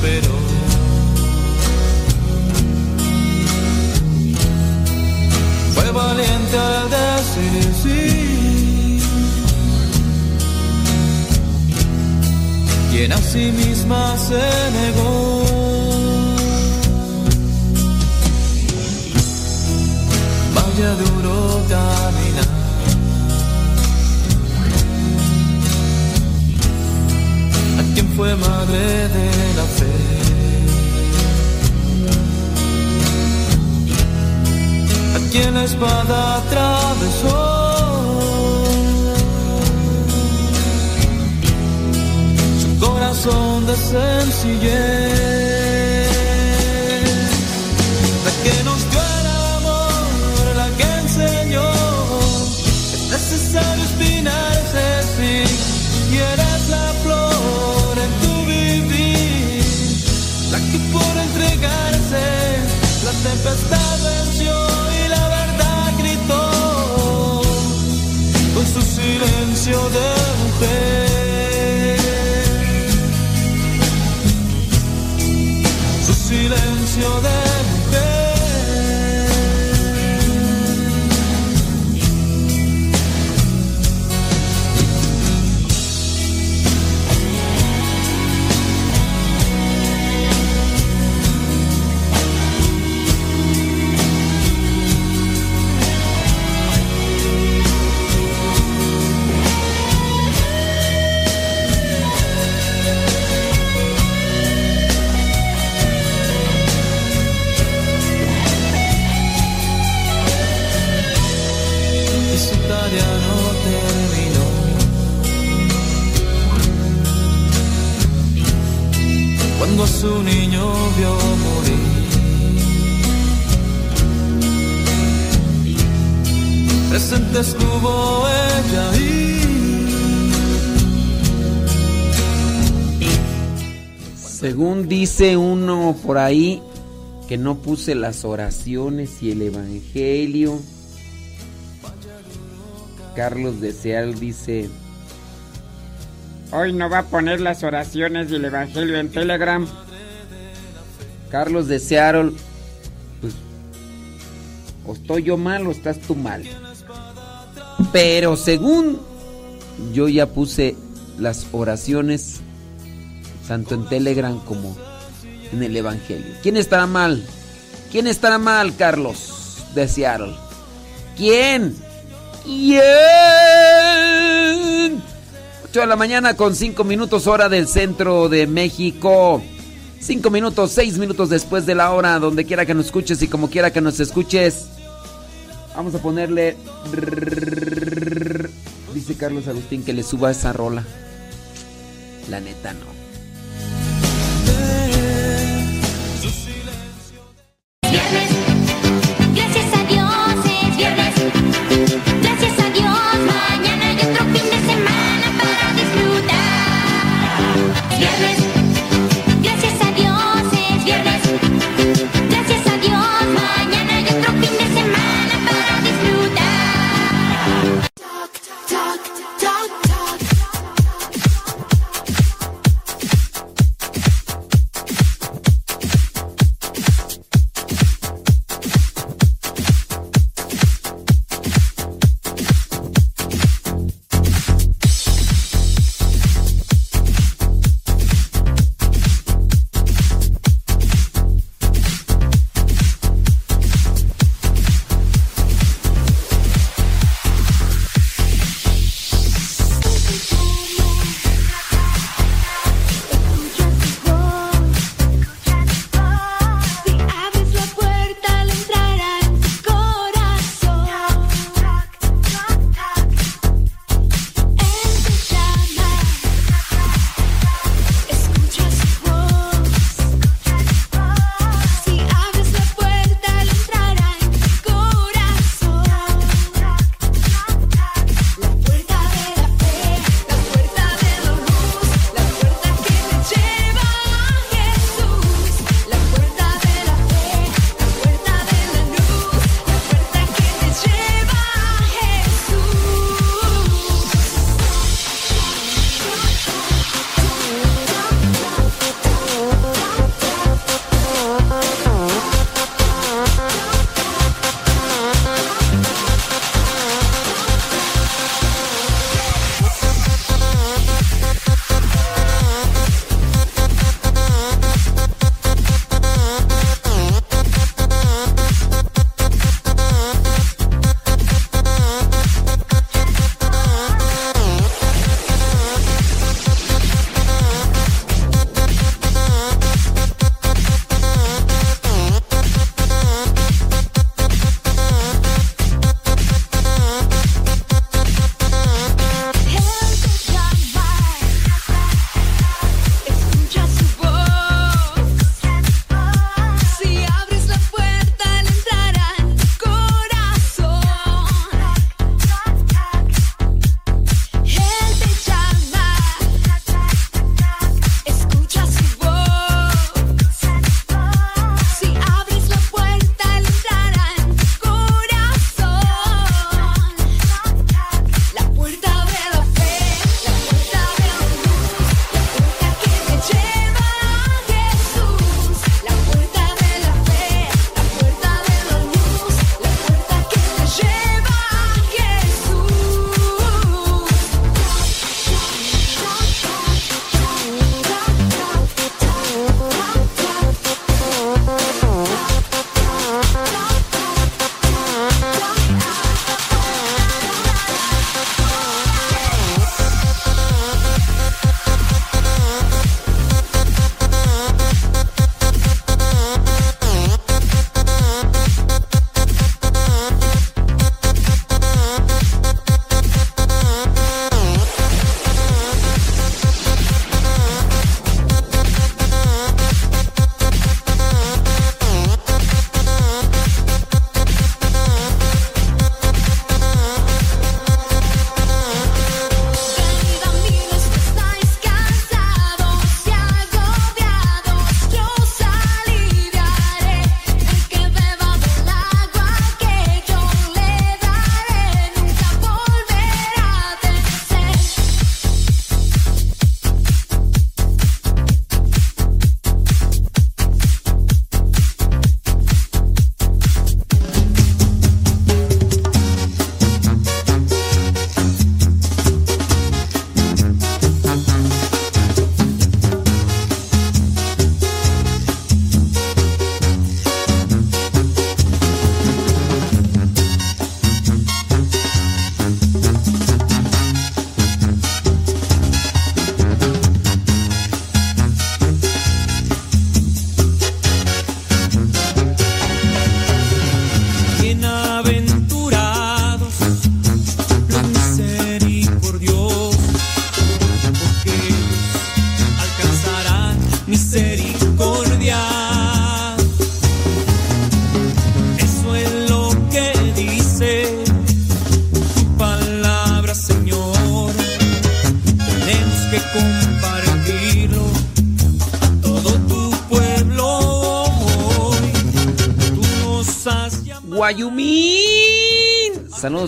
esperó. Fue valiente al decir sí. Quien a sí misma se negó. Vaya duro fue madre de la fe. A quien la espada atravesó. Su corazón de sencillez. De. Su silencio de su niño vio morir, presente estuvo ella ahí. Según dice uno por ahí, que no puse las oraciones y el evangelio. Carlos de Seal dice, Hoy no va a poner las oraciones y el evangelio en Telegram. Carlos de Seattle, pues, o estoy yo mal o estás tú mal. Pero según yo ya puse las oraciones, tanto en Telegram como en el Evangelio. ¿Quién estará mal? ¿Quién estará mal, Carlos de Seattle? ¿Quién? ¿Quién? 8 de la mañana con 5 minutos hora del centro de México. 5 minutos, 6 minutos después de la hora, donde quiera que nos escuches y como quiera que nos escuches. Vamos a ponerle... Dice Carlos Agustín que le suba esa rola. La neta no.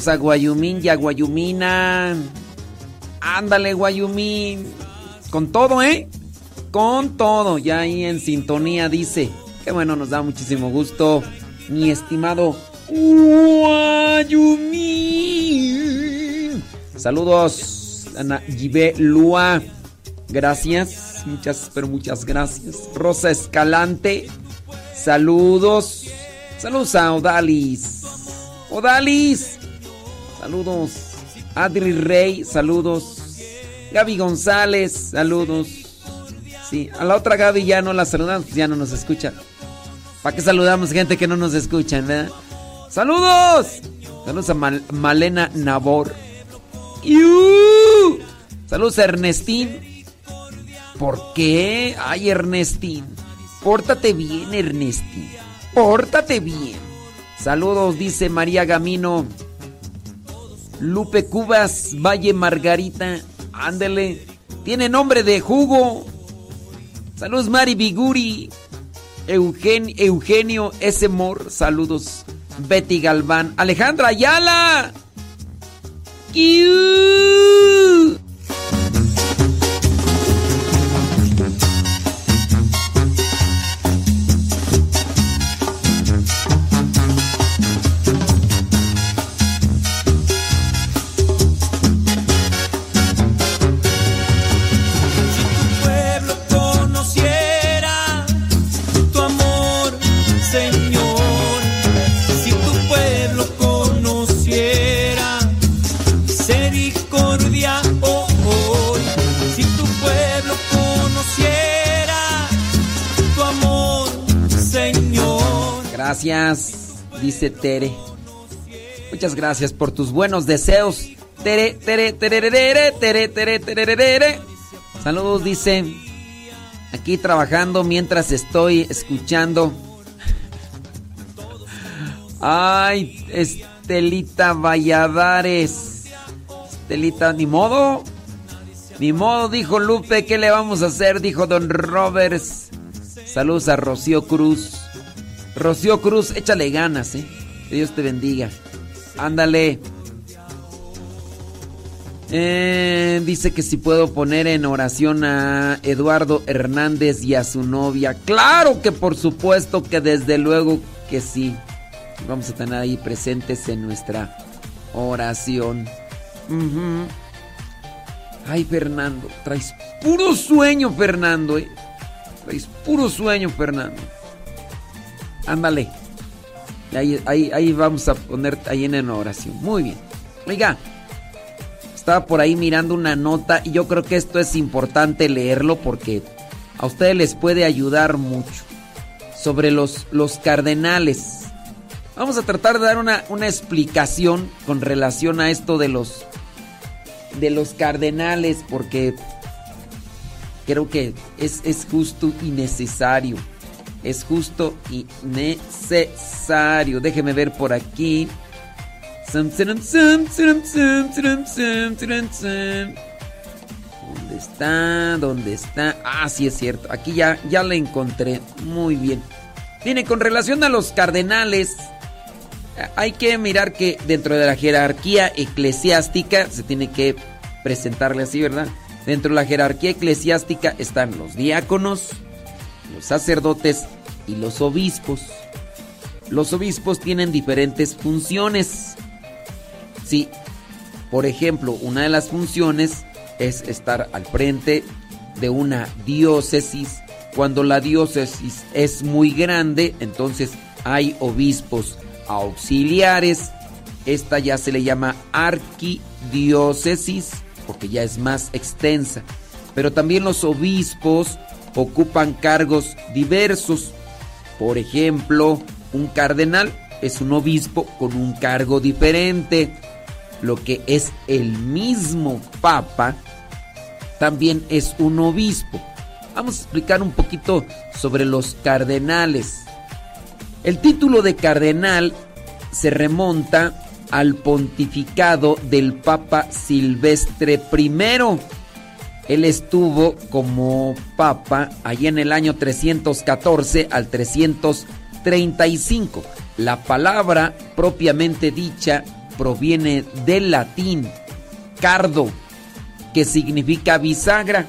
Saludos a Guayumín y a Guayumina. Ándale, Guayumín. Con todo, ¿eh? Con todo. Ya ahí en sintonía dice. Qué bueno, nos da muchísimo gusto. Mi estimado Guayumín. Saludos, Ana Gibe Lua. Gracias. Muchas, pero muchas gracias. Rosa Escalante. Saludos. Saludos a Odalis. Odalis. Saludos. Adri Rey. Saludos. Gaby González. Saludos. Sí, a la otra Gaby ya no la saludamos, pues ya no nos escucha. ¿Para qué saludamos gente que no nos escucha, verdad? ¡Saludos! Saludos a Mal- Malena Nabor. ¡Iu! Saludos a Ernestín. ¿Por qué? Ay, Ernestín. Pórtate bien, Ernestín. Pórtate bien. Saludos, dice María Gamino. Lupe Cubas, Valle Margarita. Ándele. Tiene nombre de jugo. Saludos, Mari Biguri. Eugen- Eugenio S. Mor. Saludos. Betty Galván. Alejandra Ayala. ¡Iu! Dice Tere. Muchas gracias por tus buenos deseos. Tere, tere, tere, tere. Saludos, dice. Aquí trabajando mientras estoy escuchando. Ay, Estelita Valladares. Estelita, ni modo. Ni modo, dijo Lupe. ¿Qué le vamos a hacer? Dijo Don Roberts. Saludos a Rocío Cruz. Rocío Cruz, échale ganas, ¿eh? Que Dios te bendiga. Ándale. Eh, dice que si puedo poner en oración a Eduardo Hernández y a su novia. Claro que por supuesto que desde luego que sí. Vamos a tener ahí presentes en nuestra oración. Ay, Fernando, traes puro sueño, Fernando, ¿eh? Traes puro sueño, Fernando. Ándale. Ahí, vamos a poner ahí en oración. Muy bien. Oiga, estaba por ahí mirando una nota y yo creo que esto es importante leerlo porque a ustedes les puede ayudar mucho. Sobre los, los cardenales. Vamos a tratar de dar una, una explicación con relación a esto de los de los cardenales porque creo que es, es justo y necesario es justo y necesario. Déjeme ver por aquí. ¿Dónde está? ¿Dónde está? Ah, sí es cierto. Aquí ya, ya la encontré. Muy bien. Viene con relación a los cardenales, hay que mirar que dentro de la jerarquía eclesiástica se tiene que presentarle así, ¿verdad? Dentro de la jerarquía eclesiástica están los diáconos, los sacerdotes y los obispos. Los obispos tienen diferentes funciones. Sí, por ejemplo, una de las funciones es estar al frente de una diócesis. Cuando la diócesis es muy grande, entonces hay obispos auxiliares. Esta ya se le llama arquidiócesis porque ya es más extensa. Pero también los obispos ocupan cargos diversos. Por ejemplo, un cardenal es un obispo con un cargo diferente. Lo que es el mismo papa también es un obispo. Vamos a explicar un poquito sobre los cardenales. El título de cardenal se remonta al pontificado del Papa Silvestre I Él estuvo como papa allá en el año 314 al 335. La palabra propiamente dicha proviene del latín cardo, que significa bisagra.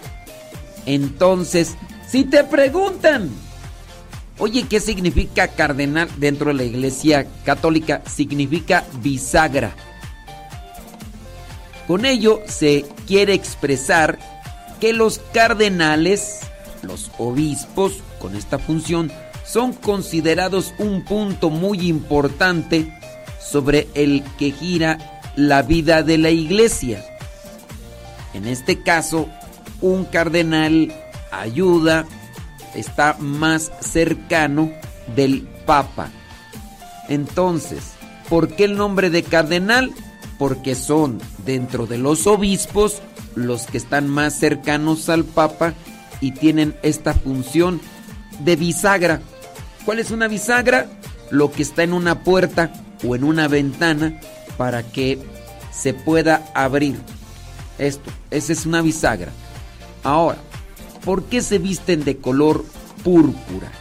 Entonces, si te preguntan, oye, ¿qué significa cardenal dentro de la iglesia católica? Significa bisagra. Con ello se quiere expresar que los cardenales, los obispos, con esta función, son considerados un punto muy importante sobre el que gira la vida de la iglesia. En este caso, un cardenal ayuda, está más cercano del Papa. Entonces, ¿por qué el nombre de cardenal? Porque son dentro de los obispos los que están más cercanos al Papa y tienen esta función de bisagra. ¿Cuál es una bisagra? Lo que está en una puerta o en una ventana para que se pueda abrir. Esto, esa es una bisagra. Ahora, ¿por qué se visten de color púrpura?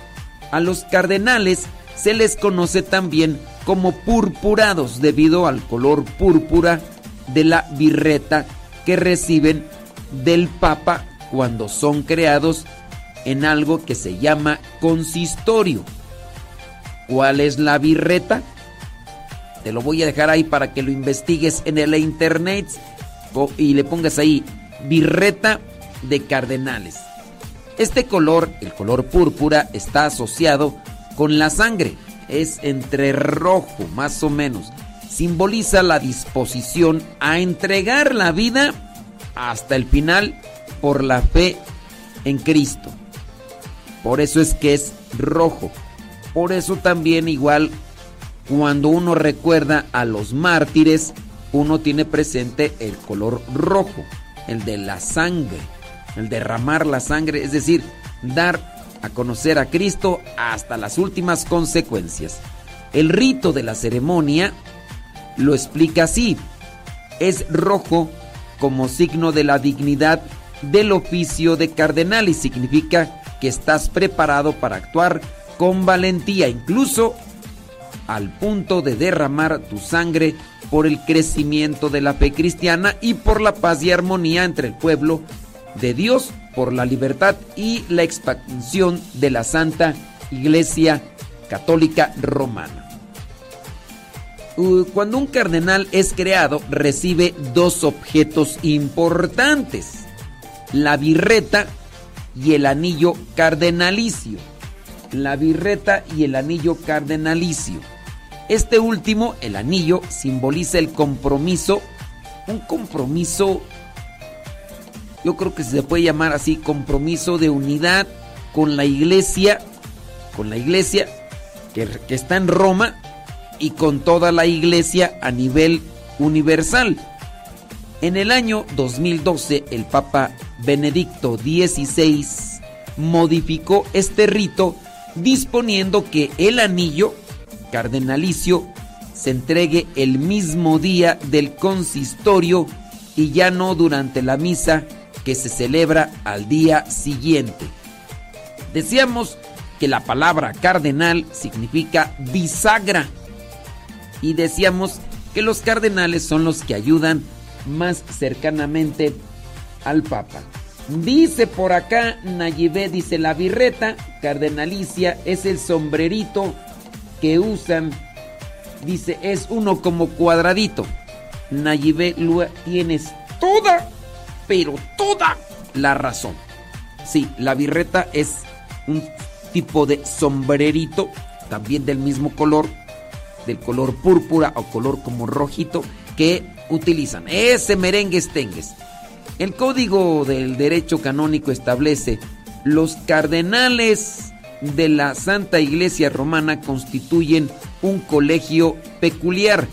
A los cardenales se les conoce también como purpurados debido al color púrpura de la birreta que reciben del Papa cuando son creados en algo que se llama consistorio. ¿Cuál es la birreta? Te lo voy a dejar ahí para que lo investigues en el internet y le pongas ahí birreta de cardenales. Este color, el color púrpura, está asociado con la sangre. Es entre rojo, más o menos. Simboliza la disposición a entregar la vida hasta el final por la fe en Cristo. Por eso es que es rojo. Por eso también igual cuando uno recuerda a los mártires, uno tiene presente el color rojo, el de la sangre, el derramar la sangre, es decir, dar a conocer a Cristo hasta las últimas consecuencias. El rito de la ceremonia lo explica así. Es rojo como signo de la dignidad del oficio de cardenal y significa que estás preparado para actuar con valentía, incluso al punto de derramar tu sangre por el crecimiento de la fe cristiana y por la paz y armonía entre el pueblo de Dios, por la libertad y la expansión de la Santa Iglesia Católica Romana. Cuando un cardenal es creado, recibe dos objetos importantes, la birreta y el anillo cardenalicio. La birreta y el anillo cardenalicio. Este último, el anillo, simboliza el compromiso, un compromiso, yo creo que se puede llamar así, compromiso de unidad con la iglesia, con la iglesia que, que está en Roma y con toda la iglesia a nivel universal. En el año 2012, el Papa Benedicto XVI modificó este rito disponiendo que el anillo cardenalicio se entregue el mismo día del consistorio y ya no durante la misa que se celebra al día siguiente. Decíamos que la palabra cardenal significa bisagra y decíamos que los cardenales son los que ayudan más cercanamente al Papa. Dice por acá Nayibé, dice la birreta cardenalicia es el sombrerito que usan, dice, es uno como cuadradito. Nayibé Lua, tienes toda, pero toda la razón. Sí, la birreta es un tipo de sombrerito, también del mismo color, del color púrpura o color como rojito, que utilizan. Ese merengue estengues. El código del derecho canónico establece los cardenales de la Santa Iglesia Romana constituyen un colegio peculiar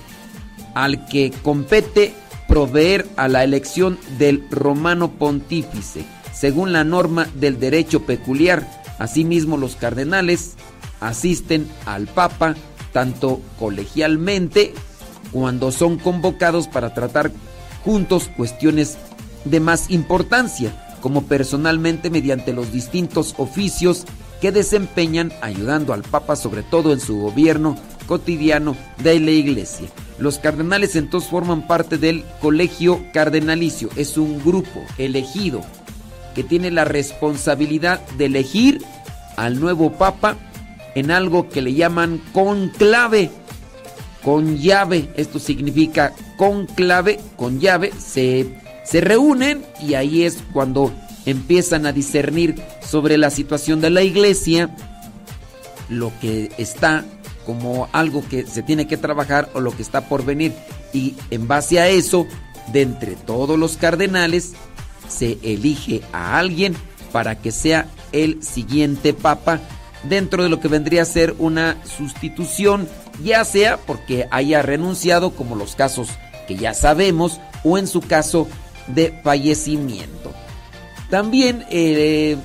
al que compete proveer a la elección del romano pontífice, según la norma del derecho peculiar. Asimismo, los cardenales asisten al Papa tanto colegialmente cuando son convocados para tratar juntos cuestiones de más importancia como personalmente mediante los distintos oficios que desempeñan ayudando al Papa sobre todo en su gobierno cotidiano de la Iglesia. Los cardenales entonces forman parte del Colegio Cardenalicio, es un grupo elegido que tiene la responsabilidad de elegir al nuevo Papa en algo que le llaman conclave, con llave, esto significa conclave, con llave, se, se reúnen y ahí es cuando empiezan a discernir sobre la situación de la iglesia, lo que está como algo que se tiene que trabajar o lo que está por venir. Y en base a eso, de entre todos los cardenales, se elige a alguien para que sea el siguiente papa dentro de lo que vendría a ser una sustitución, ya sea porque haya renunciado, como los casos que ya sabemos, o en su caso de fallecimiento. También, eh,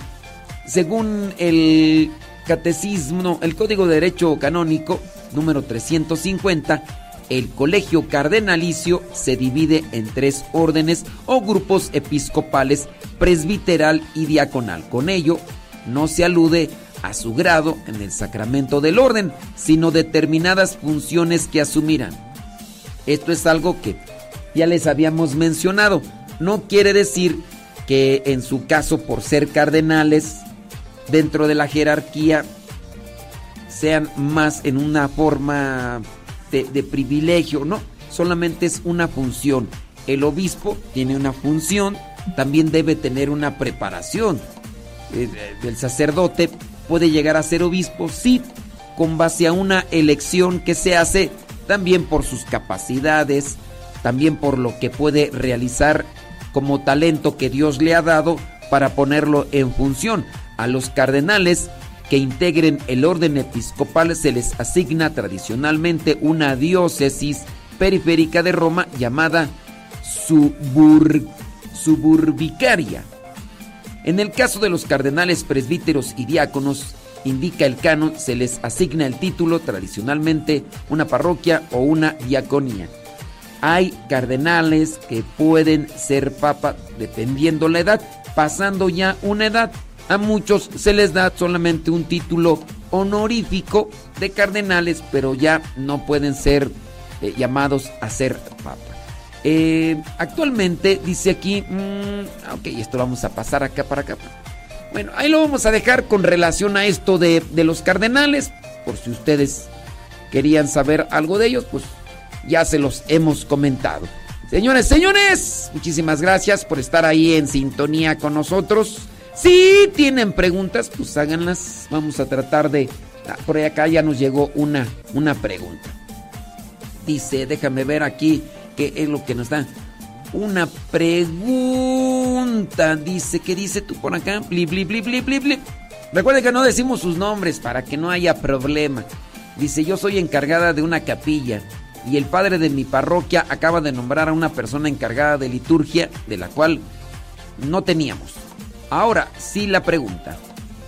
según el catecismo, el Código de Derecho Canónico número 350, el colegio cardenalicio se divide en tres órdenes o grupos episcopales, presbiteral y diaconal. Con ello, no se alude a su grado en el sacramento del orden, sino determinadas funciones que asumirán. Esto es algo que ya les habíamos mencionado. No quiere decir que en su caso, por ser cardenales, dentro de la jerarquía, sean más en una forma de, privilegio, no, solamente es una función. El obispo tiene una función, también debe tener una preparación. El, el sacerdote puede llegar a ser obispo, sí, con base a una elección que se hace también por sus capacidades, también por lo que puede realizar como talento que Dios le ha dado para ponerlo en función. A los cardenales que integren el orden episcopal se les asigna tradicionalmente una diócesis periférica de Roma llamada subur, suburbicaria. En el caso de los cardenales presbíteros y diáconos, indica el canon, se les asigna el título tradicionalmente una parroquia o una diaconía. Hay cardenales que pueden ser papa dependiendo la edad, pasando ya una edad. A muchos se les da solamente un título honorífico de cardenales, pero ya no pueden ser eh, llamados a ser papa. Eh, actualmente dice aquí, mmm, ok, esto lo vamos a pasar acá para acá. Bueno, ahí lo vamos a dejar con relación a esto de, de los cardenales, por si ustedes querían saber algo de ellos, pues ya se los hemos comentado. Señores, señores, muchísimas gracias por estar ahí en sintonía con nosotros. Si tienen preguntas, pues háganlas. Vamos a tratar de... ah, Por acá ya nos llegó una, una pregunta. Dice, déjame ver aquí qué es lo que nos da. Una pregunta. Dice, ¿qué dice tú por acá? Bli, bli, bli, bli, bli, bli. Recuerden que no decimos sus nombres para que no haya problema. Dice, yo soy encargada de una capilla y el padre de mi parroquia acaba de nombrar a una persona encargada de liturgia de la cual no teníamos. Ahora sí la pregunta,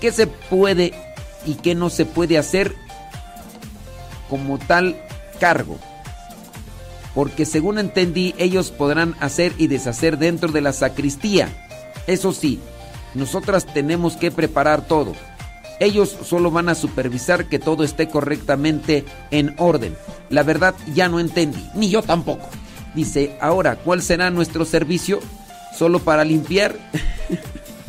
¿qué se puede y qué no se puede hacer como tal cargo? Porque según entendí, ellos podrán hacer y deshacer dentro de la sacristía. Eso sí, nosotras tenemos que preparar todo. Ellos solo van a supervisar que todo esté correctamente en orden. La verdad ya no entendí, ni yo tampoco. Dice, ahora, ¿cuál será nuestro servicio? ¿Solo para limpiar?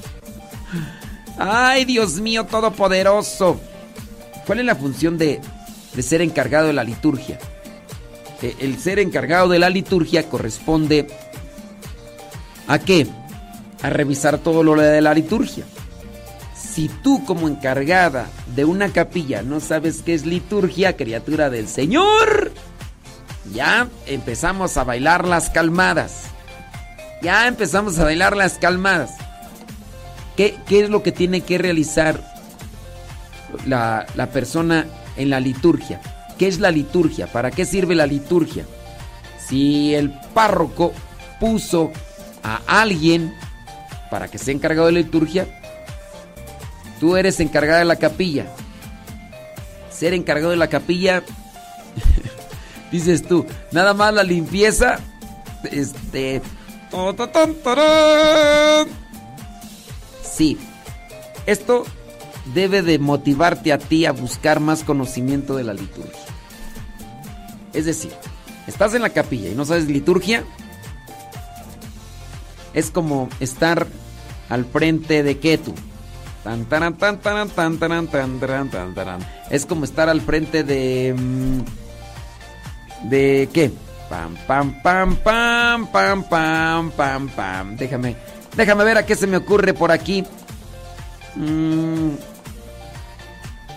Ay, Dios mío todopoderoso. ¿Cuál es la función de, de ser encargado de la liturgia? Eh, El ser encargado de la liturgia corresponde a qué? A revisar todo lo de la liturgia. Si tú como encargada de una capilla no sabes qué es liturgia, criatura del Señor, ya empezamos a bailar las calmadas. Ya empezamos a bailar las calmadas. ¿Qué, qué es lo que tiene que realizar la, la persona en la liturgia? ¿Qué es la liturgia? ¿Para qué sirve la liturgia? Si el párroco puso a alguien para que sea encargado de la liturgia, tú eres encargada de la capilla. Ser encargado de la capilla, dices tú, nada más la limpieza, este... Sí. Esto debe de motivarte a ti a buscar más conocimiento de la liturgia. Es decir, estás en la capilla y no sabes liturgia. Es como estar al frente de tú. Tan, taran, tan, taran, tan, taran, tan, taran, tan, taran. Es como estar al frente de. mm, ¿De qué? Pam, pam, pam, pam, pam, pam, pam, pam. Déjame. Déjame ver a qué se me ocurre por aquí. Mm,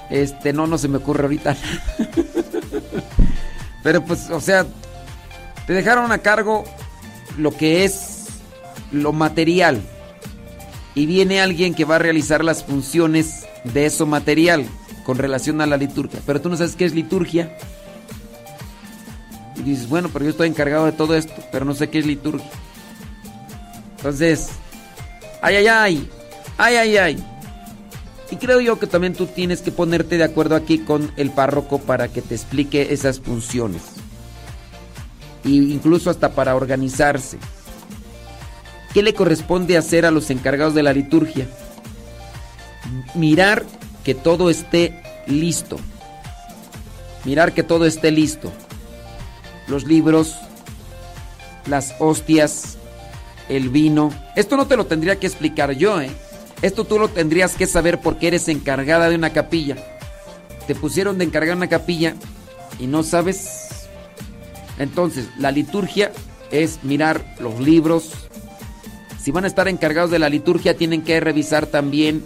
este, no, no se me ocurre ahorita. Pero pues, o sea, te dejaron a cargo lo que es lo material. Y viene alguien que va a realizar las funciones de eso material con relación a la liturgia. Pero tú no sabes qué es liturgia. Y dices, bueno, pero yo estoy encargado de todo esto, pero no sé qué es liturgia. Entonces, ay, ay, ay, ay, ay, ay. Y creo yo que también tú tienes que ponerte de acuerdo aquí con el párroco para que te explique esas funciones. E incluso hasta para organizarse. ¿Qué le corresponde hacer a los encargados de la liturgia? Mirar que todo esté listo. Mirar que todo esté listo. Los libros, las hostias, el vino. Esto no te lo tendría que explicar yo, ¿eh? Esto tú lo tendrías que saber porque eres encargada de una capilla. Te pusieron de encargar una capilla y no sabes. Entonces, la liturgia es mirar los libros. Si van a estar encargados de la liturgia, tienen que revisar también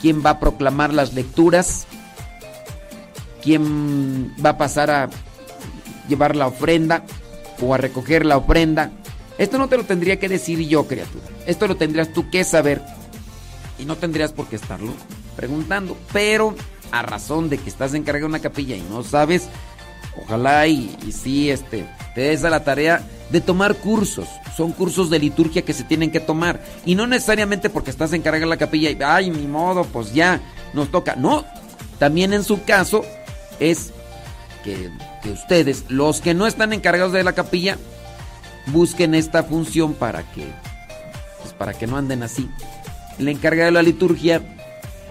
quién va a proclamar las lecturas, quién va a pasar a llevar la ofrenda o a recoger la ofrenda. Esto no te lo tendría que decir yo, criatura. Esto lo tendrías tú que saber y no tendrías por qué estarlo preguntando. Pero a razón de que estás encargado de una capilla y no sabes, ojalá y, y sí este, te des a la tarea de tomar cursos. Son cursos de liturgia que se tienen que tomar. Y no necesariamente porque estás encargado de la capilla y, ay, ni modo, pues ya nos toca. No, también en su caso es que, que ustedes, los que no están encargados de la capilla, busquen esta función para que, pues para que no anden así el encargado de la liturgia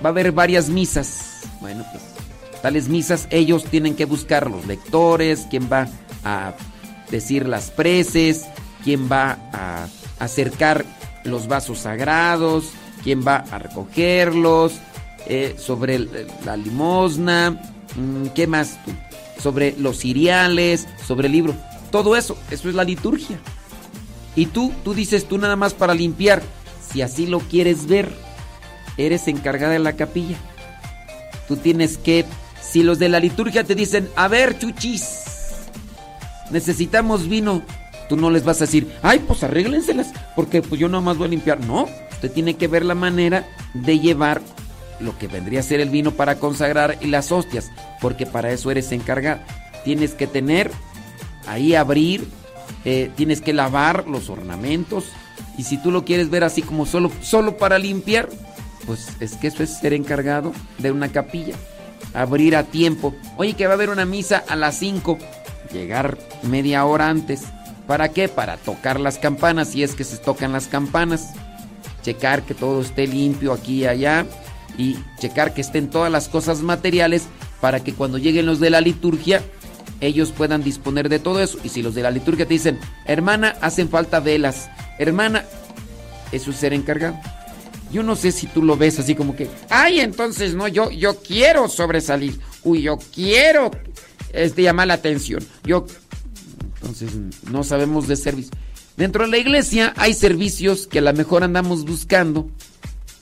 va a haber varias misas. Bueno, pues tales misas ellos tienen que buscar los lectores, quién va a decir las preces, quién va a acercar los vasos sagrados, quién va a recogerlos, eh, sobre la limosna, mm, ¿qué más? tú? Sobre los cereales, sobre el libro. Todo eso, eso es la liturgia. Y tú, tú dices tú nada más para limpiar. Si así lo quieres ver, eres encargada de la capilla. Tú tienes que, si los de la liturgia te dicen, a ver, chuchis, necesitamos vino, tú no les vas a decir, ay, pues arréglenselas, porque pues yo nomás voy a limpiar. No, usted tiene que ver la manera de llevar lo que vendría a ser el vino para consagrar y las hostias, porque para eso eres encargada. Tienes que tener, ahí abrir, eh, tienes que lavar los ornamentos, y si tú lo quieres ver así como solo, solo para limpiar, pues es que eso es ser encargado de una capilla. Abrir a tiempo. Oye, que va a haber una misa a las 5. Llegar media hora antes. ¿Para qué? Para tocar las campanas, si es que se tocan las campanas. Checar que todo esté limpio aquí y allá. Y checar que estén todas las cosas materiales para que cuando lleguen los de la liturgia, ellos puedan disponer de todo eso. Y si los de la liturgia te dicen, hermana, hacen falta velas. Hermana, eso es ser encargado. Yo no sé si tú lo ves así como que, Ay, entonces no, yo, yo quiero sobresalir. Uy, yo quiero este, llamar la atención. yo... Entonces no sabemos de servicio. Dentro de la iglesia hay servicios que a lo mejor andamos buscando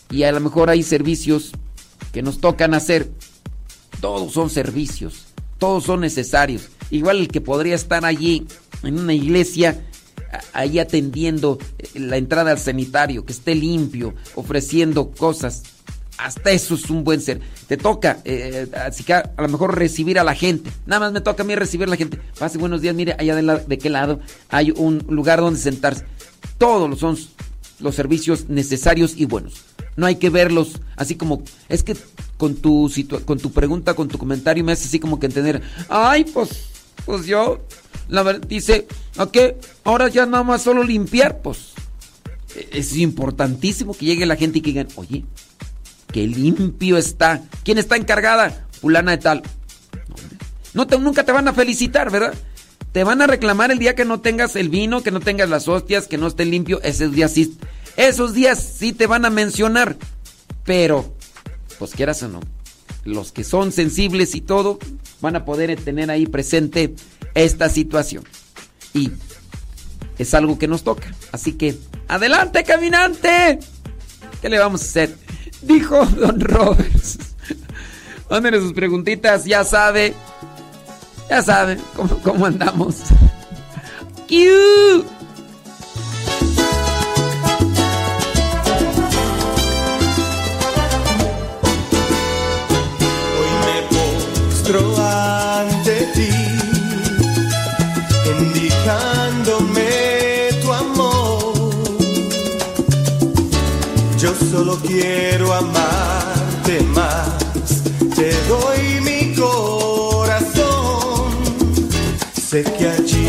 y a lo mejor hay servicios que nos tocan hacer. Todos son servicios, todos son necesarios. Igual el que podría estar allí en una iglesia, ahí atendiendo eh, la entrada al sanitario, que esté limpio, ofreciendo cosas. Hasta eso es un buen ser. Te toca, eh, así que a, lo mejor recibir a la gente. Nada más me toca a mí recibir a la gente. Pase buenos días, mire, allá de, de qué lado hay un lugar donde sentarse. Todos son los servicios necesarios y buenos. No hay que verlos así como es que con tu con tu pregunta, con tu comentario me hace así como que entender, ay, pues pues yo la verdad dice, ¿a qué? Ahora ya nada más solo limpiar, pues. es importantísimo que llegue la gente y que digan, oye, qué limpio está. ¿Quién está encargada? Fulana de tal. No te, nunca te van a felicitar, ¿verdad? Te van a reclamar el día que no tengas el vino, que no tengas las hostias, que no esté limpio. Esos días sí, esos días sí te van a mencionar. Pero, pues quieras o no, los que son sensibles y todo van a poder tener ahí presente esta situación. Y es algo que nos toca. Así que, adelante, caminante. ¿Qué le vamos a hacer? Dijo Don Roberts. Mándenle sus preguntitas, ya sabe. Ya sabe cómo, cómo andamos. ¡Kiu! Postro ante ti, indicándome tu amor. Yo solo quiero amarte más, te doy mi corazón. Sé que allí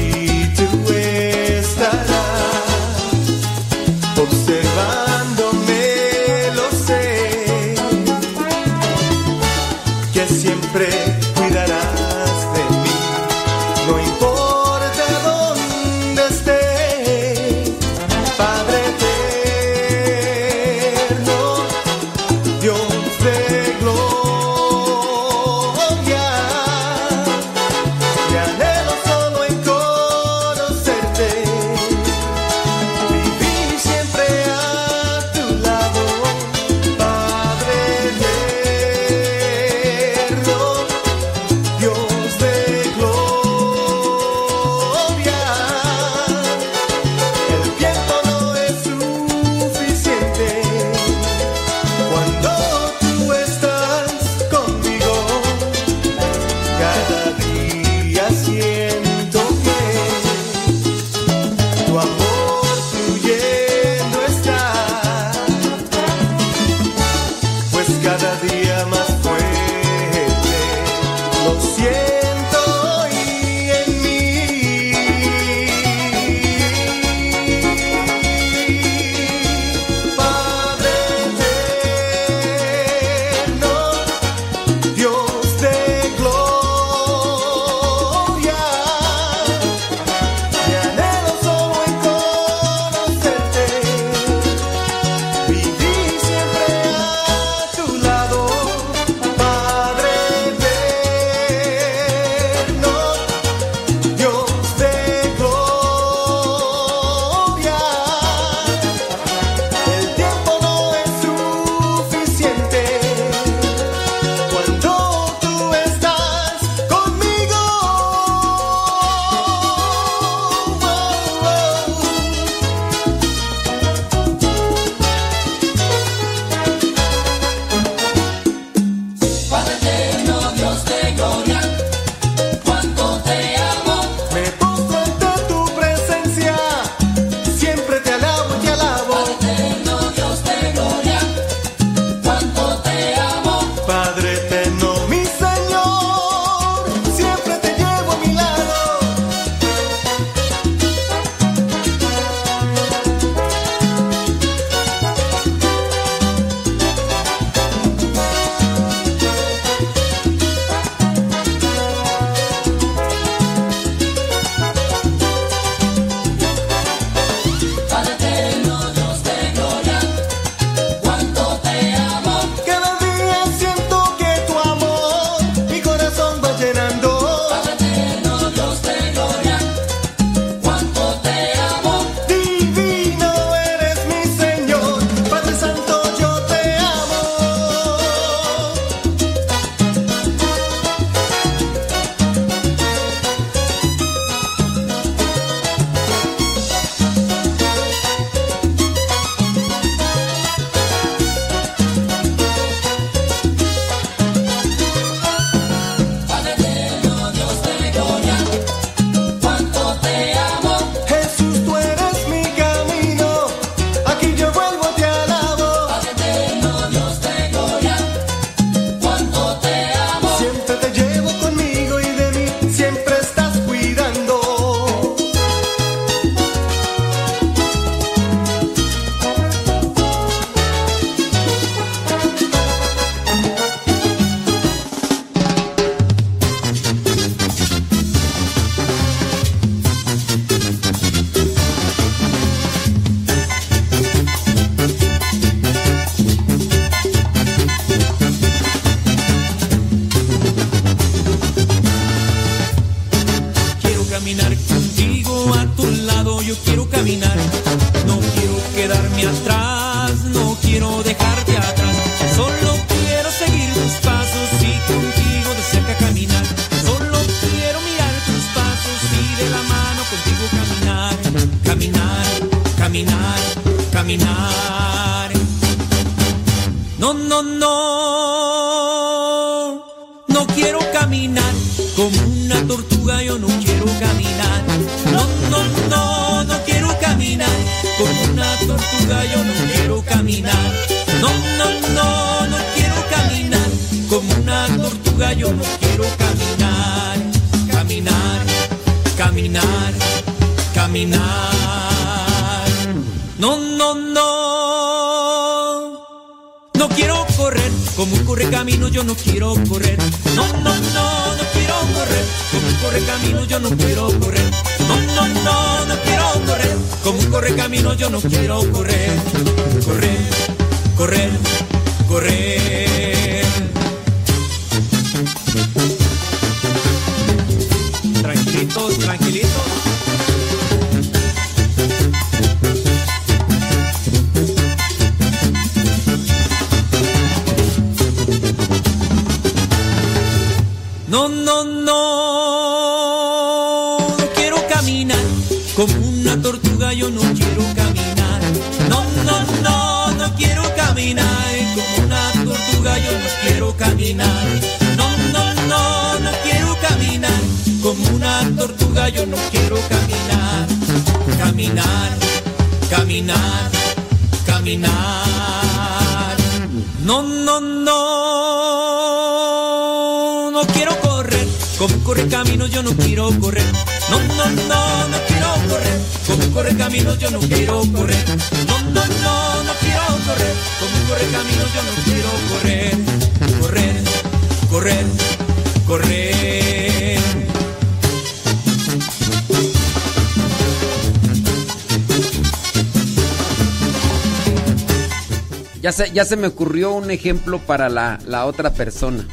Ya se, me ocurrió un ejemplo para la, la otra persona.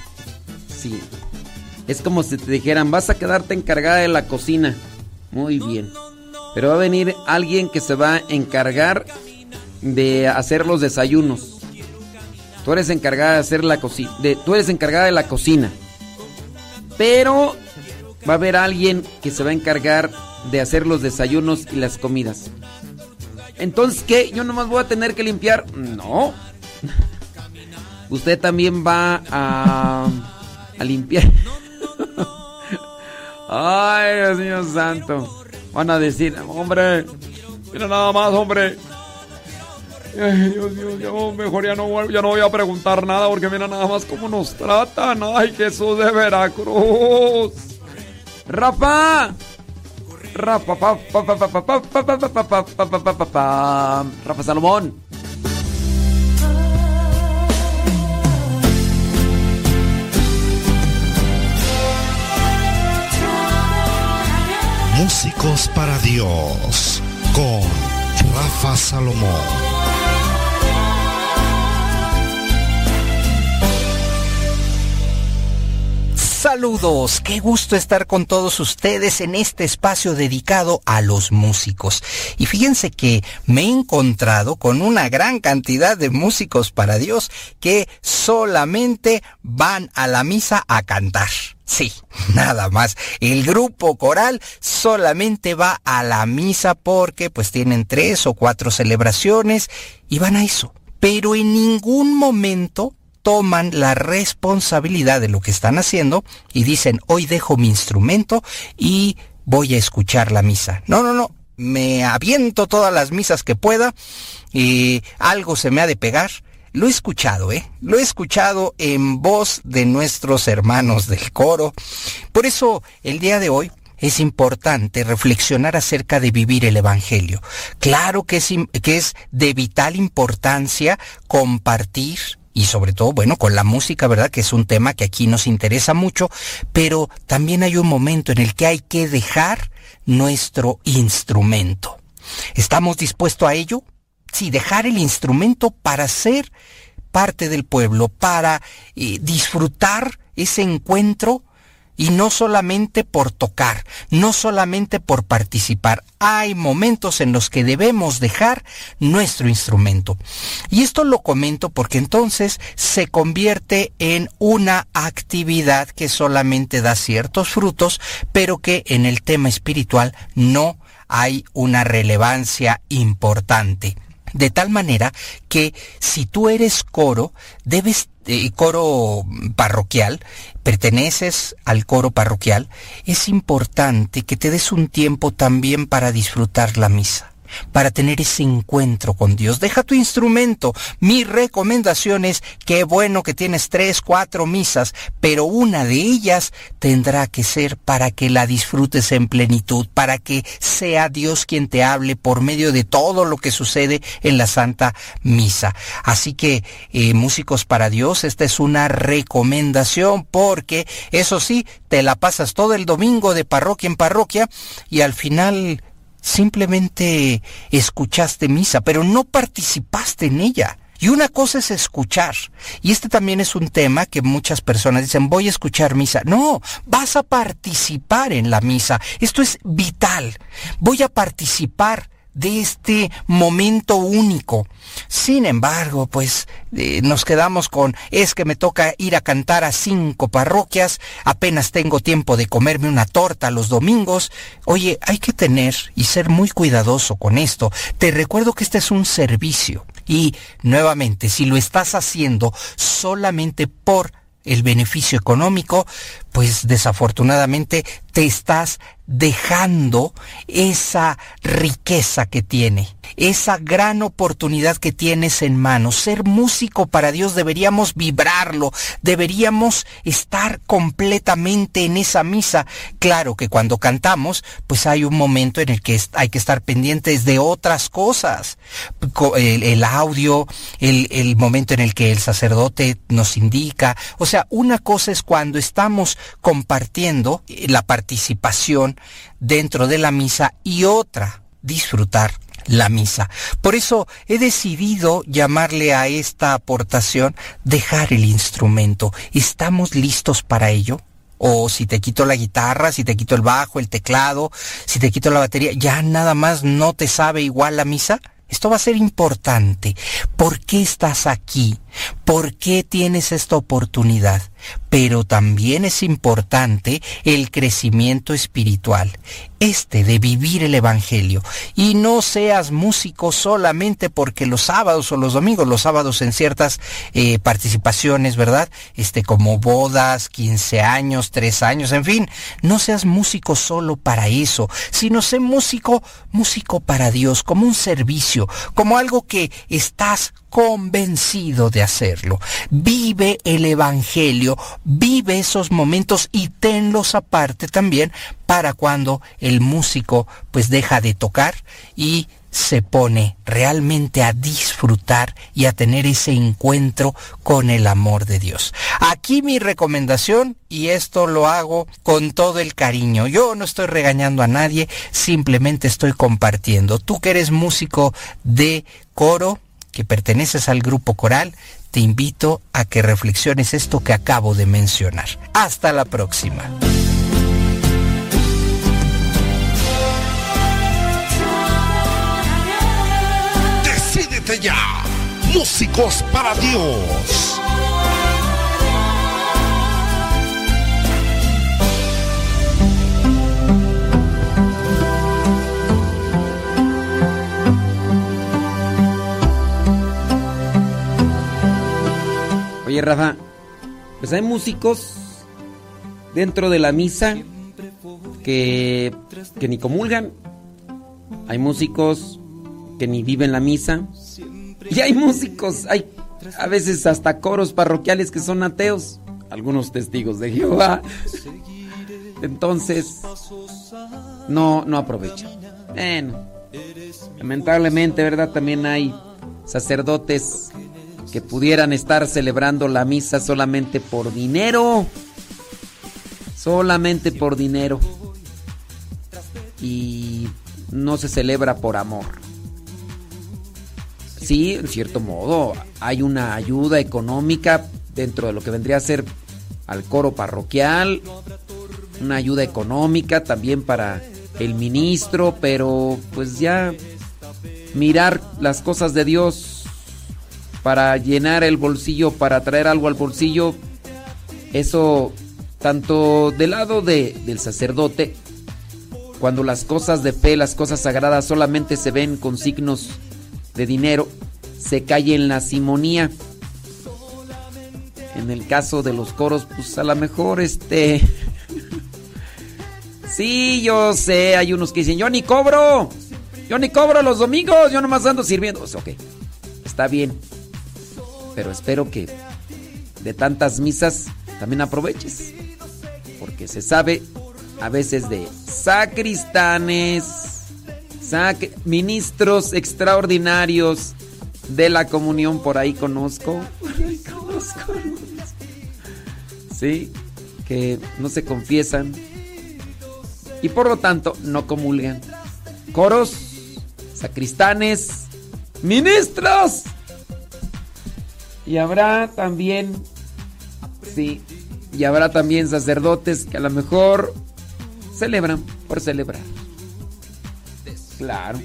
Sí. Es como si te dijeran, vas a quedarte encargada de la cocina. Muy bien. Pero va a venir alguien que se va a encargar de hacer los desayunos. Tú eres encargada de hacer la cocina. Tú eres encargada de la cocina. Pero va a haber alguien que se va a encargar de hacer los desayunos y las comidas. Entonces, ¿qué? ¿Yo nomás voy a tener que limpiar? No. Usted también va a, a limpiar. Ay, Dios mío santo. Van a decir, hombre, mira nada más, hombre. Ay, Dios mío, yo mejor ya no, ya no voy a preguntar nada porque mira nada más cómo nos tratan. Ay, Jesús de Veracruz. Rafa. Rafa, pa, pa, Músicos para Dios con Rafa Salomón. Saludos, qué gusto estar con todos ustedes en este espacio dedicado a los músicos. Y fíjense que me he encontrado con una gran cantidad de músicos para Dios que solamente van a la misa a cantar. Sí, nada más. El grupo coral solamente va a la misa porque pues tienen tres o cuatro celebraciones y van a eso. Pero en ningún momento toman la responsabilidad de lo que están haciendo y dicen, hoy dejo mi instrumento y voy a escuchar la misa. No, no, no. Me aviento todas las misas que pueda y algo se me ha de pegar. Lo he escuchado, ¿eh? Lo he escuchado en voz de nuestros hermanos del coro. Por eso, el día de hoy es importante reflexionar acerca de vivir el Evangelio. Claro que es, que es de vital importancia compartir y sobre todo, bueno, con la música, ¿verdad? Que es un tema que aquí nos interesa mucho, pero también hay un momento en el que hay que dejar nuestro instrumento. ¿Estamos dispuestos a ello? Sí, dejar el instrumento para ser parte del pueblo, para eh, disfrutar ese encuentro y no solamente por tocar, no solamente por participar. Hay momentos en los que debemos dejar nuestro instrumento. Y esto lo comento porque entonces se convierte en una actividad que solamente da ciertos frutos, pero que en el tema espiritual no hay una relevancia importante. De tal manera que si tú eres coro, debes eh, coro parroquial, perteneces al coro parroquial, es importante que te des un tiempo también para disfrutar la misa para tener ese encuentro con Dios. Deja tu instrumento. Mi recomendación es, qué bueno que tienes tres, cuatro misas, pero una de ellas tendrá que ser para que la disfrutes en plenitud, para que sea Dios quien te hable por medio de todo lo que sucede en la Santa Misa. Así que, eh, músicos para Dios, esta es una recomendación porque, eso sí, te la pasas todo el domingo de parroquia en parroquia y al final simplemente escuchaste misa, pero no participaste en ella. Y una cosa es escuchar. Y este también es un tema que muchas personas dicen, voy a escuchar misa. No, vas a participar en la misa. Esto es vital. Voy a participar de este momento único. Sin embargo, pues eh, nos quedamos con, es que me toca ir a cantar a cinco parroquias, apenas tengo tiempo de comerme una torta los domingos. Oye, hay que tener y ser muy cuidadoso con esto. Te recuerdo que este es un servicio. Y nuevamente, si lo estás haciendo solamente por el beneficio económico, pues desafortunadamente te estás dejando esa riqueza que tiene, esa gran oportunidad que tienes en manos. Ser músico para Dios deberíamos vibrarlo, deberíamos estar completamente en esa misa. Claro que cuando cantamos, pues hay un momento en el que hay que estar pendientes de otras cosas. El, audio, el, el momento en el que el sacerdote nos indica. O sea, una cosa es cuando estamos compartiendo la participación dentro de la misa y otra, disfrutar la misa. Por eso he decidido llamarle a esta aportación dejar el instrumento. ¿Estamos listos para ello? O si te quito la guitarra, si te quito el bajo, el teclado, si te quito la batería, ¿ya nada más no te sabe igual la misa? Esto va a ser importante. ¿Por qué estás aquí? ¿Por qué tienes esta oportunidad? Pero también es importante el crecimiento espiritual, este de vivir el Evangelio. Y no seas músico solamente porque los sábados o los domingos, los sábados en ciertas eh, participaciones, ¿verdad? Este, como bodas, 15 años, 3 años, en fin, no seas músico solo para eso, sino sé músico, músico para Dios, como un servicio, como algo que estás convencido de hacerlo. Vive el Evangelio, vive esos momentos y tenlos aparte también para cuando el músico pues deja de tocar y se pone realmente a disfrutar y a tener ese encuentro con el amor de Dios. Aquí mi recomendación, y esto lo hago con todo el cariño, yo no estoy regañando a nadie, simplemente estoy compartiendo. Tú que eres músico de coro, que perteneces al grupo coral, te invito a que reflexiones esto que acabo de mencionar. Hasta la próxima. Decídete ya, músicos para Dios. Oye, Rafa, pues hay músicos dentro de la misa que, que ni comulgan. Hay músicos que ni viven la misa. Y hay músicos, hay a veces hasta coros parroquiales que son ateos. Algunos testigos de Jehová. Entonces, no, no aprovechan. Lamentablemente, ¿verdad? También hay sacerdotes que pudieran estar celebrando la misa solamente por dinero. Solamente por dinero. Y no se celebra por amor. Sí, en cierto modo, hay una ayuda económica dentro de lo que vendría a ser al coro parroquial. una ayuda económica también para el ministro, pero pues ya mirar las cosas de Dios para llenar el bolsillo, para traer algo al bolsillo, eso tanto del lado de, del sacerdote, cuando las cosas de fe, las cosas sagradas solamente se ven con signos de dinero, se cae en la simonía. En el caso de los coros, pues a lo mejor este... sí, yo sé, hay unos que dicen, yo ni cobro, yo ni cobro los domingos, yo nomás ando sirviendo. O sea, ok, está bien, pero espero que de tantas misas también aproveches, porque se sabe a veces de sacristanes, sac- ministros extraordinarios de la comunión, por ahí conozco. Por ahí conozco. Sí, que no se confiesan y por lo tanto no comulgan. Coros, sacristanes, ministros. Y habrá también, sí, y habrá también sacerdotes que a lo mejor celebran por celebrar. Claro.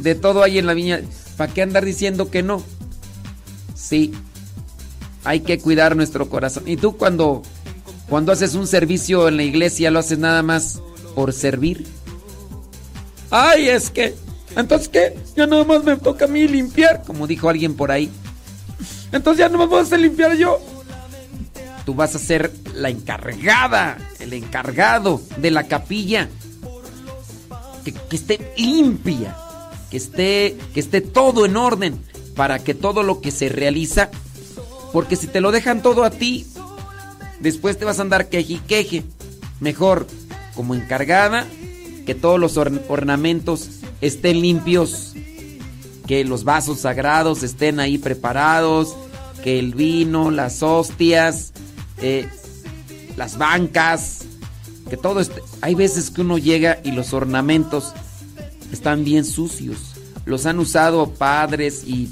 De todo hay en la viña. ¿Para qué andar diciendo que no? Sí. Hay que cuidar nuestro corazón. Y tú cuando, cuando haces un servicio en la iglesia, lo haces nada más por servir. Ay, es que. Entonces, ¿qué? Ya nada más me toca a mí limpiar. Como dijo alguien por ahí. Entonces ya no me voy a limpiar yo. Tú vas a ser la encargada, el encargado de la capilla. Que, esté limpia, que esté, que esté todo en orden para que todo lo que se realiza, porque si te lo dejan todo a ti, después te vas a andar queje y queje. Mejor, como encargada, que todos los orn- ornamentos estén limpios, que los vasos sagrados estén ahí preparados, que el vino, las hostias, eh, las bancas, que todo esté... Hay veces que uno llega y los ornamentos están bien sucios. Los han usado padres y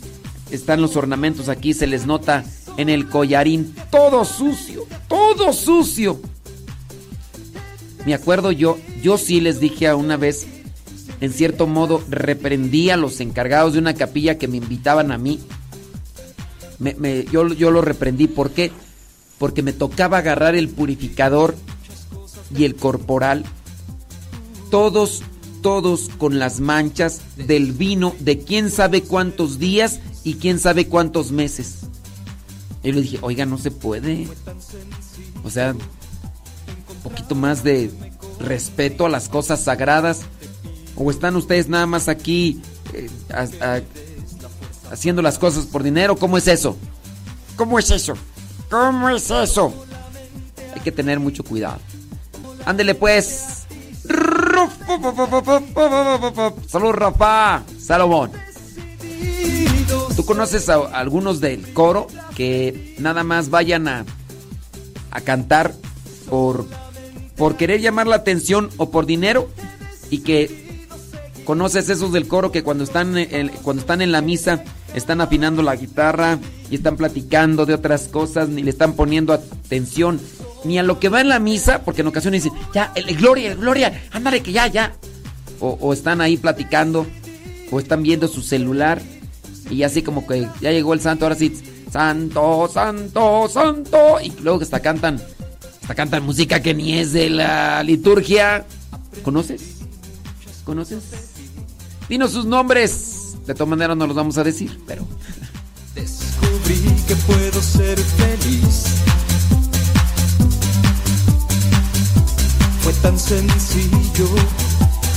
están los ornamentos aquí, se les nota en el collarín, todo sucio, todo sucio. Me acuerdo yo, yo sí les dije a una vez, en cierto modo, reprendí a los encargados de una capilla que me invitaban a mí. Me- yo, yo lo reprendí, ¿por qué? Porque me tocaba agarrar el purificador y el corporal, todos, todos con las manchas del vino de quién sabe cuántos días y quién sabe cuántos meses. Y le dije, oiga, no se puede. O sea, un poquito más de respeto a las cosas sagradas. ¿O están ustedes nada más aquí eh, a- a- haciendo las cosas por dinero? ¿Cómo es eso? ¿Cómo es eso? ¿Cómo es eso? Hay que tener mucho cuidado. Ándele pues. Salud, Rafa. Salomón. ¿Tú conoces a algunos del coro que nada más vayan a, a cantar por, por querer llamar la atención o por dinero? Y que conoces esos del coro que cuando están en, cuando están en la misa están afinando la guitarra y están platicando de otras cosas, ni le están poniendo atención ni a lo que va en la misa, porque en ocasiones dicen, ya, el, el gloria, el gloria, ándale que ya, ya. O, o están ahí platicando, o están viendo su celular, y así como que ya llegó el santo, ahora sí, santo, santo, santo, y luego que hasta cantan, hasta cantan música que ni es de la liturgia. ¿Conoces? ¿Conoces? Dinos sus nombres. De todas maneras no los vamos a decir, pero... Descubrí que puedo ser feliz. Fue tan sencillo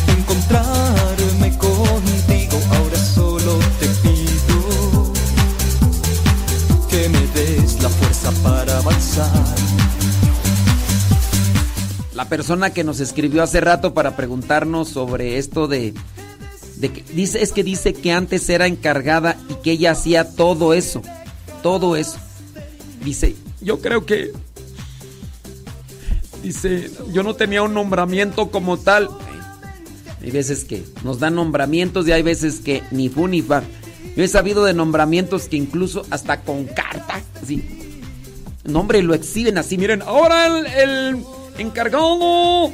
encontrarme contigo. Ahora solo te pido que me des la fuerza para avanzar. La persona que nos escribió hace rato para preguntarnos sobre esto de, que dice es que dice que antes era encargada y que ella hacía todo eso, todo eso. Dice, yo creo que dice, yo no tenía un nombramiento como tal. Hay veces que nos dan nombramientos y hay veces que ni fu ni fa. Yo he sabido de nombramientos que incluso hasta con carta, así, nombre lo exhiben así. Miren, ahora el, el, encargado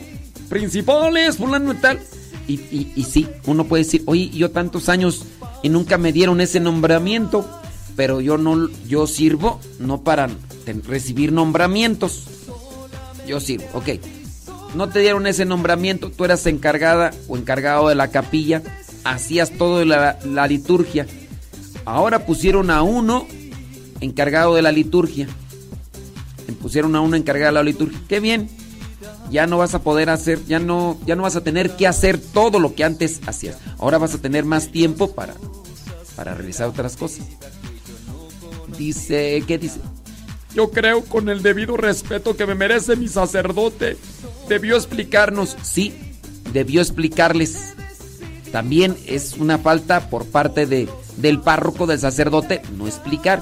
principales, fulano y tal. Y, y, y sí, uno puede decir, oye, yo tantos años y nunca me dieron ese nombramiento, pero yo no, yo sirvo no para recibir nombramientos. Yo sirvo, ok. No te dieron ese nombramiento, tú eras encargada o encargado de la capilla, hacías todo la, la liturgia. Ahora pusieron a uno encargado de la liturgia. Pusieron a uno encargado de la liturgia. Qué bien. Ya no vas a poder hacer, ya no, ya no vas a tener que hacer todo lo que antes hacías. Ahora vas a tener más tiempo para, para realizar otras cosas. Dice, ¿qué dice? Yo creo con el debido respeto que me merece mi sacerdote. Debió explicarnos. Sí, debió explicarles. También es una falta por parte de, del párroco, del sacerdote, no explicar.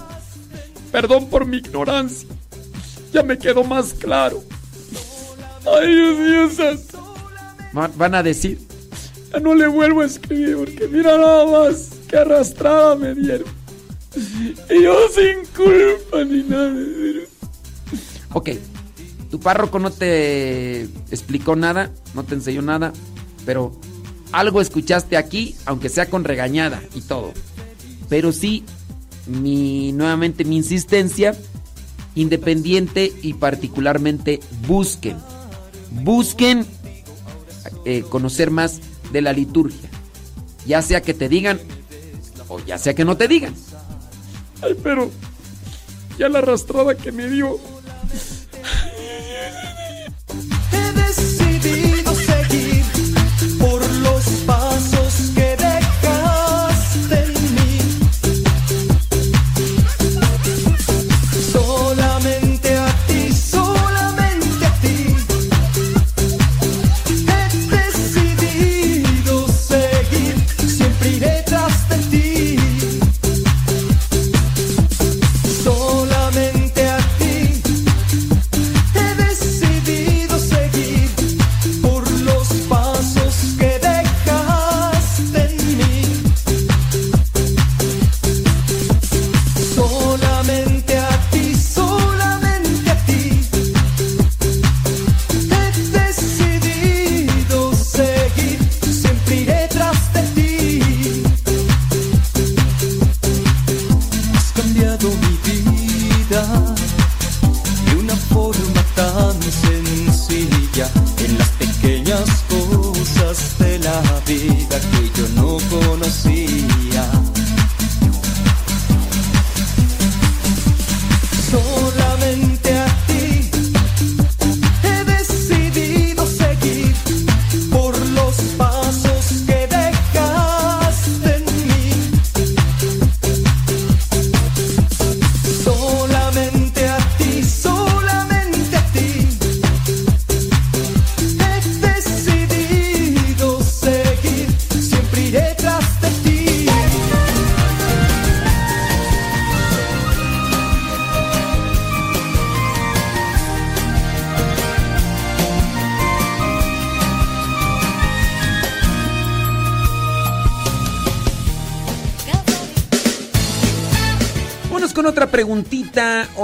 Perdón por mi ignorancia. Ya me quedó más claro. Ay, Dios mío santo. Va- Van a decir, ya no le vuelvo a escribir porque mira nada más que arrastrada me dieron. Y yo sin culpa ni nada. Ok, tu párroco no te explicó nada, no te enseñó nada, pero algo escuchaste aquí, aunque sea con regañada y todo. Pero sí, mi, nuevamente mi insistencia, independiente y particularmente busquen, busquen eh, conocer más de la liturgia. Ya sea que te digan o ya sea que no te digan. Ay, pero ya la arrastrada que me dio.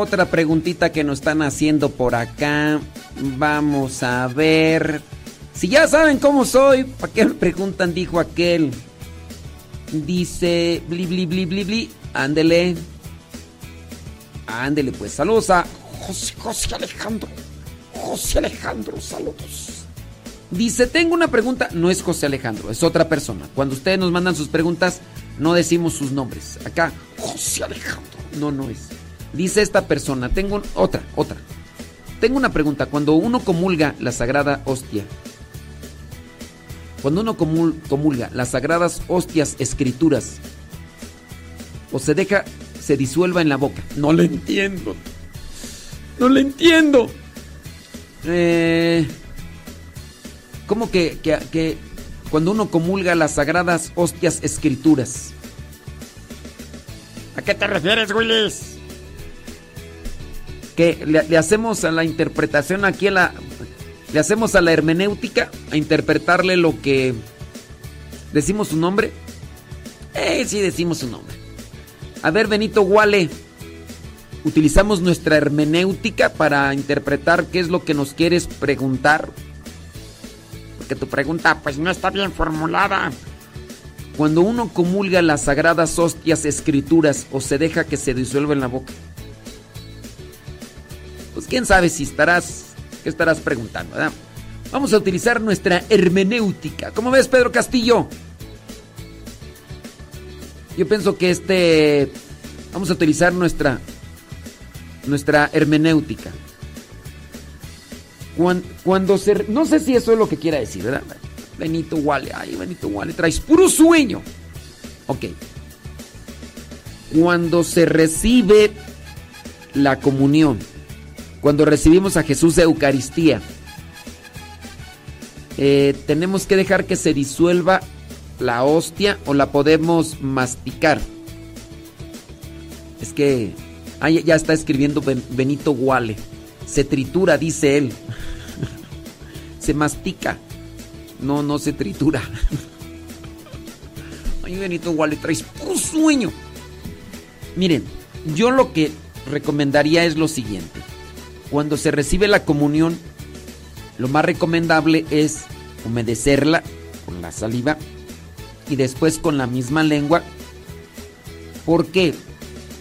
Otra preguntita que nos están haciendo por acá. Vamos a ver. Si ya saben cómo soy, ¿para qué me preguntan? Dijo aquel. Dice, bli, bli, bli, bli, bli. Ándele. Ándele, pues. Saludos a José, José Alejandro. José Alejandro, saludos. Dice, tengo una pregunta. No es José Alejandro, es otra persona. Cuando ustedes nos mandan sus preguntas, no decimos sus nombres. Acá, José Alejandro. No, no es. Dice esta persona, tengo otra, otra. Tengo una pregunta. Cuando uno comulga la sagrada hostia, cuando uno comul- comulga las sagradas hostias escrituras, o se deja, se disuelva en la boca. No le entiendo. No le entiendo. Eh, ¿Cómo que, que, que cuando uno comulga las sagradas hostias escrituras? ¿A qué te refieres, Willis? Que le, hacemos a la interpretación aquí a la. Le hacemos a la hermenéutica a interpretarle lo que. ¿Decimos su nombre? Eh, sí, decimos su nombre. A ver, Benito Guale. utilizamos nuestra hermenéutica para interpretar qué es lo que nos quieres preguntar. Porque tu pregunta pues no está bien formulada. Cuando uno comulga las sagradas hostias escrituras o se deja que se disuelva en la boca. Pues quién sabe si estarás, qué estarás preguntando, ¿verdad? Vamos a utilizar nuestra hermenéutica. ¿Cómo ves, Pedro Castillo? Yo pienso que este vamos a utilizar nuestra nuestra hermenéutica. Cuando, cuando se no sé si eso es lo que quiera decir, ¿verdad? Benito Wale, ay, Benito Wale, traes puro sueño. Ok. Cuando se recibe la comunión, cuando recibimos a Jesús de Eucaristía, eh, tenemos que dejar que se disuelva la hostia o la podemos masticar. Es que ah, ya- está escribiendo Ben- Benito Guale. Se tritura, dice él. se mastica. No, no se tritura. Ay, Benito Guale, traes puro sueño. Miren, yo lo que recomendaría es lo siguiente. Cuando se recibe la comunión, lo más recomendable es humedecerla con la saliva y después con la misma lengua. Porque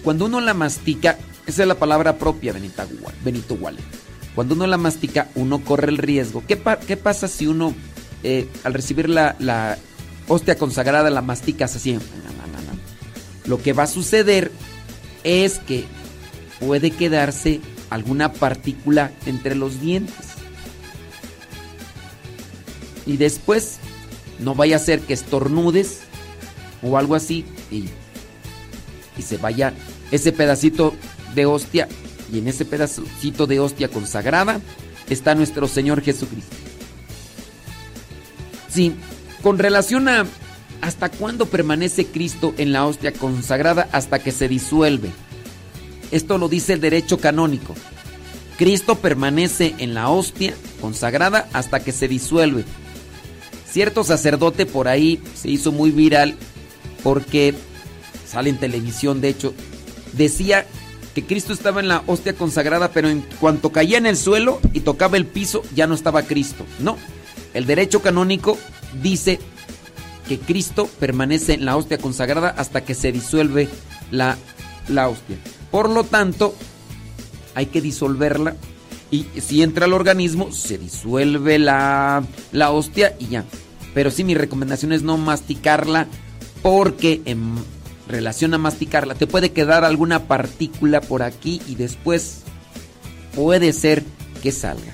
cuando uno la mastica, esa es la palabra propia, Benita Benito Wale. Cuando uno la mastica, uno corre el riesgo. ¿Qué, pa- qué pasa si uno, eh, al recibir la, la hostia consagrada, la masticas así? Lo que va a suceder es que puede quedarse alguna partícula entre los dientes. Y después no vaya a ser que estornudes o algo así y, y se vaya ese pedacito de hostia y en ese pedacito de hostia consagrada está nuestro Señor Jesucristo. Sí, con relación a hasta cuándo permanece Cristo en la hostia consagrada hasta que se disuelve. Esto lo dice el derecho canónico. Cristo permanece en la hostia consagrada hasta que se disuelve. Cierto sacerdote por ahí se hizo muy viral porque sale en televisión, de hecho, decía que Cristo estaba en la hostia consagrada, pero en cuanto caía en el suelo y tocaba el piso, ya no estaba Cristo. No, el derecho canónico dice que Cristo permanece en la hostia consagrada hasta que se disuelve la, la hostia. Por lo tanto, hay que disolverla y si entra al organismo, se disuelve la, la hostia y ya. Pero sí, mi recomendación es no masticarla porque en relación a masticarla te puede quedar alguna partícula por aquí y después puede ser que salga.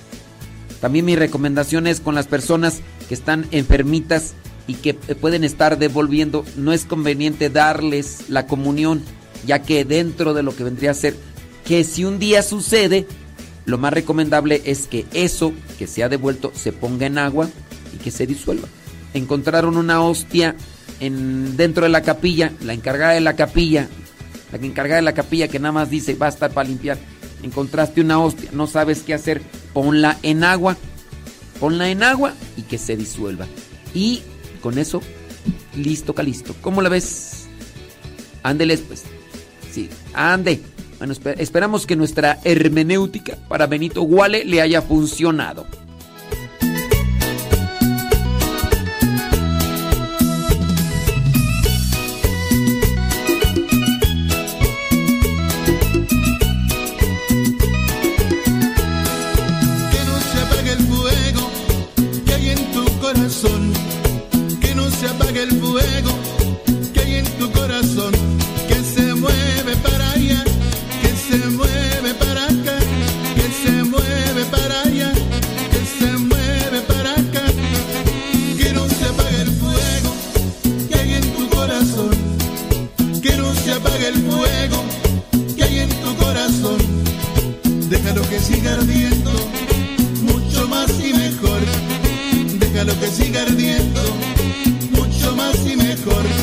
También mi recomendación es con las personas que están enfermitas y que eh, pueden estar devolviendo, no es conveniente darles la comunión, ya que dentro de lo que vendría a ser que si un día sucede, lo más recomendable es que eso que se ha devuelto se ponga en agua y que se disuelva. Encontraron una hostia en, dentro de la capilla, la encargada de la capilla, la que encargada de la capilla que nada más dice basta para limpiar. Encontraste una hostia, no sabes qué hacer, ponla en agua, ponla en agua y que se disuelva. Y con eso, listo, calisto. ¿Cómo la ves? Ándeles, pues. Sí, ande. Bueno, esper- esperamos que nuestra hermenéutica para Benito Guale le haya funcionado. Que siga ardiendo, mucho más y mejor. Déjalo que siga ardiendo, mucho más y mejor.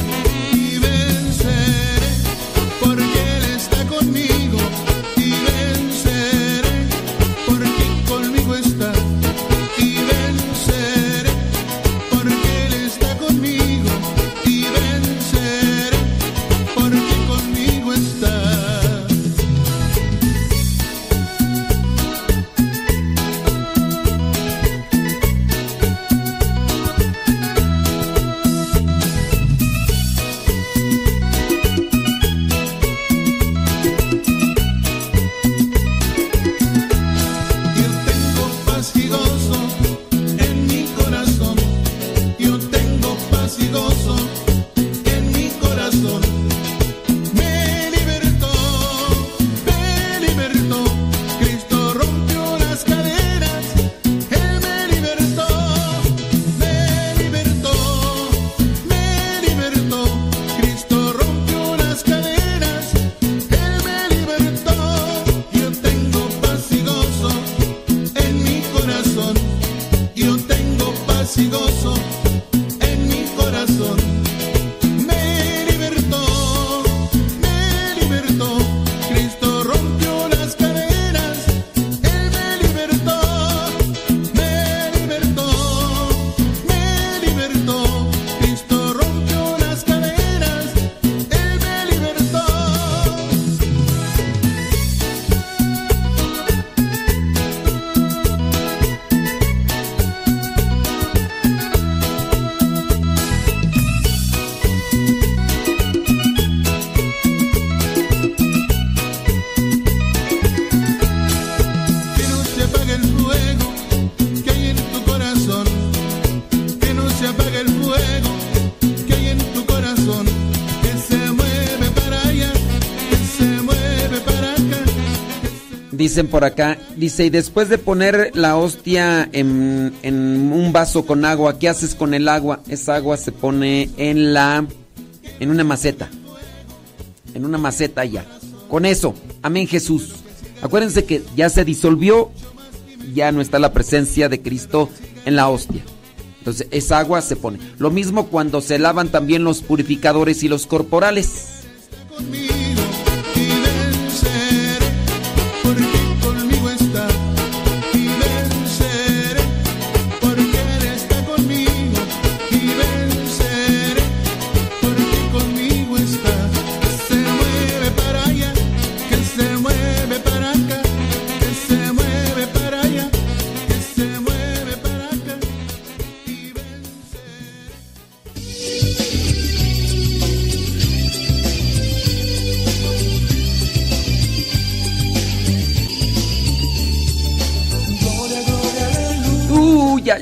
Por acá, dice, y después de poner la hostia en, en un vaso con agua, ¿qué haces con el agua? Esa agua se pone en la, en una maceta. En una maceta ya. Con eso, amén Jesús. Acuérdense que ya se disolvió, ya no está la presencia de Cristo en la hostia. Entonces, esa agua se pone. Lo mismo cuando se lavan también los purificadores y los corporales.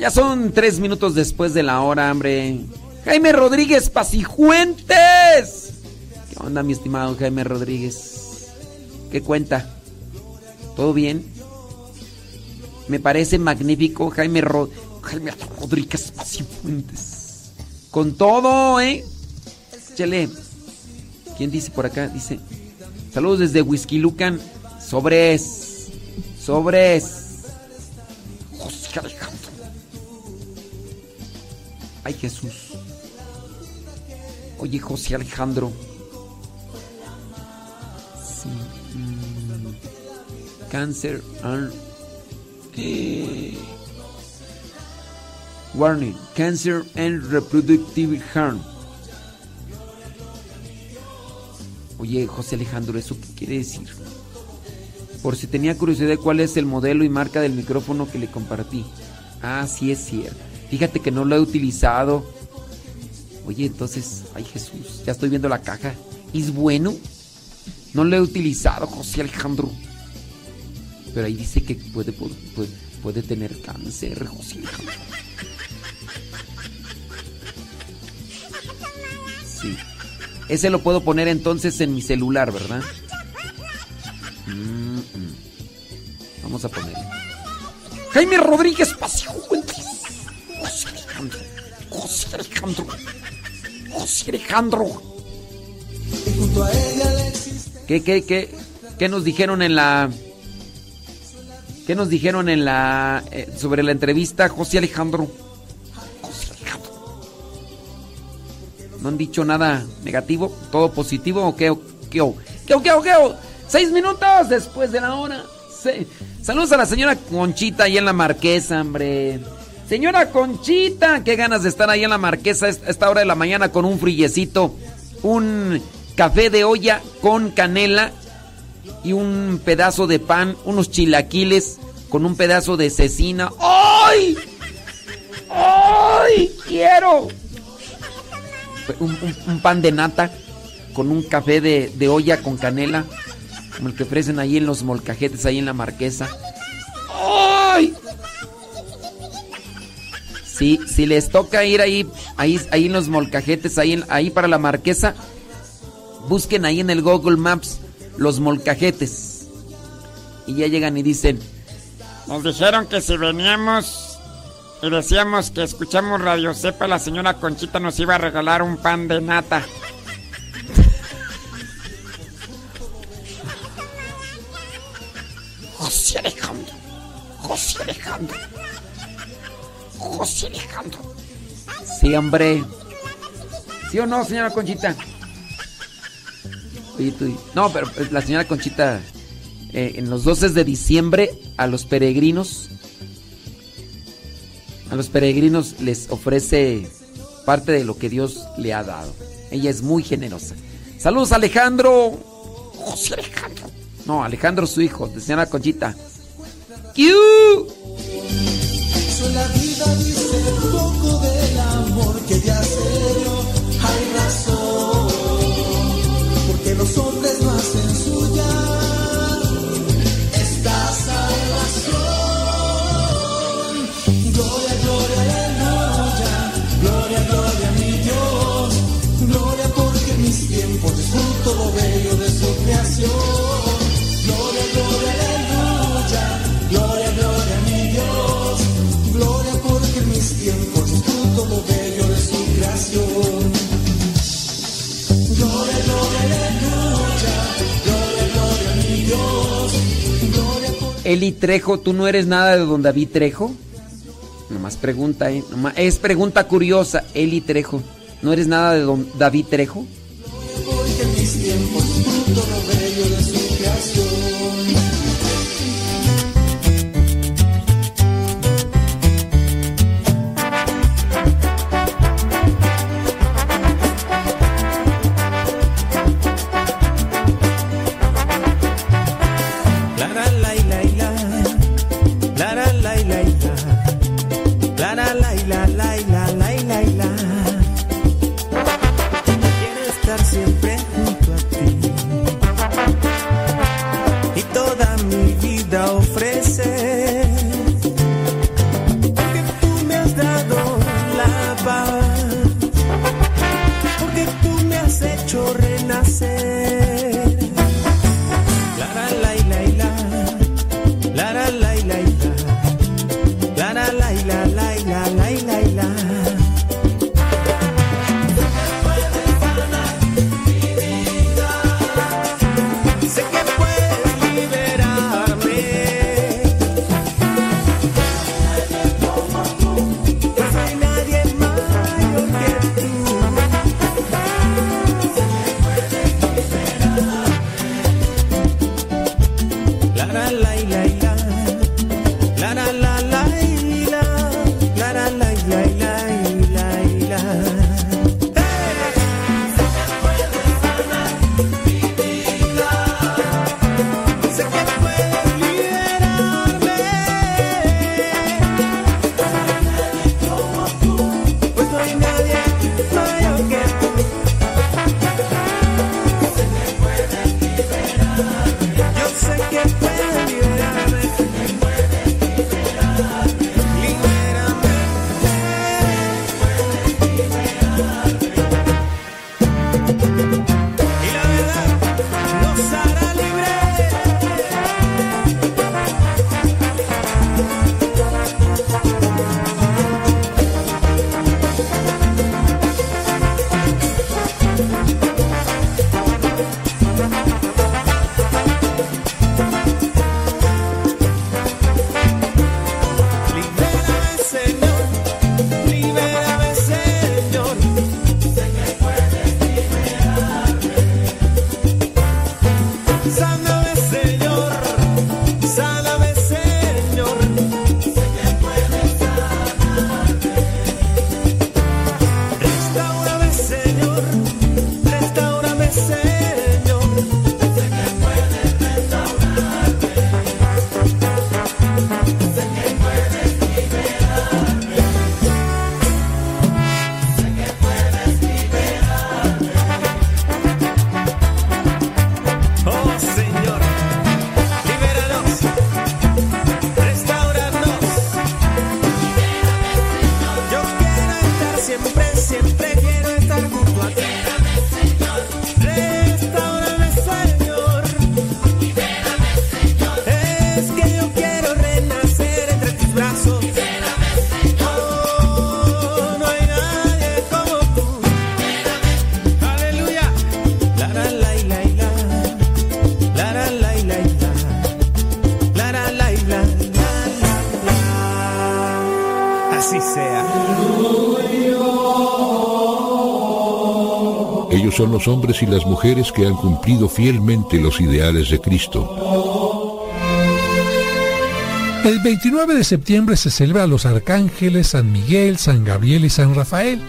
Ya, son tres minutos después de la hora, hombre. Jaime Rodríguez Pasijuentes. ¿Qué onda, mi estimado Jaime Rodríguez? ¿Qué cuenta? ¿Todo bien? Me parece magnífico, Jaime, Jaime Rodríguez Pasijuentes. Con todo, ¿eh? Chele. ¿Quién dice por acá? Dice. Saludos desde Whisky Lucan. Sobres. Sobres. José Alejandro. Ay Jesús. Oye José Alejandro. Sí. mm, Cancer and... eh, warning. Cancer and reproductive harm. Oye José Alejandro, ¿eso qué quiere decir? Por si tenía curiosidad, ¿cuál es el modelo y marca del micrófono que le compartí? Ah, sí es cierto. Fíjate que no lo he utilizado. Oye, entonces, ay Jesús, ya estoy viendo la caja. ¿Es bueno? No lo he utilizado, José Alejandro. Pero ahí dice que puede, puede, puede tener cáncer, José Alejandro. Sí. Ese lo puedo poner entonces en mi celular, ¿verdad? Mm, mm. Vamos a poner. Jaime Rodríguez Pasijuentes. Alejandro. José Alejandro. José Alejandro. ¿Qué, qué, qué, qué nos dijeron en la... ¿Qué nos dijeron en la... eh, sobre la entrevista, José Alejandro? José Alejandro. ¿No han dicho nada negativo? ¿Todo positivo o qué? ¿Qué? ¿Qué? ¿Qué? ¿Qué? Seis minutos después de la hora. Sí. Saludos a la señora Conchita ahí en la Marquesa, hombre. Señora Conchita, qué ganas de estar ahí en la Marquesa a esta hora de la mañana con un frillecito, un café de olla con canela y un pedazo de pan, unos chilaquiles con un pedazo de cecina. ¡Ay! ¡Ay! ¡Quiero! Un, pan de nata con un café de, de olla con canela, como el que ofrecen ahí en los molcajetes, ahí en la marquesa. ¡Ay! Sí, si les toca ir ahí, ahí, ahí en los molcajetes, ahí, en- ahí para la marquesa, busquen ahí en el Google Maps los molcajetes. Y ya llegan y dicen, Nos dijeron que si veníamos y decíamos que escuchamos Radio Cepa, la señora Conchita nos iba a regalar un pan de nata. José Alejandro, José Alejandro, José Alejandro. Sí, hombre. ¿Sí o no, señora Conchita? Oye, tú- No, pero eh, la señora Conchita, eh, en los 12 de diciembre, a los peregrinos, a los peregrinos les ofrece parte de lo que Dios le ha dado. Ella es muy generosa. Saludos, Alejandro. José Alejandro. No, Alejandro, su hijo, de señora Conchita. ¡Kiu! La vida, dice poco del amor que te serio hay razón. Porque los Eli Trejo, ¿tú no eres nada de don David Trejo? Nomás pregunta, ¿eh? Es pregunta curiosa, Eli Trejo. ¿No eres nada de don David Trejo? Señor, hombres y las mujeres que han cumplido fielmente los ideales de Cristo. El 29 de septiembre se celebra a los arcángeles San Miguel, San Gabriel y San Rafael.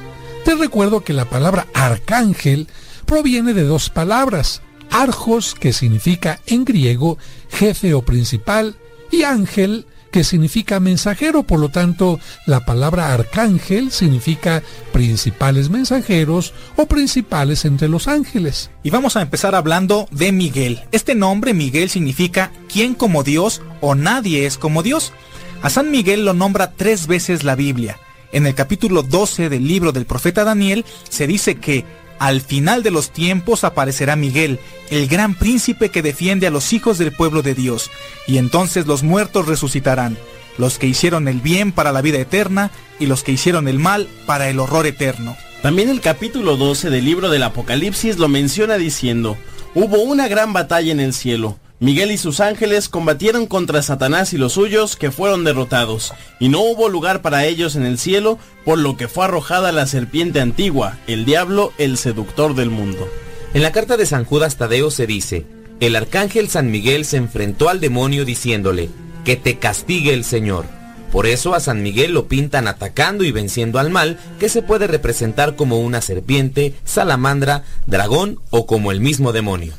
Te recuerdo que la palabra arcángel proviene de dos palabras, arjos, que significa en griego jefe o principal, y ángel, que significa mensajero, por lo tanto la palabra arcángel significa principales mensajeros o principales entre los ángeles. Y vamos a empezar hablando de Miguel. Este nombre Miguel significa ¿quién como Dios o nadie es como Dios? A San Miguel lo nombra tres veces la Biblia. En el capítulo 12 del libro del profeta Daniel se dice que al final de los tiempos aparecerá Miguel, el gran príncipe que defiende a los hijos del pueblo de Dios, y entonces los muertos resucitarán, los que hicieron el bien para la vida eterna y los que hicieron el mal para el horror eterno. También el capítulo 12 del libro del Apocalipsis lo menciona diciendo, hubo una gran batalla en el cielo, Miguel y sus ángeles combatieron contra Satanás y los suyos que fueron derrotados, y no hubo lugar para ellos en el cielo, por lo que fue arrojada la serpiente antigua, el diablo, el seductor del mundo. En la carta de San Judas Tadeo se dice, el arcángel San Miguel se enfrentó al demonio diciéndole, que te castigue el Señor. Por eso a San Miguel lo pintan atacando y venciendo al mal, que se puede representar como una serpiente, salamandra, dragón o como el mismo demonio.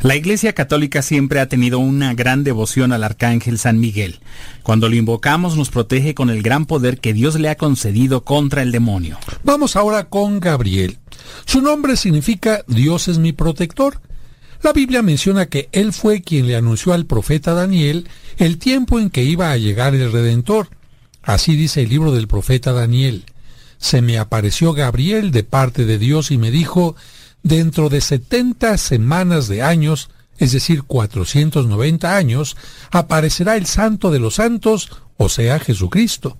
La Iglesia Católica siempre ha tenido una gran devoción al Arcángel San Miguel. Cuando lo invocamos nos protege con el gran poder que Dios le ha concedido contra el demonio. Vamos ahora con Gabriel. Su nombre significa Dios es mi protector. La Biblia menciona que él fue quien le anunció al profeta Daniel el tiempo en que iba a llegar el Redentor. Así dice el libro del profeta Daniel. Se me apareció Gabriel de parte de Dios y me dijo, dentro de setenta semanas de años, es decir, 490 años, aparecerá el santo de los santos, o sea, Jesucristo.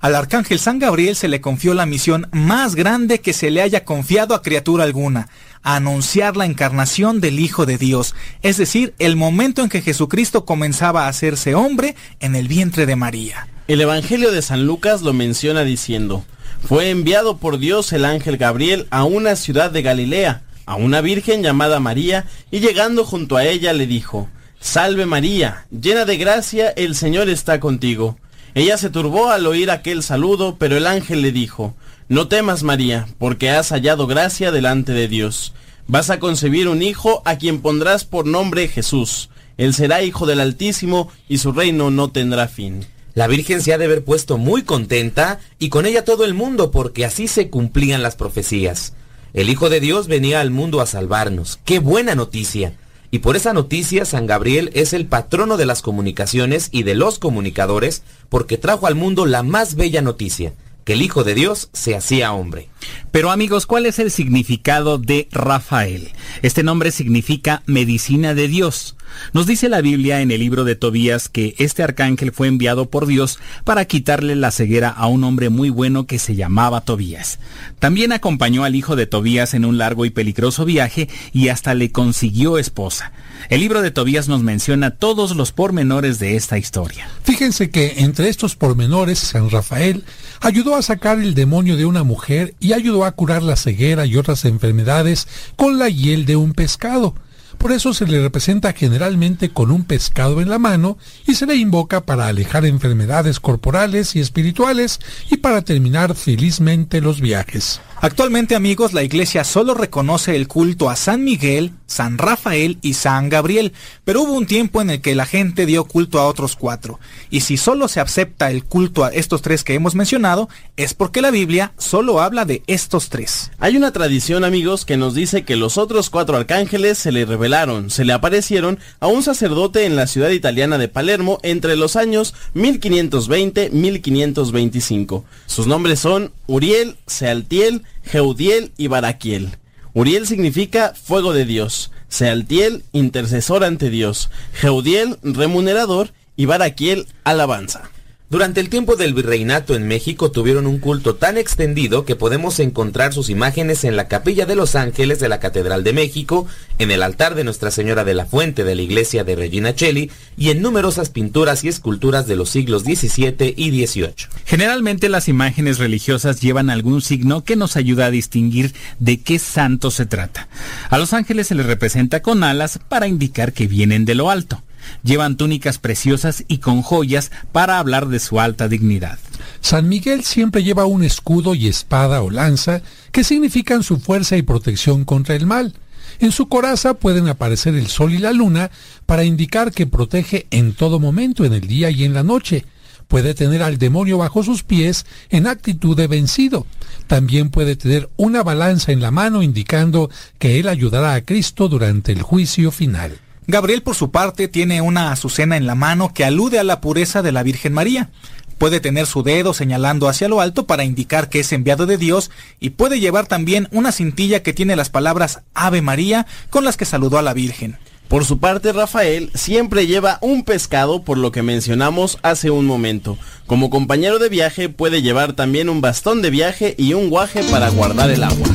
Al arcángel San Gabriel se le confió la misión más grande que se le haya confiado a criatura alguna, anunciar la encarnación del Hijo de Dios, es decir, el momento en que Jesucristo comenzaba a hacerse hombre en el vientre de María. El Evangelio de San Lucas lo menciona diciendo, fue enviado por Dios el ángel Gabriel a una ciudad de Galilea, a una virgen llamada María, y llegando junto a ella le dijo, Salve María, llena de gracia, el Señor está contigo. Ella se turbó al oír aquel saludo, pero el ángel le dijo, No temas María, porque has hallado gracia delante de Dios. Vas a concebir un hijo a quien pondrás por nombre Jesús. Él será hijo del Altísimo y su reino no tendrá fin. La Virgen se ha de haber puesto muy contenta y con ella todo el mundo porque así se cumplían las profecías. El Hijo de Dios venía al mundo a salvarnos. ¡Qué buena noticia! Y por esa noticia San Gabriel es el patrono de las comunicaciones y de los comunicadores porque trajo al mundo la más bella noticia, que el Hijo de Dios se hacía hombre. Pero amigos, ¿cuál es el significado de Rafael? Este nombre significa medicina de Dios. Nos dice la Biblia en el libro de Tobías que este arcángel fue enviado por Dios para quitarle la ceguera a un hombre muy bueno que se llamaba Tobías. También acompañó al hijo de Tobías en un largo y peligroso viaje y hasta le consiguió esposa. El libro de Tobías nos menciona todos los pormenores de esta historia. Fíjense que entre estos pormenores San Rafael ayudó a sacar el demonio de una mujer y ayudó a curar la ceguera y otras enfermedades con la hiel de un pescado. Por eso se le representa generalmente con un pescado en la mano y se le invoca para alejar enfermedades corporales y espirituales y para terminar felizmente los viajes. Actualmente amigos, la iglesia solo reconoce el culto a San Miguel, San Rafael y San Gabriel, pero hubo un tiempo en el que la gente dio culto a otros cuatro. Y si solo se acepta el culto a estos tres que hemos mencionado, es porque la Biblia solo habla de estos tres. Hay una tradición amigos que nos dice que los otros cuatro arcángeles se le revelaron, se le aparecieron a un sacerdote en la ciudad italiana de Palermo entre los años 1520-1525. Sus nombres son Uriel, Sealtiel, Jeudiel y Baraquiel. Uriel significa fuego de Dios, Sealtiel, intercesor ante Dios, Jeudiel, remunerador y Baraquiel, alabanza. Durante el tiempo del virreinato en México tuvieron un culto tan extendido que podemos encontrar sus imágenes en la Capilla de los Ángeles de la Catedral de México, en el altar de Nuestra Señora de la Fuente de la iglesia de Regina Cheli y en numerosas pinturas y esculturas de los siglos XVII y XVIII. Generalmente las imágenes religiosas llevan algún signo que nos ayuda a distinguir de qué santo se trata. A los ángeles se les representa con alas para indicar que vienen de lo alto. Llevan túnicas preciosas y con joyas para hablar de su alta dignidad. San Miguel siempre lleva un escudo y espada o lanza que significan su fuerza y protección contra el mal. En su coraza pueden aparecer el sol y la luna para indicar que protege en todo momento, en el día y en la noche. Puede tener al demonio bajo sus pies en actitud de vencido. También puede tener una balanza en la mano indicando que él ayudará a Cristo durante el juicio final. Gabriel, por su parte, tiene una azucena en la mano que alude a la pureza de la Virgen María. Puede tener su dedo señalando hacia lo alto para indicar que es enviado de Dios y puede llevar también una cintilla que tiene las palabras Ave María con las que saludó a la Virgen. Por su parte, Rafael siempre lleva un pescado por lo que mencionamos hace un momento. Como compañero de viaje puede llevar también un bastón de viaje y un guaje para guardar el agua.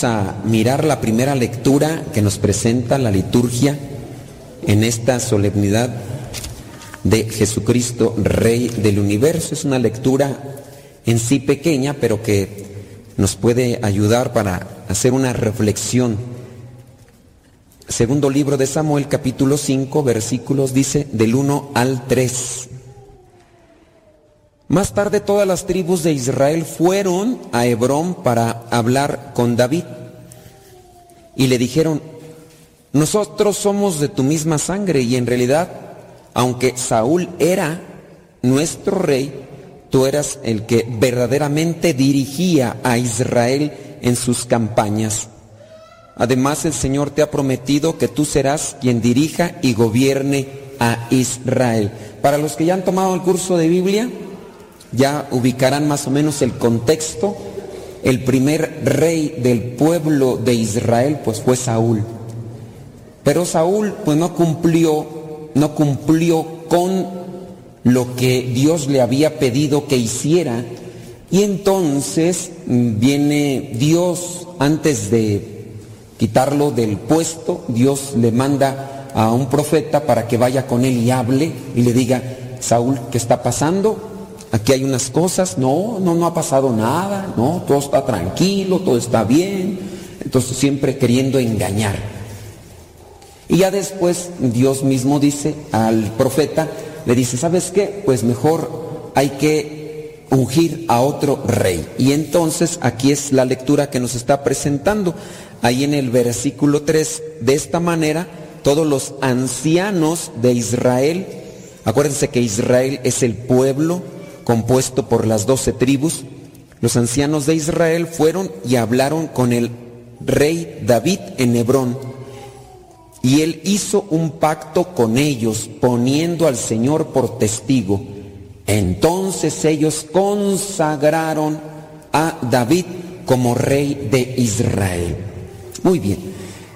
A mirar la primera lectura que nos presenta la liturgia en esta solemnidad de Jesucristo, Rey del Universo. Es una lectura en sí pequeña, pero que nos puede ayudar para hacer una reflexión. Segundo libro de Samuel, capítulo 5, versículos, dice del 1 al 3. Más tarde todas las tribus de Israel fueron a Hebrón para hablar con David y le dijeron, nosotros somos de tu misma sangre y en realidad, aunque Saúl era nuestro rey, tú eras el que verdaderamente dirigía a Israel en sus campañas. Además el Señor te ha prometido que tú serás quien dirija y gobierne a Israel. Para los que ya han tomado el curso de Biblia, ya ubicarán más o menos el contexto. El primer rey del pueblo de Israel pues fue Saúl. Pero Saúl pues no cumplió, no cumplió con lo que Dios le había pedido que hiciera. Y entonces mm, viene Dios antes de quitarlo del puesto, Dios le manda a un profeta para que vaya con él y hable y le diga, Saúl, ¿qué está pasando? Aquí hay unas cosas, no, no, no ha pasado nada, no, todo está tranquilo, todo está bien. Entonces siempre queriendo engañar. Y ya después Dios mismo dice al profeta, le dice, ¿sabes qué? Pues mejor hay que ungir a otro rey. Y entonces aquí es la lectura que nos está presentando. Ahí en el versículo 3, de esta manera, todos los ancianos de Israel, acuérdense que Israel es el pueblo, compuesto por las doce tribus, los ancianos de Israel fueron y hablaron con el rey David en Hebrón. Y él hizo un pacto con ellos, poniendo al Señor por testigo. Entonces ellos consagraron a David como rey de Israel. Muy bien.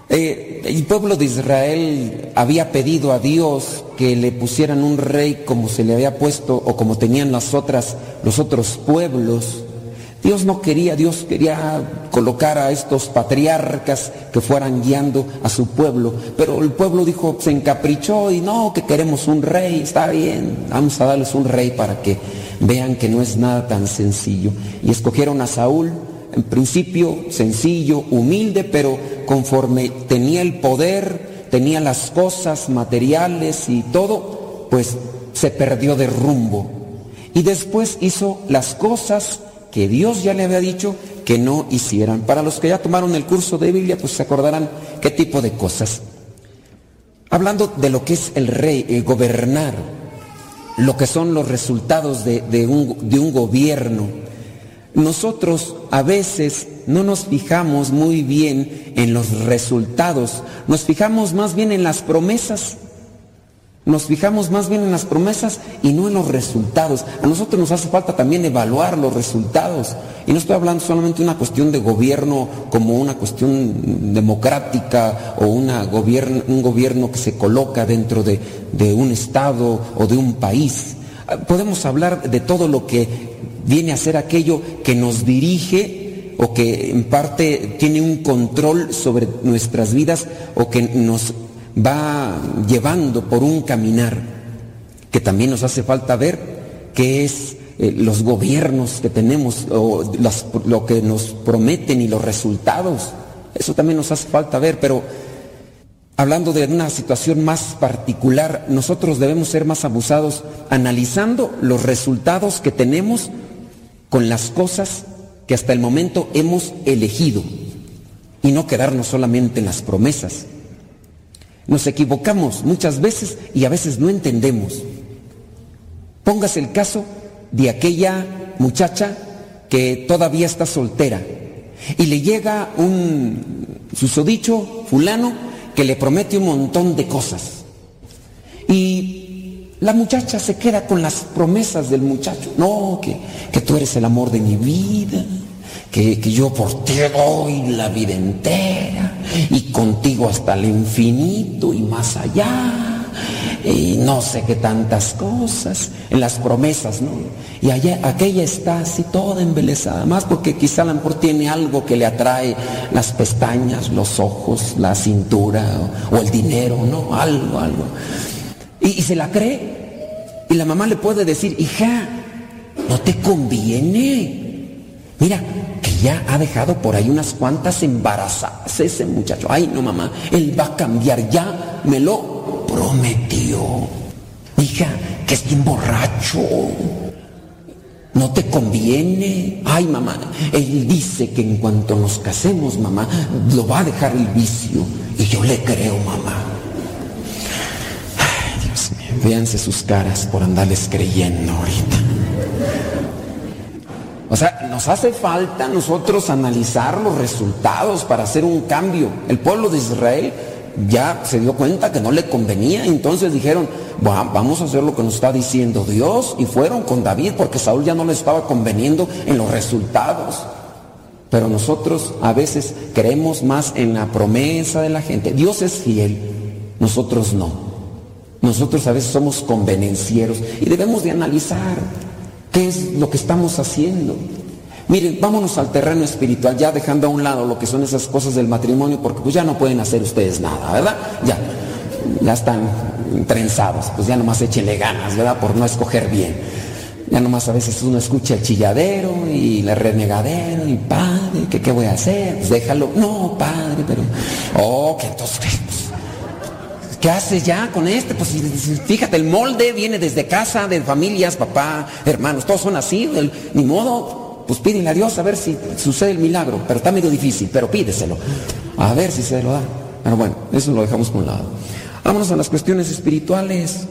Eh, el pueblo de Israel había pedido a Dios que le pusieran un rey como se le había puesto o como tenían las otras, los otros pueblos. Dios no quería, Dios quería colocar a estos patriarcas que fueran guiando a su pueblo, pero el pueblo dijo, se encaprichó y no, que queremos un rey, está bien, vamos a darles un rey para que vean que no es nada tan sencillo. Y escogieron a Saúl, en principio sencillo, humilde, pero conforme tenía el poder, tenía las cosas materiales y todo, pues se perdió de rumbo. Y después hizo las cosas que Dios ya le había dicho que no hicieran. Para los que ya tomaron el curso de Biblia, pues se acordarán qué tipo de cosas. Hablando de lo que es el rey, el gobernar, lo que son los resultados de, de un, de un gobierno, nosotros a veces no nos fijamos muy bien en los resultados, nos fijamos más bien en las promesas. Nos fijamos más bien en las promesas y no en los resultados. A nosotros nos hace falta también evaluar los resultados. Y no estoy hablando solamente de una cuestión de gobierno como una cuestión democrática o gobierno, un gobierno que se coloca dentro de, de un Estado o de un país. Podemos hablar de todo lo que viene a ser aquello que nos dirige o que en parte tiene un control sobre nuestras vidas o que nos va llevando por un caminar que también nos hace falta ver qué es eh, los gobiernos que tenemos o lo que nos prometen y los resultados. Eso también nos hace falta ver, pero hablando de una situación más particular, nosotros debemos ser más abusados analizando los resultados que tenemos con las cosas que hasta el momento hemos elegido y no quedarnos solamente en las promesas. Nos equivocamos muchas veces y a veces no entendemos. Póngase el caso de aquella muchacha que todavía está soltera y le llega un susodicho fulano que le promete un montón de cosas. Y la muchacha se queda con las promesas del muchacho. No, que, que tú eres el amor de mi vida, que, que yo por ti doy la vida entera y contigo hasta el infinito y más allá. y no sé qué tantas cosas, en las promesas, ¿no? Y allá, aquella está así toda embelesada, más porque quizá a lo mejor tiene algo que le atrae las pestañas, los ojos, la cintura o, o el dinero, ¿no? Algo, algo. Y, se la cree. Y la mamá le puede decir, hija, no te conviene. Mira, que ya ha dejado por ahí unas cuantas embarazadas ese muchacho. Ay, no, mamá, él va a cambiar, ya me lo prometió. Hija, que es bien borracho. No te conviene. Ay, mamá, él dice que en cuanto nos casemos, mamá, lo va a dejar el vicio. Y yo le creo, mamá. Véanse sus caras por andarles creyendo ahorita. O sea, nos hace falta nosotros analizar los resultados para hacer un cambio. El pueblo de Israel ya se dio cuenta que no le convenía, entonces dijeron, "Va- vamos a hacer lo que nos está diciendo Dios, y fueron con David porque Saúl ya no le estaba conveniendo en los resultados. Pero nosotros a veces creemos más en la promesa de la gente. Dios es fiel, nosotros no. Nosotros a veces somos convenencieros y debemos de analizar qué es lo que estamos haciendo. Miren, vámonos al terreno espiritual, ya dejando a un lado lo que son esas cosas del matrimonio, porque pues ya no pueden hacer ustedes nada, ¿verdad? Ya, ya están trenzados, pues ya nomás échenle ganas, ¿verdad? Por no escoger bien. Ya nomás a veces uno escucha el chilladero y el renegadero y padre, ¿qué, qué voy a hacer? Pues déjalo. No, padre, pero... Oh, que entonces... ¿Qué haces ya con este? Pues fíjate, el molde viene desde casa, de familias, papá, hermanos, todos son así, ni modo, pues pídele a Dios a ver si sucede el milagro, pero está medio difícil, pero pídeselo, a ver si se lo da. Pero bueno, eso lo dejamos por un lado. Vámonos a las cuestiones espirituales.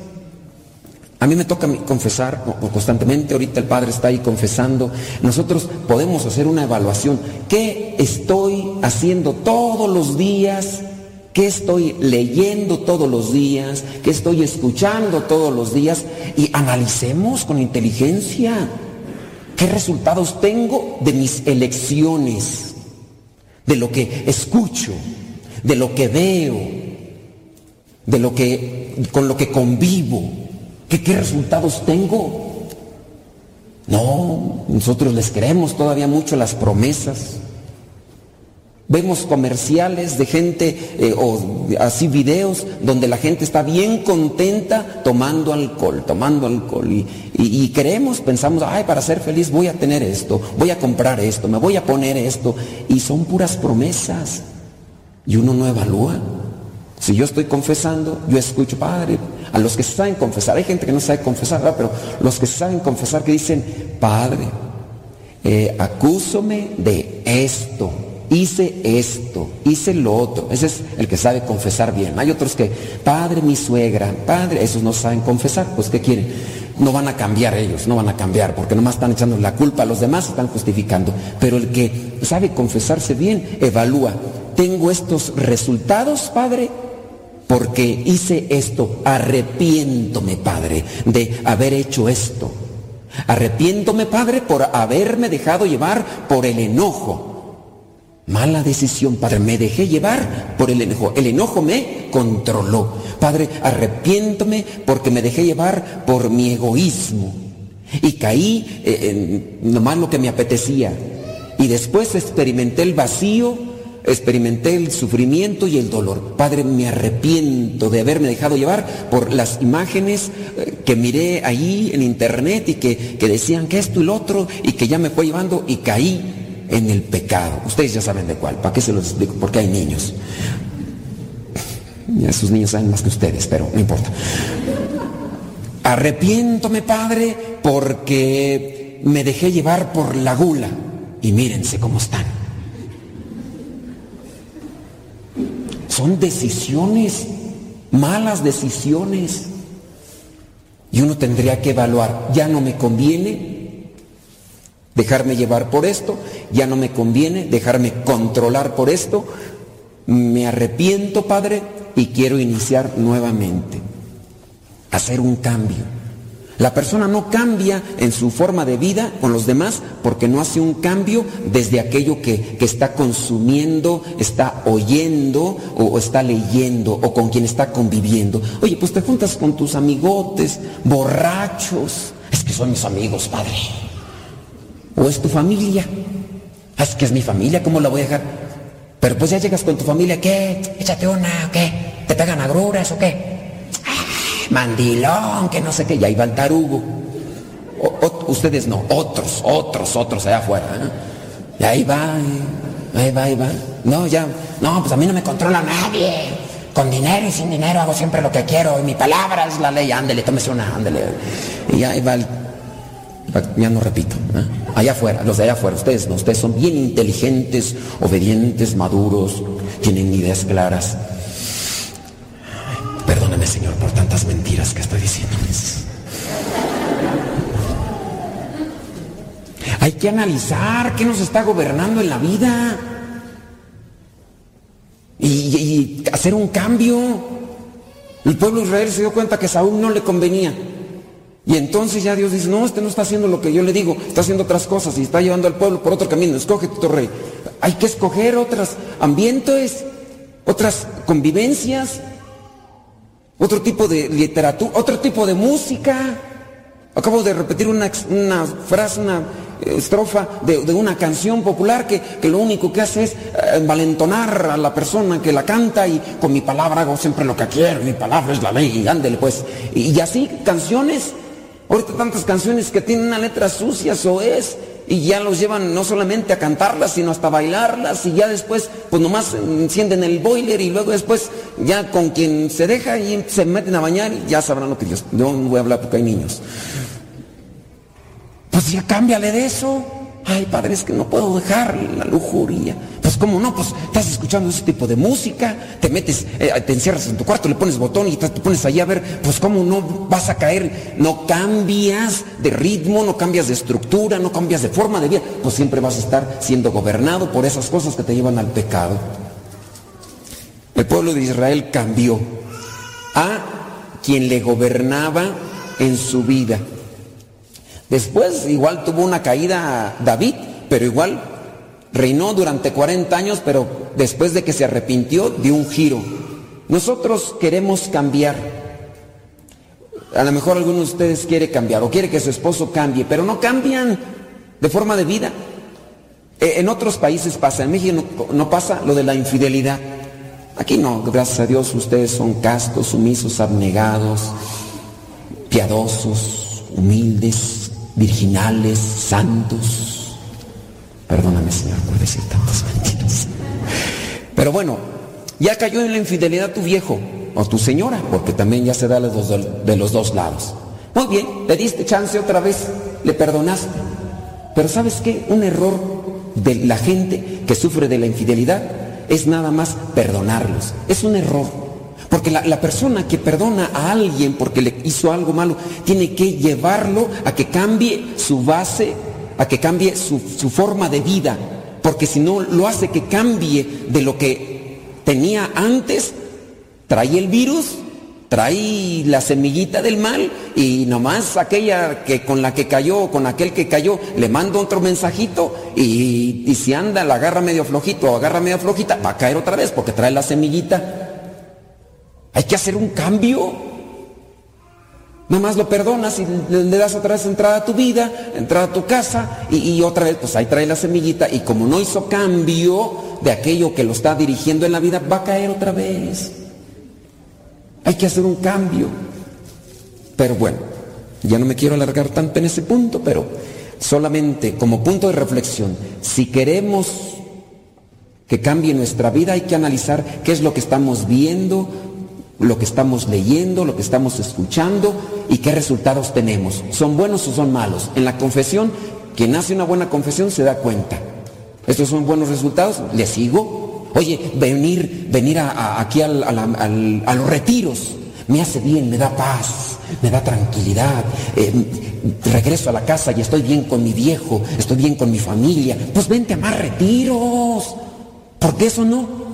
A mí me toca confesar constantemente, ahorita el Padre está ahí confesando, nosotros podemos hacer una evaluación. ¿Qué estoy haciendo todos los días? ¿Qué estoy leyendo todos los días? ¿Qué estoy escuchando todos los días? Y analicemos con inteligencia qué resultados tengo de mis elecciones, de lo que escucho, de lo que veo, de lo que con lo que convivo. ¿Qué, qué resultados tengo? No, nosotros les creemos todavía mucho las promesas. Vemos comerciales de gente eh, o así videos donde la gente está bien contenta tomando alcohol, tomando alcohol. Y, y- y creemos, pensamos, ay, para ser feliz voy a tener esto, voy a comprar esto, me voy a poner esto. Y son puras promesas. Y uno no evalúa. Si yo estoy confesando, yo escucho, Padre, a los que saben confesar, hay gente que no sabe confesar, pero los que saben confesar que dicen, Padre, eh, acúsome de esto, hice esto, hice lo otro. Ese es el que sabe confesar bien. Hay otros que, Padre, mi suegra, Padre, esos no saben confesar, pues ¿qué quieren? No van a cambiar ellos, no van a cambiar, porque nomás están echando la culpa a los demás, están justificando. Pero el que sabe confesarse bien, evalúa, tengo estos resultados, Padre, porque hice esto, arrepiéntome, Padre, de haber hecho esto. Arrepiéntome, Padre, por haberme dejado llevar por el enojo. Mala decisión, Padre, me dejé llevar por el enojo. El enojo me controló. Padre, arrepiéntome porque me dejé llevar por mi egoísmo. Y caí eh, en lo que me apetecía. Y después experimenté el vacío, experimenté el sufrimiento y el dolor. Padre, me arrepiento de haberme dejado llevar por las imágenes eh, que miré ahí en internet y que, que decían que esto y lo otro y que ya me fue llevando y caí en el pecado. Ustedes ya saben de cuál, ¿para qué se los explico? Porque hay niños. Ya sus niños saben más que ustedes, pero no importa. Arrepiéntome, Padre, porque me dejé llevar por la gula. Y mírense cómo están. Son decisiones, malas decisiones. Y uno tendría que evaluar, ya no me conviene dejarme llevar por esto, ya no me conviene dejarme controlar por esto, me arrepiento, Padre, y quiero iniciar nuevamente, hacer un cambio. La persona no cambia en su forma de vida con los demás porque no hace un cambio desde aquello que, que está consumiendo, está oyendo o, o está leyendo o con quien está conviviendo. Oye, pues te juntas con tus amigotes, borrachos. Es que son mis amigos, padre. O es tu familia. "Ah, Es que es mi familia, ¿cómo la voy a dejar? Pero pues ya llegas con tu familia, ¿qué? Échate una, ¿o qué? ¿Te pegan agruras o qué? mandilón, que no sé qué, y ahí va el tarugo. Ustedes no, otros, otros, otros allá afuera. ¿eh? Y ahí va, eh, ahí va, ahí va. No, ya, no, pues a mí no me controla nadie. Con dinero y sin dinero hago siempre lo que quiero. Y mi palabra es la ley. Ándele, tómese una, ándele. Y ahí va el... Ya no repito. ¿eh? Allá afuera, los de allá afuera, ustedes no, ustedes son bien inteligentes, obedientes, maduros, tienen ideas claras. Perdóneme, Señor, por tantas mentiras que estoy diciéndoles. Hay que analizar qué nos está gobernando en la vida y, y- y hacer un cambio. El pueblo de Israel se dio cuenta que Saúl no le convenía. Y entonces ya Dios dice, no, este no está haciendo lo que yo le digo, está haciendo otras cosas y está llevando al pueblo por otro camino. Escoge tu rey. Hay que escoger otros ambientes, otras convivencias, otro tipo de literatura, otro tipo de música. Acabo de repetir una, una frase, una estrofa de, de una canción popular que, que lo único que hace es eh, envalentonar a la persona que la canta y con mi palabra hago siempre lo que quiero, mi palabra es la ley, ándele pues. Y así canciones, ahorita tantas canciones que tienen una letra sucia, o es, y ya los llevan no solamente a cantarlas, sino hasta bailarlas, y ya después, pues nomás encienden el boiler y luego después ya con quien se deja y se meten a bañar y ya sabrán lo que Dios. Yo no voy a hablar porque hay niños. Pues ya cámbiale de eso. Ay, padre, es que no puedo dejar la lujuria. Pues cómo no, pues estás escuchando ese tipo de música, te metes, eh, te encierras en tu cuarto, le pones botón y te te pones ahí a ver, pues cómo no vas a caer, no cambias de ritmo, no cambias de estructura, no cambias de forma de vida, pues siempre vas a estar siendo gobernado por esas cosas que te llevan al pecado. El pueblo de Israel cambió a quien le gobernaba en su vida. Después igual tuvo una caída David, pero igual reinó durante 40 años, pero después de que se arrepintió dio un giro. Nosotros queremos cambiar. A lo mejor alguno de ustedes quiere cambiar o quiere que su esposo cambie, pero no cambian de forma de vida. Eh, En otros países pasa, en México no, no pasa lo de la infidelidad. Aquí no, gracias a Dios ustedes son castos, sumisos, abnegados, piadosos, humildes, virginales, santos. Perdóname, Señor, por decir tantas mentiras. Pero bueno, ya cayó en la infidelidad tu viejo o tu señora, porque también ya se da de los, dos lados. Muy bien, le diste chance otra vez, le perdonaste. Pero ¿sabes qué? Un error de la gente que sufre de la infidelidad es nada más perdonarlos. Es un error. Porque la, persona que perdona a alguien porque le hizo algo malo, tiene que llevarlo a que cambie su base, a que cambie su, su forma de vida. Porque si no lo hace que cambie de lo que tenía antes, trae el virus, trae la semillita del mal y nomás aquella que con la que cayó, con aquel que cayó, le manda otro mensajito y, y si anda, la agarra medio flojito o agarra medio flojita, va a caer otra vez porque trae la semillita. Hay que hacer un cambio. Nomás lo perdonas y le, le das otra vez entrada a tu vida, entrada a tu casa y, y otra vez pues ahí trae la semillita y como no hizo cambio de aquello que lo está dirigiendo en la vida, va a caer otra vez. Hay que hacer un cambio. Pero bueno, ya no me quiero alargar tanto en ese punto, pero solamente como punto de reflexión, si queremos que cambie nuestra vida hay que analizar qué es lo que estamos viendo, lo que estamos leyendo, lo que estamos escuchando y qué resultados tenemos. ¿Son buenos o son malos? En la confesión, quien hace una buena confesión se da cuenta. ¿Estos son buenos resultados? ¿Le sigo? Oye, venir, venir a- aquí al- a los retiros me hace bien, me da paz, me da tranquilidad. eh, regreso a la casa y estoy bien con mi viejo, estoy bien con mi familia. Pues vente a más retiros. ¿Por qué eso no?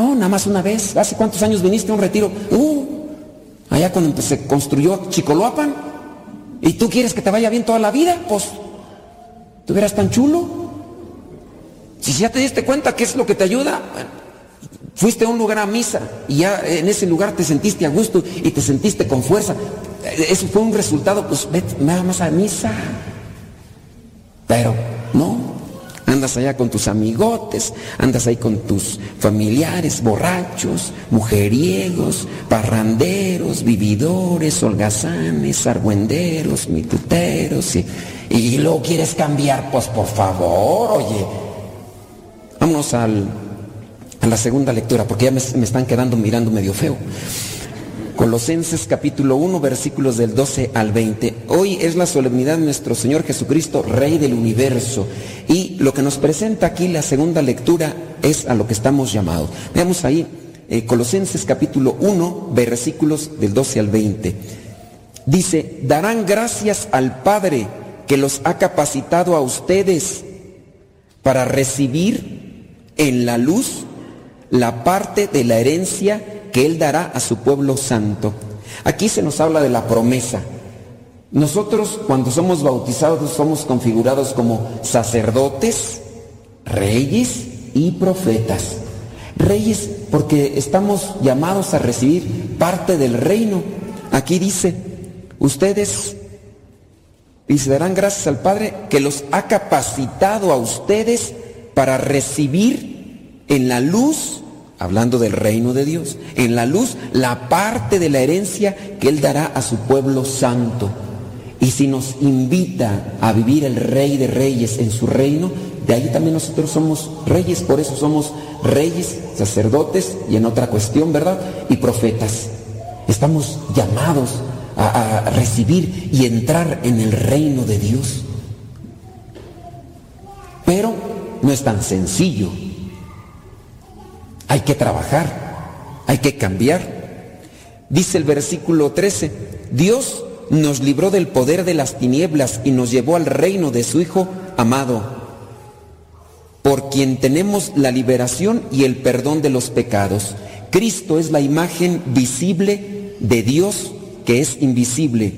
No, nada más una vez. ¿Hace cuántos años viniste a un retiro? Uh, allá cuando se construyó Chicoloapan. ¿Y tú quieres que te vaya bien toda la vida? Pues, ¿tú eras tan chulo? Si ya te diste cuenta qué es lo que te ayuda, fuiste a un lugar a misa y ya en ese lugar te sentiste a gusto y te sentiste con fuerza. Eso fue un resultado, pues vete nada más a misa. Pero no, andas allá con tus amigotes, andas ahí con tus familiares, borrachos, mujeriegos, parranderos, vividores, holgazanes, argüenderos, mituteros, y, y luego quieres cambiar, pues por favor, oye. Vámonos al, a la segunda lectura, porque ya me, me están quedando mirando medio feo. Colosenses capítulo 1 versículos del 12 al 20. Hoy es la solemnidad de nuestro Señor Jesucristo, Rey del universo. Y lo que nos presenta aquí la segunda lectura es a lo que estamos llamados. Veamos ahí, eh, Colosenses capítulo 1 versículos del 12 al 20. Dice, darán gracias al Padre que los ha capacitado a ustedes para recibir en la luz la parte de la herencia que Él dará a su pueblo santo. Aquí se nos habla de la promesa. Nosotros cuando somos bautizados somos configurados como sacerdotes, reyes y profetas. Reyes porque estamos llamados a recibir parte del reino. Aquí dice, ustedes, y se darán gracias al Padre que los ha capacitado a ustedes para recibir en la luz hablando del reino de Dios, en la luz la parte de la herencia que Él dará a su pueblo santo. Y si nos invita a vivir el rey de reyes en su reino, de ahí también nosotros somos reyes, por eso somos reyes, sacerdotes y en otra cuestión, ¿verdad? Y profetas. Estamos llamados a, a recibir y entrar en el reino de Dios. Pero no es tan sencillo. Hay que trabajar, hay que cambiar. Dice el versículo 13, Dios nos libró del poder de las tinieblas y nos llevó al reino de su Hijo amado, por quien tenemos la liberación y el perdón de los pecados. Cristo es la imagen visible de Dios que es invisible.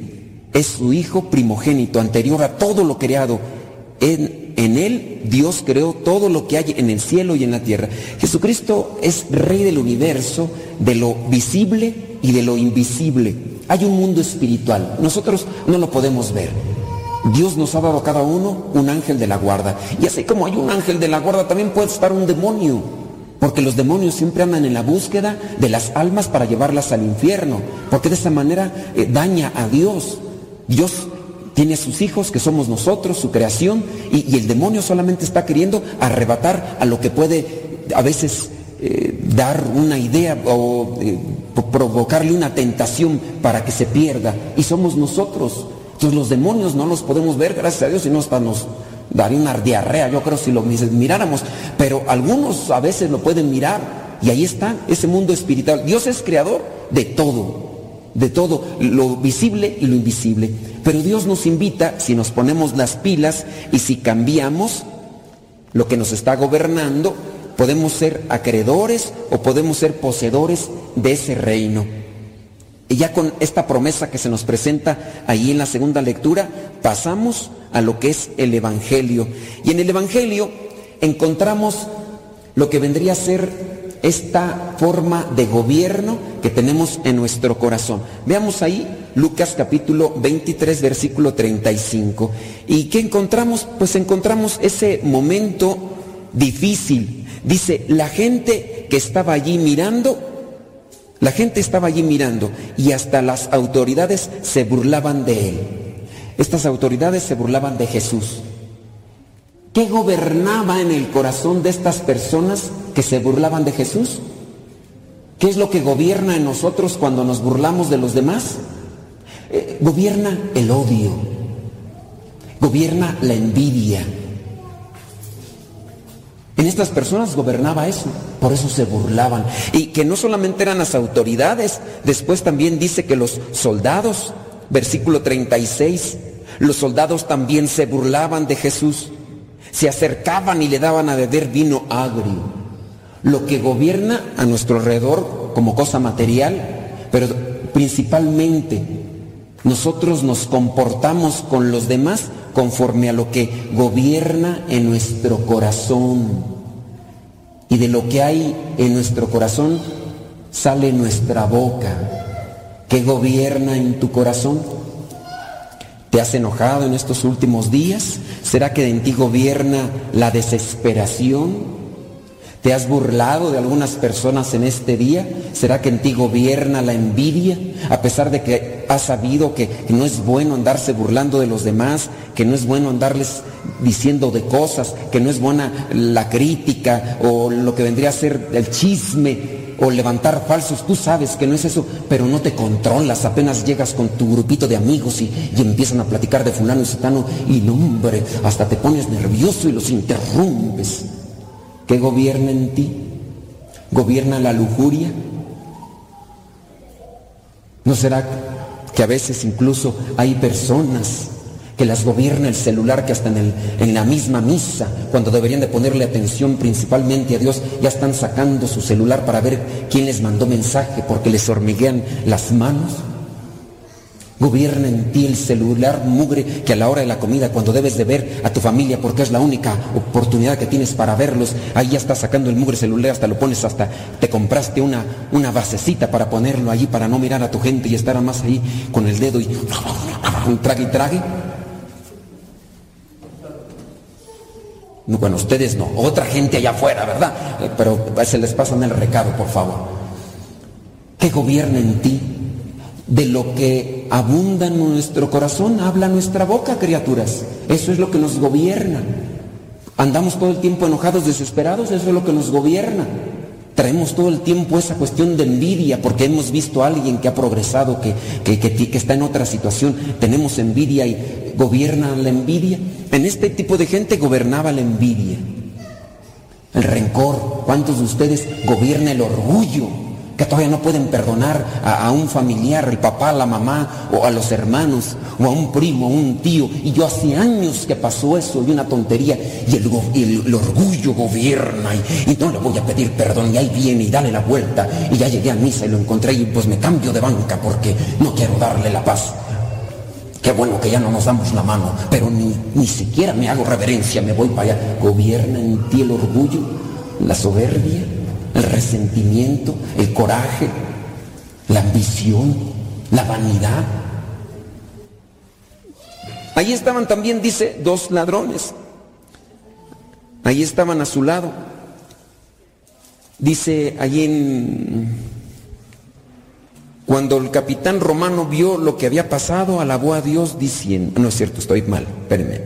Es su Hijo primogénito, anterior a todo lo creado. En, en Él Dios creó todo lo que hay en el cielo y en la tierra. Jesucristo es Rey del universo, de lo visible y de lo invisible. Hay un mundo espiritual. Nosotros no lo podemos ver. Dios nos ha dado a cada uno un ángel de la guarda. Y así como hay un ángel de la guarda, también puede estar un demonio. Porque los demonios siempre andan en la búsqueda de las almas para llevarlas al infierno. Porque de esa manera eh, daña a Dios. Dios tiene a sus hijos, que somos nosotros, su creación, y, el demonio solamente está queriendo arrebatar a lo que puede a veces eh, dar una idea o eh, provocarle una tentación para que se pierda. Y somos nosotros. Entonces los demonios no los podemos ver, gracias a Dios, y no hasta nos daría una diarrea, yo creo, si lo miráramos. Pero algunos a veces lo pueden mirar. Y ahí está ese mundo espiritual. Dios es creador de todo, de todo, lo visible y lo invisible. Pero Dios nos invita, si nos ponemos las pilas y si cambiamos lo que nos está gobernando, podemos ser acreedores o podemos ser poseedores de ese reino. Y ya con esta promesa que se nos presenta ahí en la segunda lectura, pasamos a lo que es el Evangelio. Y en el Evangelio encontramos lo que vendría a ser esta forma de gobierno que tenemos en nuestro corazón. Veamos ahí Lucas capítulo 23 versículo 35. ¿Y qué encontramos? Pues encontramos ese momento difícil. Dice, la gente que estaba allí mirando, la gente estaba allí mirando y hasta las autoridades se burlaban de él. Estas autoridades se burlaban de Jesús. ¿Qué gobernaba en el corazón de estas personas que se burlaban de Jesús? ¿Qué es lo que gobierna en nosotros cuando nos burlamos de los demás? Eh, gobierna el odio, gobierna la envidia. En estas personas gobernaba eso, por eso se burlaban. Y que no solamente eran las autoridades, después también dice que los soldados, versículo 36, los soldados también se burlaban de Jesús se acercaban y le daban a beber vino agrio. Lo que gobierna a nuestro alrededor como cosa material, pero principalmente nosotros nos comportamos con los demás conforme a lo que gobierna en nuestro corazón. Y de lo que hay en nuestro corazón sale nuestra boca. ¿Qué gobierna en tu corazón? ¿Te has enojado en estos últimos días? ¿Será que en ti gobierna la desesperación? ¿Te has burlado de algunas personas en este día? ¿Será que en ti gobierna la envidia? A pesar de que has sabido que, no es bueno andarse burlando de los demás, que no es bueno andarles diciendo de cosas, que no es buena la crítica o lo que vendría a ser el chisme o levantar falsos, tú sabes que no es eso, pero no te controlas, apenas llegas con tu grupito de amigos y, y empiezan a platicar de fulano y sutano y no hombre, hasta te pones nervioso y los interrumpes. ¿Qué gobierna en ti? ¿Gobierna la lujuria? ¿No será que a veces incluso hay personas que las gobierna el celular que hasta en, el- en la misma misa, cuando deberían de ponerle atención principalmente a Dios, ya están sacando su celular para ver quién les mandó mensaje porque les hormiguean las manos? Gobierna en ti el celular mugre que a la hora de la comida, cuando debes de ver a tu familia, porque es la única oportunidad que tienes para verlos, ahí ya estás sacando el mugre celular, hasta lo pones, hasta te compraste una, una basecita para ponerlo allí, para no mirar a tu gente y estar más ahí con el dedo y trague y trague. Bueno, ustedes no, otra gente allá afuera, ¿verdad? Eh, Pero se les pasan el recado, por favor. ¿Qué gobierna en ti? De lo que abunda en nuestro corazón, habla nuestra boca, criaturas. Eso es lo que nos gobierna. Andamos todo el tiempo enojados, desesperados, eso es lo que nos gobierna. Traemos todo el tiempo esa cuestión de envidia porque hemos visto a alguien que ha progresado, que, que, que que está en otra situación. Tenemos envidia y gobierna la envidia. En este tipo de gente gobernaba la envidia. El rencor. ¿Cuántos de ustedes gobierna el orgullo? Que todavía no pueden perdonar a, un familiar, el papá, la mamá, o a los hermanos, o a un primo, a un tío. Y yo hace años que pasó eso, y una tontería, y el, orgullo gobierna, y, y no le voy a pedir perdón, y ahí viene, y dale la vuelta, y ya llegué a misa y lo encontré, y pues me cambio de banca porque no quiero darle la paz. Qué bueno que ya no nos damos la mano, pero ni, ni siquiera me hago reverencia, me voy para allá. ¿Gobierna en ti el orgullo, la soberbia, el resentimiento, el coraje, la ambición, la vanidad? Ahí estaban también, dice, dos ladrones. Ahí estaban a su lado. Dice allí en cuando el capitán romano vio lo que había pasado, alabó a Dios diciendo, no es cierto, estoy mal, espérenme.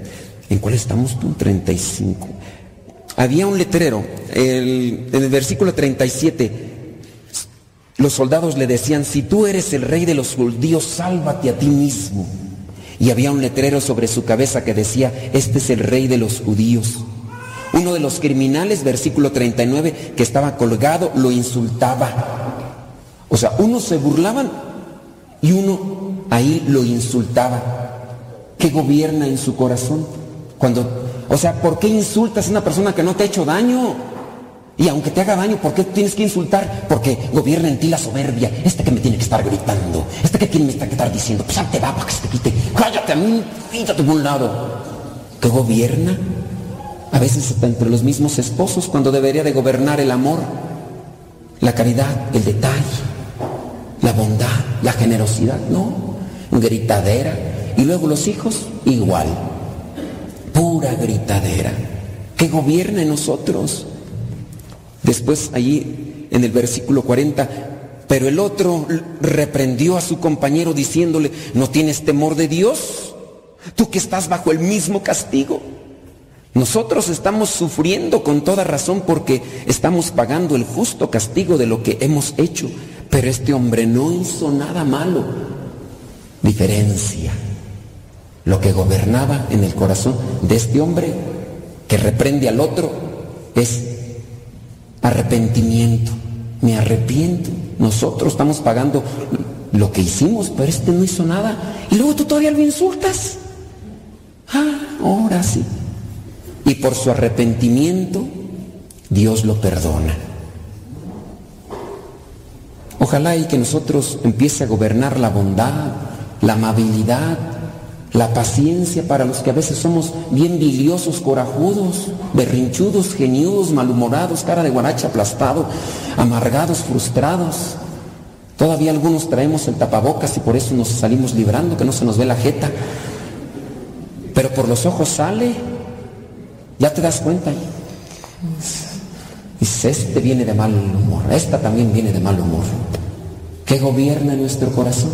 ¿En cuál estamos tú? 35. Había un letrero, en el versículo 37, los soldados le decían, si tú eres el rey de los judíos, sálvate a ti mismo. Y había un letrero sobre su cabeza que decía, este es el rey de los judíos. Uno de los criminales, versículo 39, que estaba colgado, lo insultaba. O sea, unos se burlaban y uno ahí lo insultaba. ¿Qué gobierna en su corazón? Cuando, o sea, ¿por qué insultas a una persona que no te ha hecho daño? Y aunque te haga daño, ¿por qué tienes que insultar? Porque gobierna en ti la soberbia. Este que me tiene que estar gritando. Este que tiene que estar diciendo, pues te va para que se te quite. Cállate a mí, quítate por un lado. ¿Qué gobierna? A veces hasta entre los mismos esposos, cuando debería de gobernar el amor, la caridad, el detalle, la bondad, la generosidad, no, gritadera. Y luego los hijos, igual, pura gritadera. ¿Qué gobierna nosotros? Después allí en el versículo 40, pero el otro reprendió a su compañero diciéndole, ¿no tienes temor de Dios? Tú que estás bajo el mismo castigo. Nosotros estamos sufriendo con toda razón porque estamos pagando el justo castigo de lo que hemos hecho, pero este hombre no hizo nada malo. Diferencia. Lo que gobernaba en el corazón de este hombre que reprende al otro es arrepentimiento. Me arrepiento. Nosotros estamos pagando lo que hicimos, pero este no hizo nada. Y luego tú todavía lo insultas. Ah, ahora sí. Y por su arrepentimiento, Dios lo perdona. Ojalá y que nosotros empiece a gobernar la bondad, la amabilidad, la paciencia para los que a veces somos bien biliosos, corajudos, berrinchudos, geniudos, malhumorados, cara de guaracha aplastado, amargados, frustrados. Todavía algunos traemos el tapabocas y por eso nos salimos librando, que no se nos ve la jeta. Pero por los ojos sale, ya te das cuenta. Dices, este viene de mal humor, esta también viene de mal humor. ¿Qué gobierna nuestro corazón?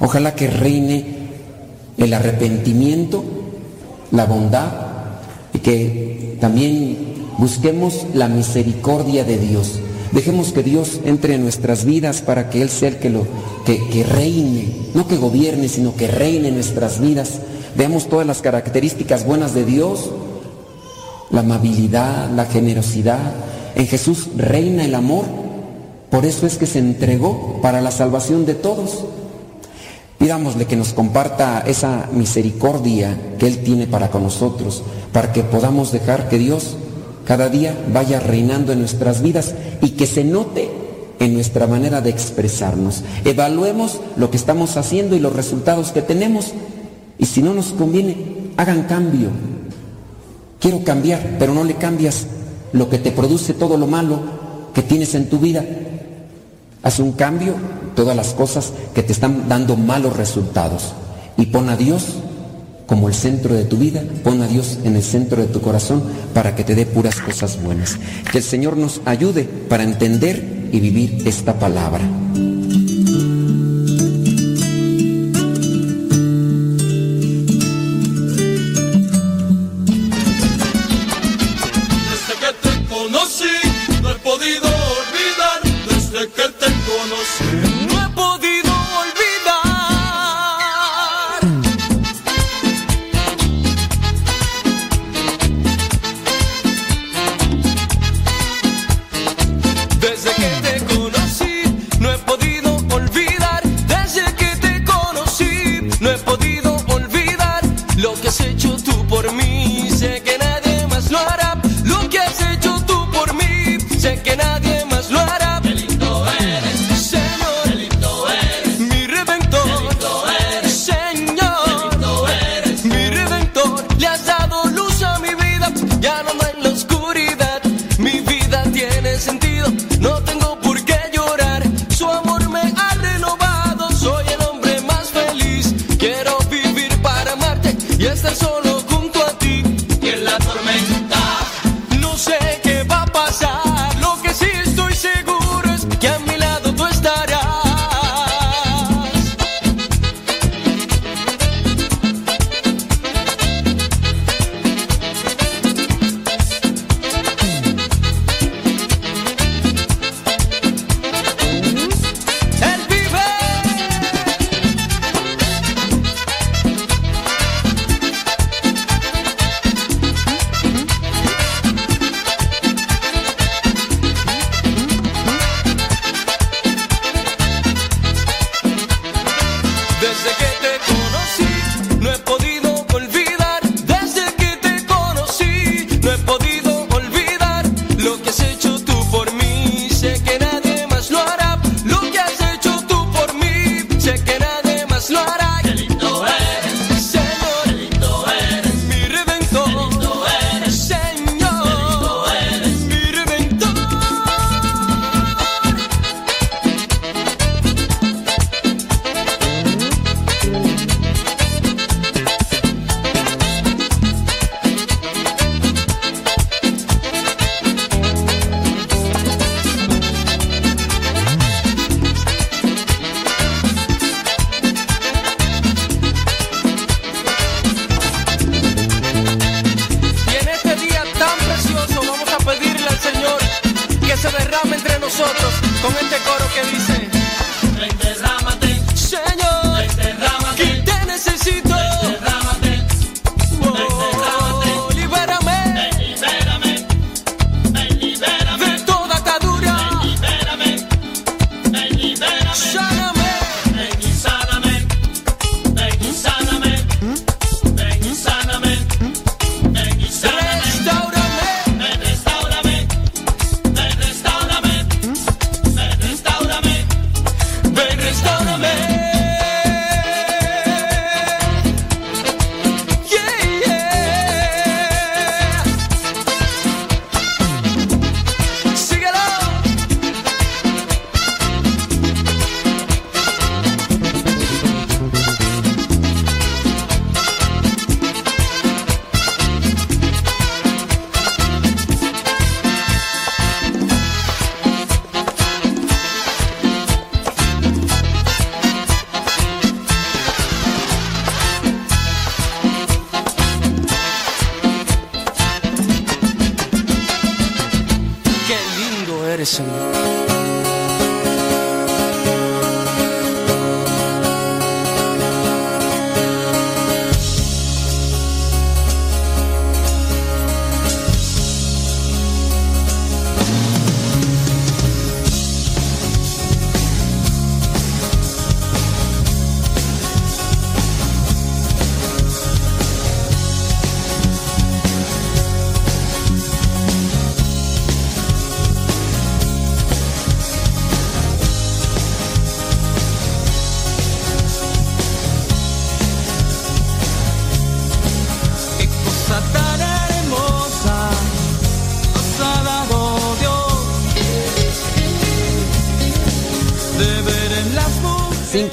Ojalá que reine el arrepentimiento, la bondad y que también busquemos la misericordia de Dios. Dejemos que Dios entre en nuestras vidas para que Él sea el que, lo, que, que reine, no que gobierne, sino que reine en nuestras vidas. Veamos todas las características buenas de Dios, la amabilidad, la generosidad. En Jesús reina el amor, por eso es que se entregó para la salvación de todos. Pidámosle que nos comparta esa misericordia que Él tiene para con nosotros, para que podamos dejar que Dios cada día vaya reinando en nuestras vidas y que se note en nuestra manera de expresarnos. Evaluemos lo que estamos haciendo y los resultados que tenemos y si no nos conviene, hagan cambio. Quiero cambiar, pero no le cambias lo que te produce todo lo malo que tienes en tu vida. Haz un cambio, todas las cosas que te están dando malos resultados. Y pon a Dios como el centro de tu vida, pon a Dios en el centro de tu corazón para que te dé puras cosas buenas. Que el Señor nos ayude para entender y vivir esta palabra.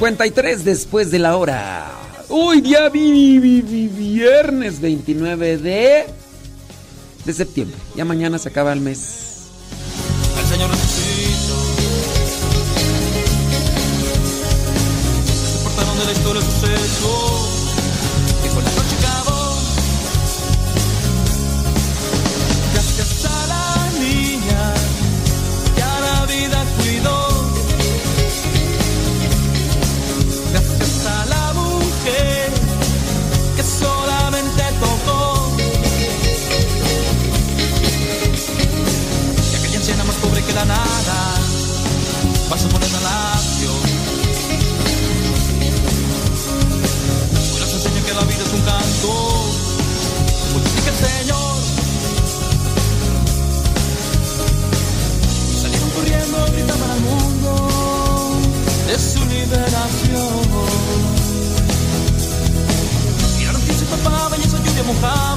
53 después de la hora. Hoy día vi- vi- vi- viernes 29 de de septiembre. Ya mañana se acaba el mes.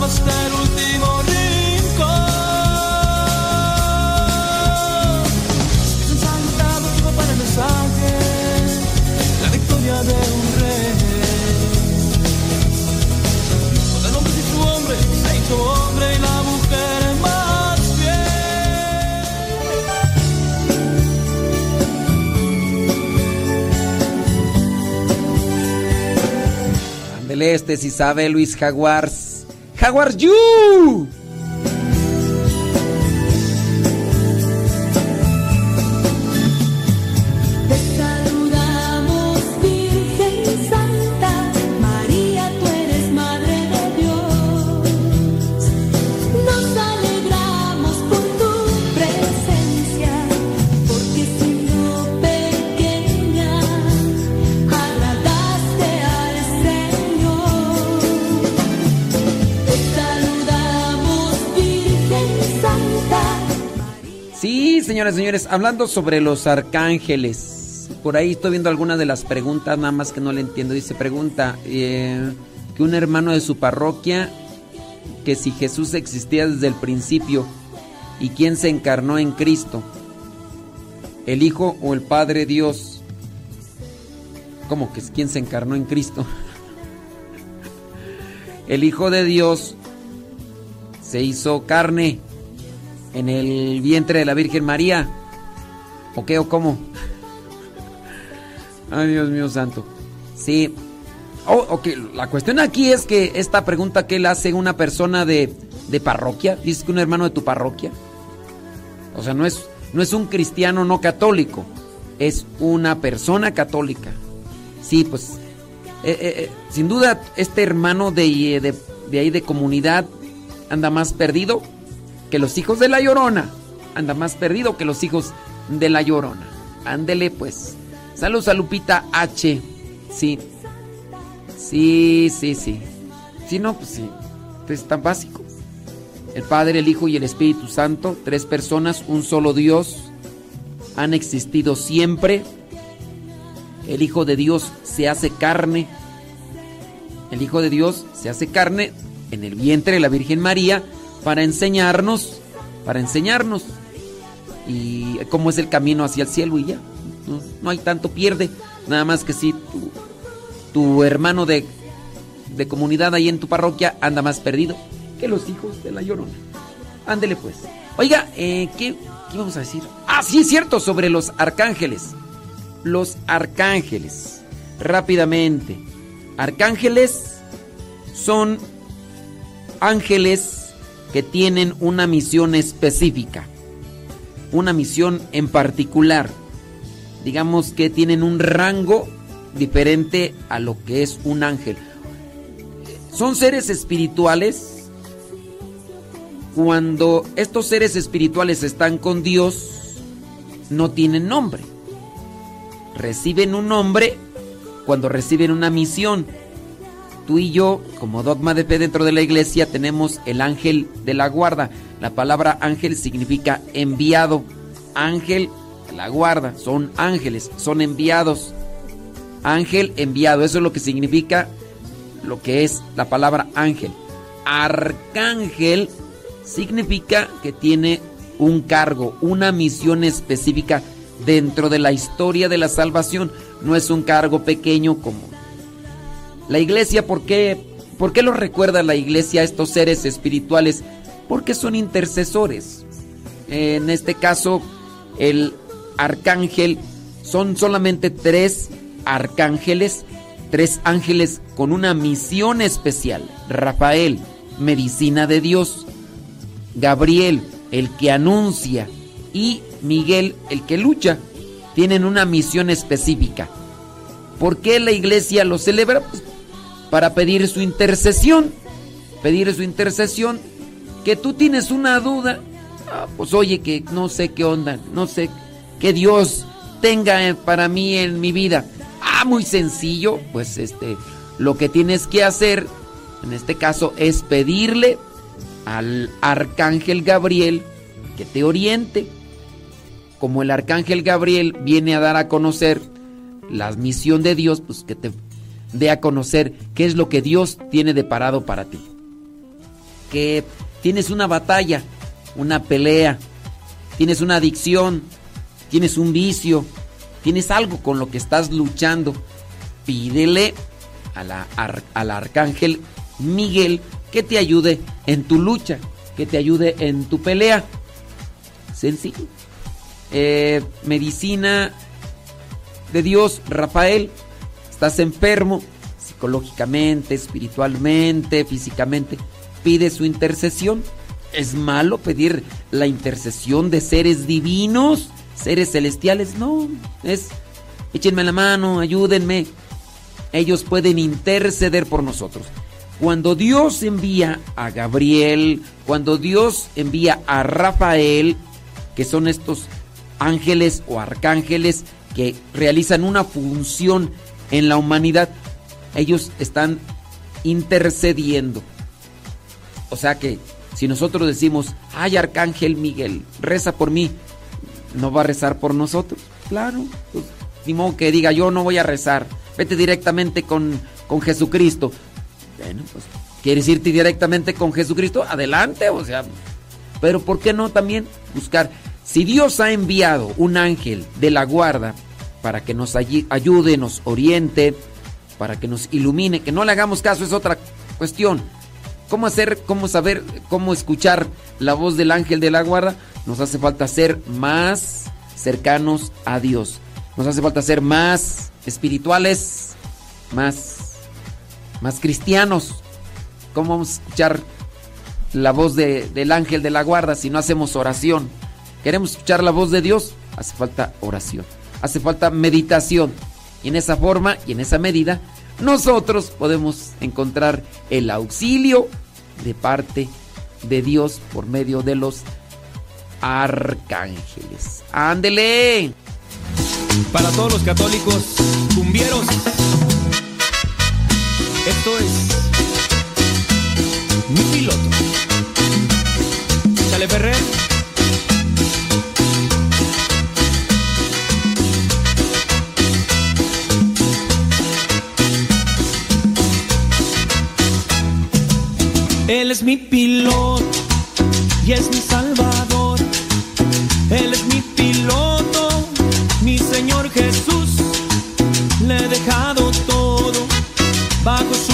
Hasta el último rincón. Para el mensaje, la victoria de un rey. Con el hombre y su hombre, se hizo hombre y la mujer más Ándele este si sabe Luis Jaguars. Jaguars You. Señores, hablando sobre los arcángeles. Por ahí estoy viendo algunas de las preguntas, nada más que no le entiendo. Dice, pregunta, eh, que un hermano de su parroquia, que si Jesús existía desde el principio y quién se encarnó en Cristo, el Hijo o el Padre Dios. ¿Cómo que es quién se encarnó en Cristo? El Hijo de Dios se hizo carne en el vientre de la Virgen María. ¿O qué o cómo? Ay, Dios mío santo. Sí. Oh, ok, la cuestión aquí es que esta pregunta que le hace una persona de, de parroquia, dice que un hermano de tu parroquia. O sea, no es, no es un cristiano no católico, es una persona católica. Sí, pues, eh, eh, eh, sin duda, este hermano de, de, de ahí de comunidad anda más perdido que los hijos de la llorona. Anda más perdido que los hijos de la llorona. Ándele pues. Saludos a Lupita H. Sí. Sí, sí, sí. Sí, no, pues sí. Es tan básico. El Padre, el Hijo y el Espíritu Santo, tres personas, un solo Dios, han existido siempre. El Hijo de Dios se hace carne. El Hijo de Dios se hace carne en el vientre de la Virgen María para enseñarnos, para enseñarnos y cómo es el camino hacia el cielo y ya. No, hay tanto pierde, nada más que si tu, tu hermano de, de comunidad ahí en tu parroquia anda más perdido que los hijos de la llorona. Ándele pues. Oiga, eh, ¿qué, ¿qué vamos a decir? Ah, sí, es cierto, sobre los arcángeles. Los arcángeles. Rápidamente. Arcángeles son ángeles que tienen una misión específica, una misión en particular. Digamos que tienen un rango diferente a lo que es un ángel. Son seres espirituales. Cuando estos seres espirituales están con Dios, no tienen nombre. Reciben un nombre cuando reciben una misión. Tú y yo, como dogma de fe dentro de la iglesia, tenemos el ángel de la guarda. La palabra ángel significa enviado. Ángel de la guarda, son ángeles, son enviados. Ángel enviado, eso es lo que significa lo que es la palabra ángel. Arcángel significa que tiene un cargo, una misión específica dentro de la historia de la salvación. no es un cargo pequeño como la iglesia. ¿Por qué, ¿Por qué lo recuerda la iglesia a estos seres espirituales? Porque son intercesores. En este caso, el arcángel son solamente tres arcángeles, tres ángeles con una misión especial. Rafael, medicina de Dios. Gabriel, el que anuncia. Y Miguel, el que lucha. Tienen una misión específica. ¿Por qué la iglesia lo celebra? Pues para pedir su intercesión. Pedir su intercesión. Que tú tienes una duda. Ah, pues oye, que no sé qué onda. No sé qué Dios tenga para mí en mi vida. Ah, muy sencillo. Pues este, lo que tienes que hacer, en este caso, es pedirle al arcángel Gabriel que te oriente. Como el arcángel Gabriel viene a dar a conocer la misión de Dios, pues que te dé a conocer qué es lo que Dios tiene deparado para ti. Que tienes una batalla, una pelea, tienes una adicción, tienes un vicio, tienes algo con lo que estás luchando. Pídele a la al arcángel Miguel que te ayude en tu lucha, que te ayude en tu pelea. Sencillo. Eh, medicina de Dios, Rafael, estás enfermo psicológicamente, espiritualmente, físicamente, pide su intercesión. ¿Es malo pedir la intercesión de seres divinos, seres celestiales? No, es échenme la mano, ayúdenme. Ellos pueden interceder por nosotros. Cuando Dios envía a Gabriel, cuando Dios envía a Rafael, que son estos ángeles o arcángeles que realizan una función en la humanidad, ellos están intercediendo. O sea que si nosotros decimos, ay arcángel Miguel, reza por mí, no va a rezar por nosotros. Claro, pues, ni modo que diga yo no voy a rezar, vete directamente con, con Jesucristo. Bueno, pues, ¿quieres irte directamente con Jesucristo? Adelante, o sea, pero ¿por qué no también buscar? Si Dios ha enviado un ángel de la guarda para que nos ayude, nos oriente, para que nos ilumine, que no le hagamos caso es otra cuestión. ¿Cómo hacer, cómo saber, cómo escuchar la voz del ángel de la guarda? Nos hace falta ser más cercanos a Dios. Nos hace falta ser más espirituales, más, más cristianos. ¿Cómo vamos a escuchar la voz de- del ángel de la guarda si no hacemos oración? ¿Queremos escuchar la voz de Dios? Hace falta oración. Hace falta meditación. Y en esa forma y en esa medida, nosotros podemos encontrar el auxilio de parte de Dios por medio de los arcángeles. ¡Ándele! Para todos los católicos cumbieros, esto es mi piloto. Chale Ferrer. Él es mi piloto y es mi salvador. Él es mi piloto, mi Señor Jesús. Le he dejado todo bajo su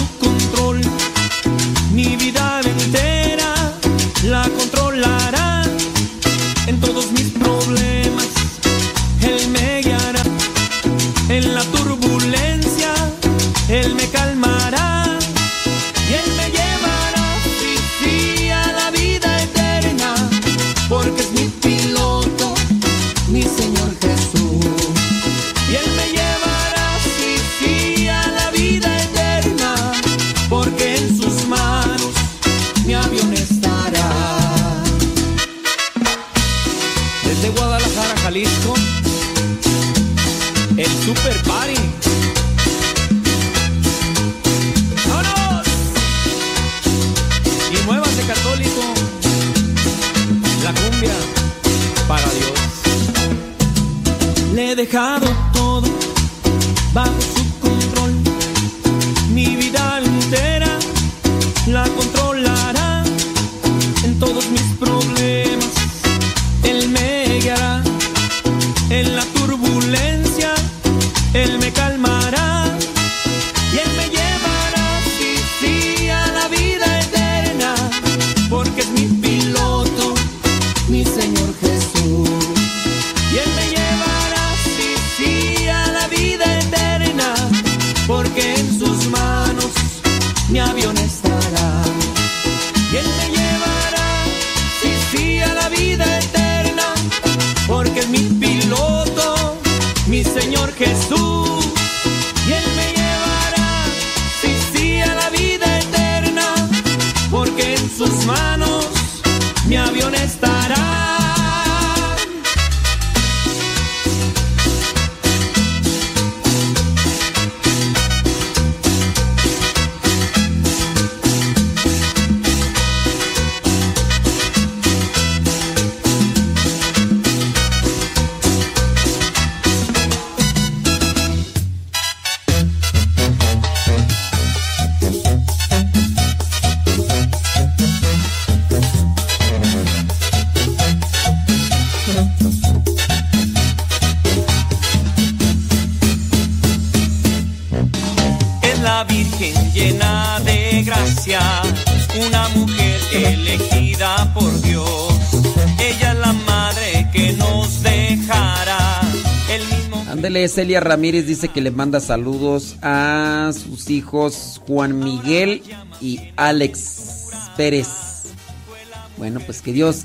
dejado Celia Ramírez dice que le manda saludos a sus hijos Juan Miguel y Alex Pérez. Bueno, pues que Dios,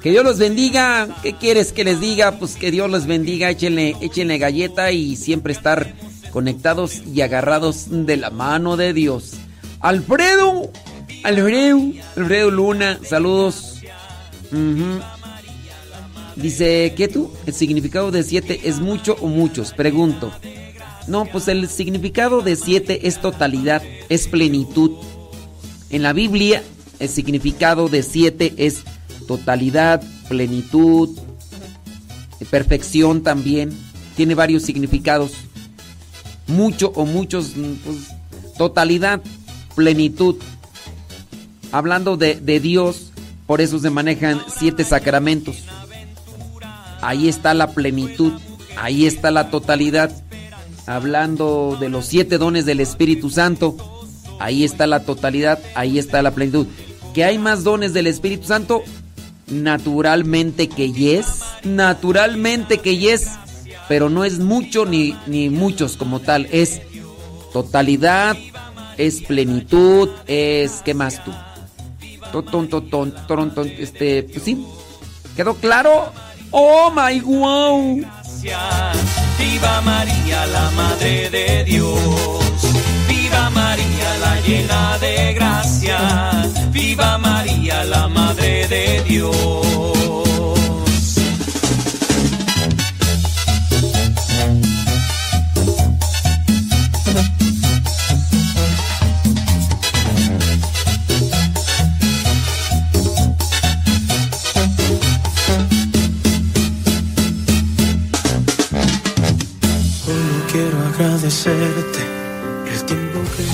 que Dios los bendiga. ¿Qué quieres que les diga? Pues que Dios los bendiga. Échenle, galleta y siempre estar conectados y agarrados de la mano de Dios. Alfredo, Alfredo, Alfredo Luna, saludos. Dice, ¿qué tú? ¿El significado de siete es mucho o muchos? Pregunto. No, pues el significado de siete es totalidad, es plenitud. En la Biblia, el significado de siete es totalidad, plenitud, perfección también. Tiene varios significados. Mucho o muchos, pues, totalidad, plenitud. Hablando de, de Dios, por eso se manejan siete sacramentos. Ahí está la plenitud, ahí está la totalidad. Hablando de los siete dones del Espíritu Santo, ahí está la totalidad, ahí está la plenitud. ¿Que hay más dones del Espíritu Santo? Naturalmente que yes, naturalmente que yes, pero no es mucho ni, ni muchos como tal, es totalidad, es plenitud, es ¿qué más tú? Totón, totón, toron, ton, este, pues sí, ¿quedó claro? Oh my wow. Viva María, la Madre de Dios. Viva María, la llena de gracia. Viva María, la Madre de Dios. Agradecerte el tiempo que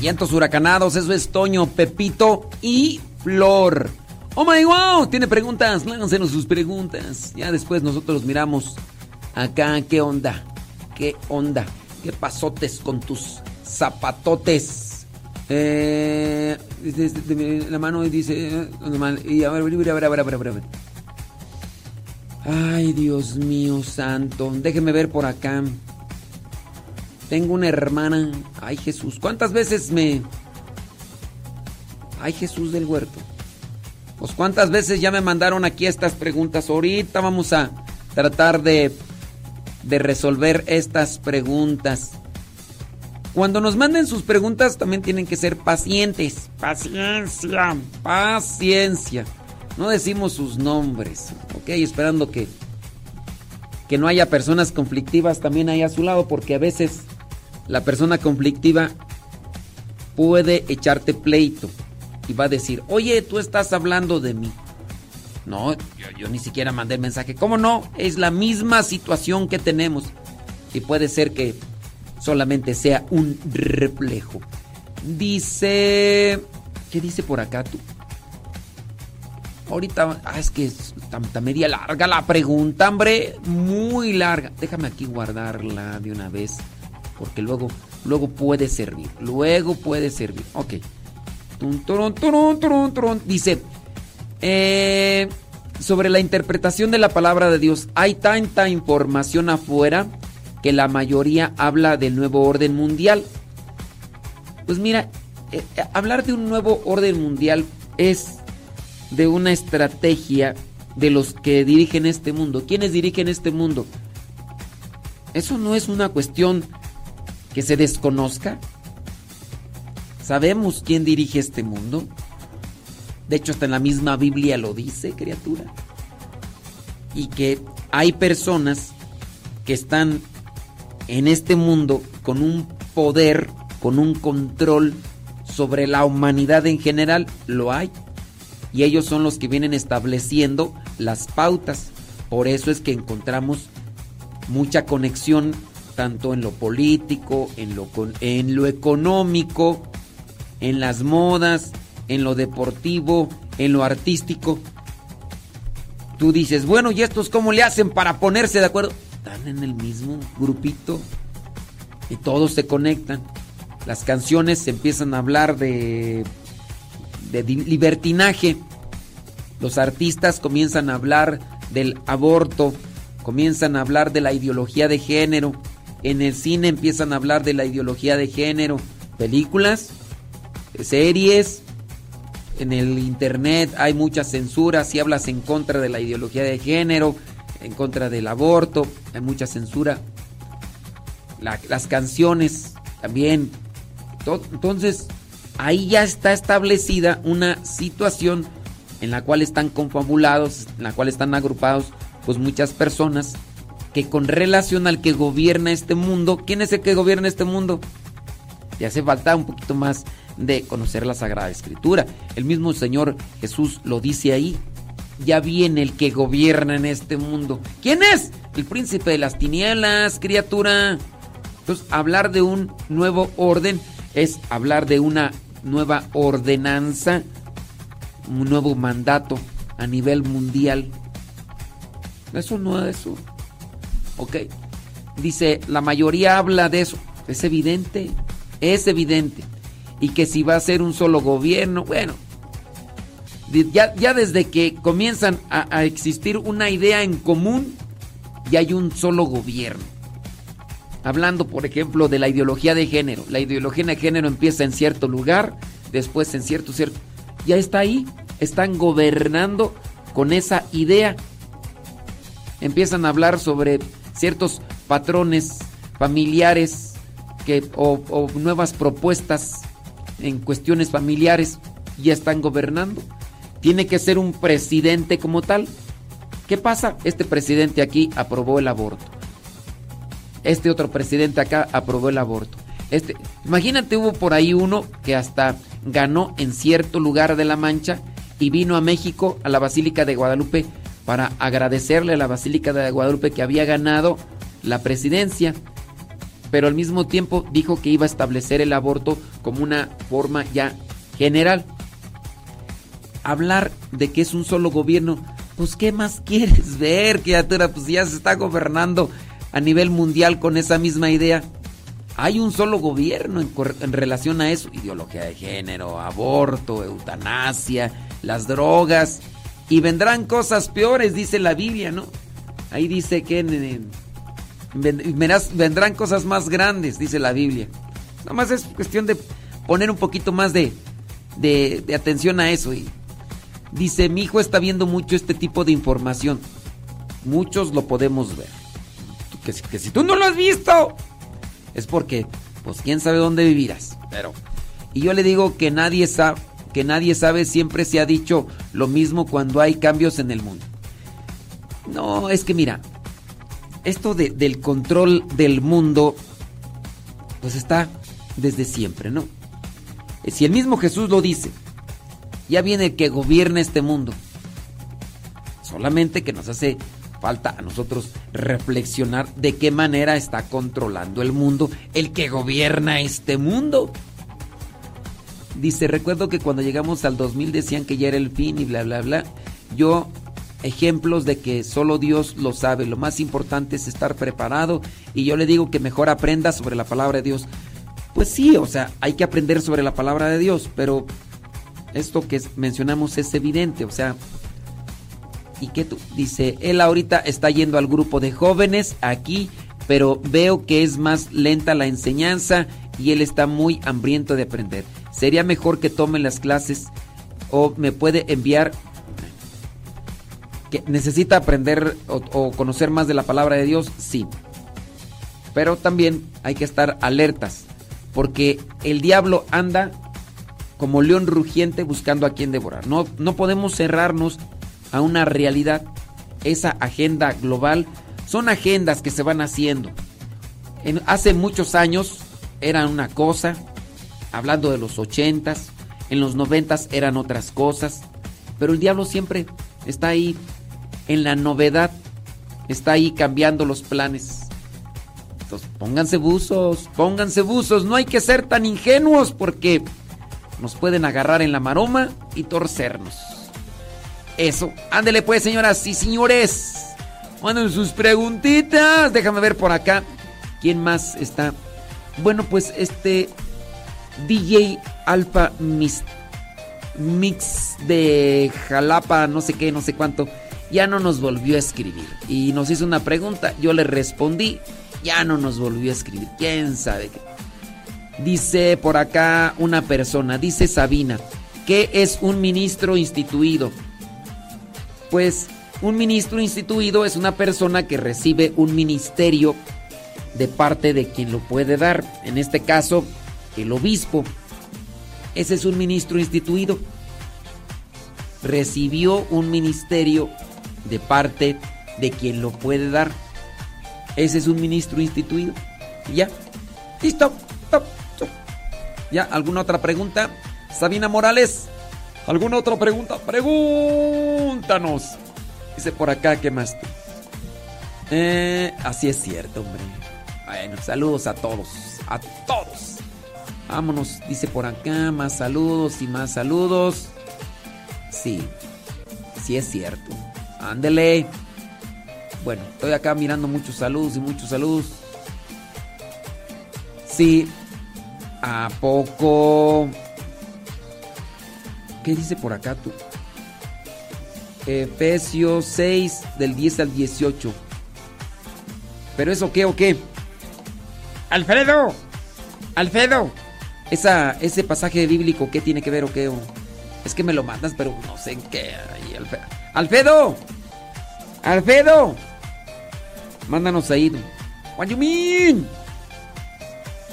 Vientos huracanados, eso es Toño, Pepito y Flor. Oh my wow, tiene preguntas, láncenos sus preguntas. Ya después nosotros miramos acá qué onda, qué onda, qué pasotes con tus zapatotes. Eh, la mano dice, eh, y a ver, a ver, a ver, a ver, a ver. Ay, Dios mío santo, déjeme ver por acá. Tengo una hermana. Ay, Jesús. ¿Cuántas veces me... Ay, Jesús del huerto. Pues cuántas veces ya me mandaron aquí estas preguntas. Ahorita vamos a tratar de, de resolver estas preguntas. Cuando nos manden sus preguntas también tienen que ser pacientes. Paciencia. Paciencia. No decimos sus nombres. Ok, esperando que, que no haya personas conflictivas también ahí a su lado, porque a veces la persona conflictiva puede echarte pleito y va a decir, oye, tú estás hablando de mí. No, yo, ni siquiera mandé el mensaje. ¿Cómo no? Es la misma situación que tenemos. Y puede ser que solamente sea un reflejo. Dice... ¿Qué dice por acá tú? Ahorita, ah, es que está, está media larga la pregunta, hombre. Muy larga. Déjame aquí guardarla de una vez. Porque luego, luego puede servir. Luego puede servir. Ok. Dice, eh, sobre la interpretación de la palabra de Dios, hay tanta información afuera que la mayoría habla del nuevo orden mundial. Pues mira, eh, eh, hablar de un nuevo orden mundial es de una estrategia de los que dirigen este mundo. ¿Quiénes dirigen este mundo? Eso no es una cuestión que se desconozca. Sabemos quién dirige este mundo. De hecho, hasta en la misma Biblia lo dice, criatura. Y que hay personas que están en este mundo con un poder, con un control sobre la humanidad en general, lo hay. Y ellos son los que vienen estableciendo las pautas. Por eso es que encontramos mucha conexión tanto en lo político, en lo, en lo económico, en las modas, en lo deportivo, en lo artístico. Tú dices, bueno, ¿y estos cómo le hacen para ponerse de acuerdo? Están en el mismo grupito y todos se conectan. Las canciones empiezan a hablar de, de libertinaje. Los artistas comienzan a hablar del aborto, comienzan a hablar de la ideología de género. En el cine empiezan a hablar de la ideología de género. Películas, series, en el internet hay mucha censura. Si hablas en contra de la ideología de género, en contra del aborto, hay mucha censura. La- las canciones también. To- Entonces, ahí ya está establecida una situación en la cual están confabulados, en la cual están agrupados pues muchas personas que con relación al que gobierna este mundo, ¿quién es el que gobierna este mundo? Te hace falta un poquito más de conocer la Sagrada Escritura. El mismo Señor Jesús lo dice ahí. Ya viene el que gobierna en este mundo. ¿Quién es? El príncipe de las tinieblas, criatura. Entonces, hablar de un nuevo orden es hablar de una nueva ordenanza, un nuevo mandato a nivel mundial. Eso no es eso. Ok. Dice, la mayoría habla de eso. Es evidente. Es evidente. Y que si va a ser un solo gobierno, bueno. ya desde que comienzan a, a existir una idea en común, ya hay un solo gobierno. Hablando, por ejemplo, de la ideología de género. La ideología de género empieza en cierto lugar, después en cierto, cierto. Ya está ahí. Están gobernando con esa idea. Empiezan a hablar sobre ciertos patrones familiares que, o, o nuevas propuestas en cuestiones familiares. Ya están gobernando. Tiene que ser un presidente como tal. ¿Qué pasa? Este presidente aquí aprobó el aborto. Este otro presidente acá aprobó el aborto. Este, imagínate, hubo por ahí uno que hasta ganó en cierto lugar de la Mancha y vino a México, a la Basílica de Guadalupe, para agradecerle a la Basílica de Guadalupe que había ganado la presidencia. Pero al mismo tiempo dijo que iba a establecer el aborto como una forma ya general. Hablar de que es un solo gobierno, pues ¿qué más quieres ver, criatura? Pues ya se está gobernando a nivel mundial con esa misma idea. Hay un solo gobierno en, en relación a eso. Ideología de género, aborto, eutanasia, las drogas. Y vendrán cosas peores, dice la Biblia, ¿no? Ahí dice que verás- vendrán cosas más grandes, dice la Biblia. Nada más es cuestión de poner un poquito más de, de atención a eso. Y dice, mi hijo está viendo mucho este tipo de información. Muchos lo podemos ver. Que, si- tú no lo has visto, es porque, pues quién sabe dónde vivirás. Pero, y yo le digo que nadie sabe, que nadie sabe, siempre se ha dicho lo mismo cuando hay cambios en el mundo. No, es que mira, esto de- del control del mundo, pues está desde siempre, ¿no? Eh, Si el mismo Jesús lo dice, ya viene el que gobierna este mundo. Solamente que nos hace falta a nosotros reflexionar de qué manera está controlando el mundo el que gobierna este mundo. Dice, recuerdo que cuando llegamos al 2000 decían que ya era el fin y bla, bla, bla. Yo, ejemplos de que solo Dios lo sabe. Lo más importante es estar preparado y yo le digo que mejor aprenda sobre la palabra de Dios. Pues sí, o sea, hay que aprender sobre la palabra de Dios, pero esto que mencionamos es evidente, o sea, ¿y qué tú? Dice, él ahorita está yendo al grupo de jóvenes aquí, pero veo que es más lenta la enseñanza y él está muy hambriento de aprender. Sería mejor que tome las clases o me puede enviar que necesita aprender o, o conocer más de la palabra de Dios, sí. Pero también hay que estar alertas, porque el diablo anda como león rugiente buscando a quien devorar. No, no podemos cerrarnos a una realidad. Esa agenda global son agendas que se van haciendo. En- hace muchos años eran una cosa, hablando de los ochentas, en los noventas eran otras cosas, pero el diablo siempre está ahí en la novedad, está ahí cambiando los planes. Entonces, pónganse buzos, pónganse buzos, no hay que ser tan ingenuos porque nos pueden agarrar en la maroma y torcernos. Eso, ándele pues señoras y señores. Manden sus preguntitas. Déjame ver por acá. ¿Quién más está? Bueno, pues este DJ Alpha Mix, Mix de Jalapa, no sé qué, no sé cuánto, ya no nos volvió a escribir. Y nos hizo una pregunta, yo le respondí, ya no nos volvió a escribir. ¿Quién sabe qué? Dice por acá una persona, dice Sabina, ¿qué es un ministro instituido? Pues un ministro instituido es una persona que recibe un ministerio de parte de quien lo puede dar. En este caso, el obispo. Ese es un ministro instituido. Recibió un ministerio de parte de quien lo puede dar. Ese es un ministro instituido. Y ya. Listo. ¿Ya? ¿Alguna otra pregunta? Sabina Morales. ¿Alguna otra pregunta? Pregúntanos. Dice por acá, ¿qué más? Eh, así es cierto, hombre. Bueno, saludos a todos. A todos. Vámonos, dice por acá, más saludos y más saludos. Sí, sí es cierto. Ándele. Bueno, estoy acá mirando muchos saludos y muchos saludos. Sí, ¿a poco? ¿Qué dice por acá tú? Efesios 6 del 10 al 18. ¿Pero eso qué o qué? Alfredo, Alfredo. Esa, ese pasaje bíblico, ¿qué tiene que ver o qué? o? Es que me lo mandas, pero no sé en qué. Ay, Alfe- Alfredo, Alfredo. Mándanos ahí. What you mean?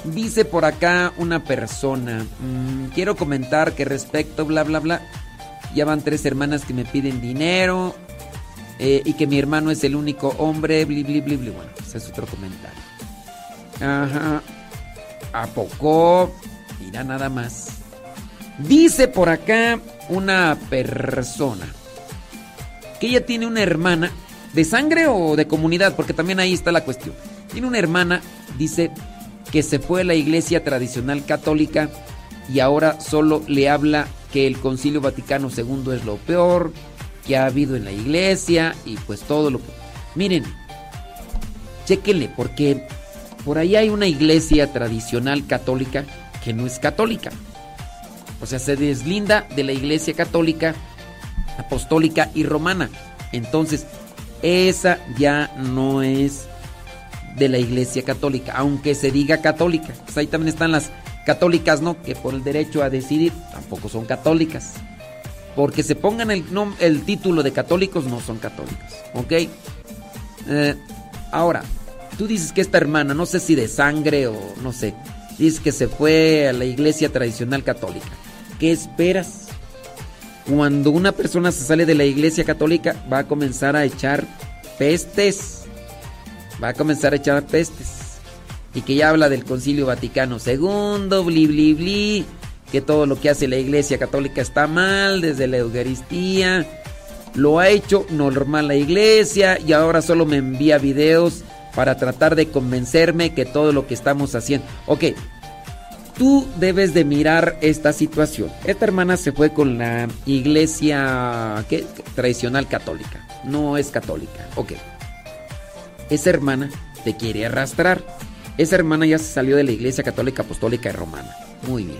Dice por acá una persona. mm, quiero comentar que respecto, bla, bla, bla. Ya van tres hermanas que me piden dinero. eh, y que mi hermano es el único hombre. Bli, bli, bli, bli. Bueno, ese es otro comentario. Ajá. ¿A poco? Mira nada más. Dice por acá una persona que ella tiene una hermana de sangre o de comunidad, porque también ahí está la cuestión. Tiene una hermana, dice, que se fue a la iglesia tradicional católica y ahora solo le habla que el Concilio Vaticano II es lo peor que ha habido en la iglesia y pues todo lo. Miren, chéquenle, porque por ahí hay una iglesia tradicional católica que no es católica. O sea, se deslinda de la iglesia católica, apostólica y romana. Entonces, esa ya no es de la iglesia católica, aunque se diga católica. Pues ahí también están las católicas, ¿no? Que por el derecho a decidir tampoco son católicas. Porque se pongan el, nom- el título de católicos, no son católicos. ¿Ok? Eh, ahora, tú dices que esta hermana, no sé si de sangre o no sé, dices que se fue a la iglesia tradicional católica. ¿Qué esperas? Cuando una persona se sale de la iglesia católica, va a comenzar a echar pestes. Va a comenzar a echar pestes. Y que ya habla del Concilio Vaticano II, bli, bli, bli. Que todo lo que hace la iglesia católica está mal, desde la Eucaristía. Lo ha hecho normal la iglesia y ahora solo me envía videos para tratar de convencerme que todo lo que estamos haciendo. Ok, tú debes de mirar esta situación. Esta hermana se fue con la iglesia ¿qué? tradicional católica. No es católica. Ok. Esa hermana te quiere arrastrar. Esa hermana ya se salió de la iglesia católica apostólica y romana. Muy bien.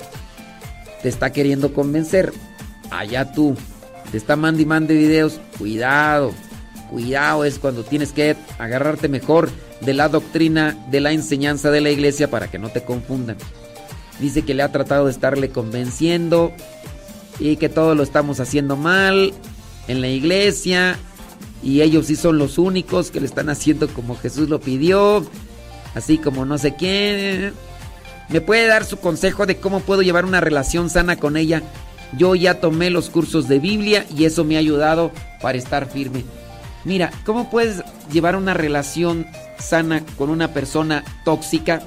Te está queriendo convencer. Allá tú. Te está mande y mande videos. Cuidado. Cuidado es cuando tienes que agarrarte mejor de la doctrina, de la enseñanza de la iglesia para que no te confundan. Dice que le ha tratado de estarle convenciendo y que todo lo estamos haciendo mal en la iglesia y ellos sí son los únicos que le están haciendo como Jesús lo pidió, así como no sé quién. ¿Me puede dar su consejo de cómo puedo llevar una relación sana con ella? Yo ya tomé los cursos de Biblia y eso me ha ayudado para estar firme. Mira, ¿cómo puedes llevar una relación sana con una persona tóxica?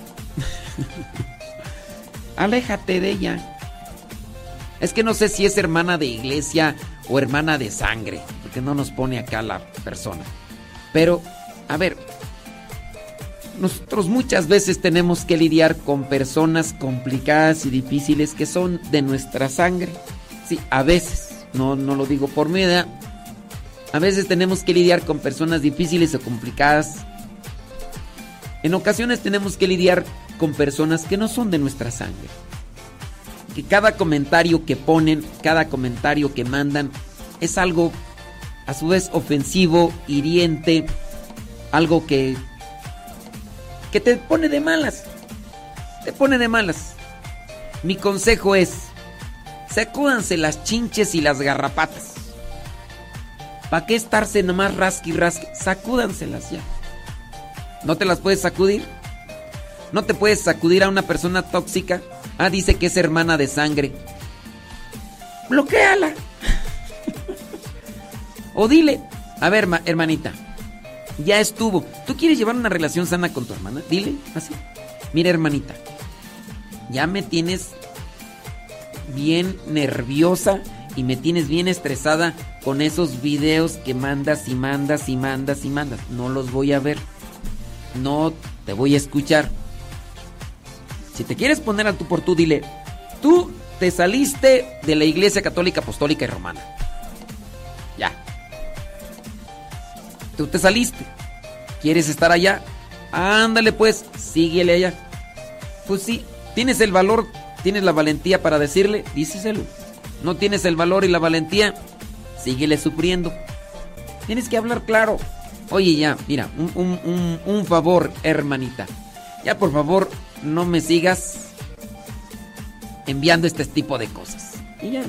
Aléjate de ella. Es que no sé si es hermana de iglesia o hermana de sangre, porque no nos pone acá la persona. Pero, a ver, nosotros muchas veces tenemos que lidiar con personas complicadas y difíciles que son de nuestra sangre. Sí, a veces, no, no lo digo por mi edad. A veces tenemos que lidiar con personas difíciles o complicadas. En ocasiones tenemos que lidiar con personas que no son de nuestra sangre. Que cada comentario que ponen, cada comentario que mandan, es algo a su vez ofensivo, hiriente, algo que que te pone de malas. Te pone de malas. Mi consejo es, sacúdanse las chinches y las garrapatas. ¿Para qué estarse nomás rasqui rasqui? Sacúdanselas ya. ¿No te las puedes sacudir? ¿No te puedes sacudir a una persona tóxica? Ah, dice que es hermana de sangre. Bloquéala. O dile, a ver, ma- hermanita, ya estuvo. ¿Tú quieres llevar una relación sana con tu hermana? Dile así. Mira, hermanita, ya me tienes bien nerviosa y me tienes bien estresada con esos videos que mandas y mandas y mandas y mandas. No los voy a ver. No te voy a escuchar. Si te quieres poner al tú por tú, dile, tú te saliste de la Iglesia Católica Apostólica y Romana. Tú te saliste. ¿Quieres estar allá? Ándale pues, síguele allá. Pues sí, tienes el valor, tienes la valentía para decirle, díseselo. No tienes el valor y la valentía, síguele sufriendo. Tienes que hablar claro. Oye, ya, mira, un, un- un- un favor, hermanita. Ya, por favor, no me sigas enviando este tipo de cosas. Y ya.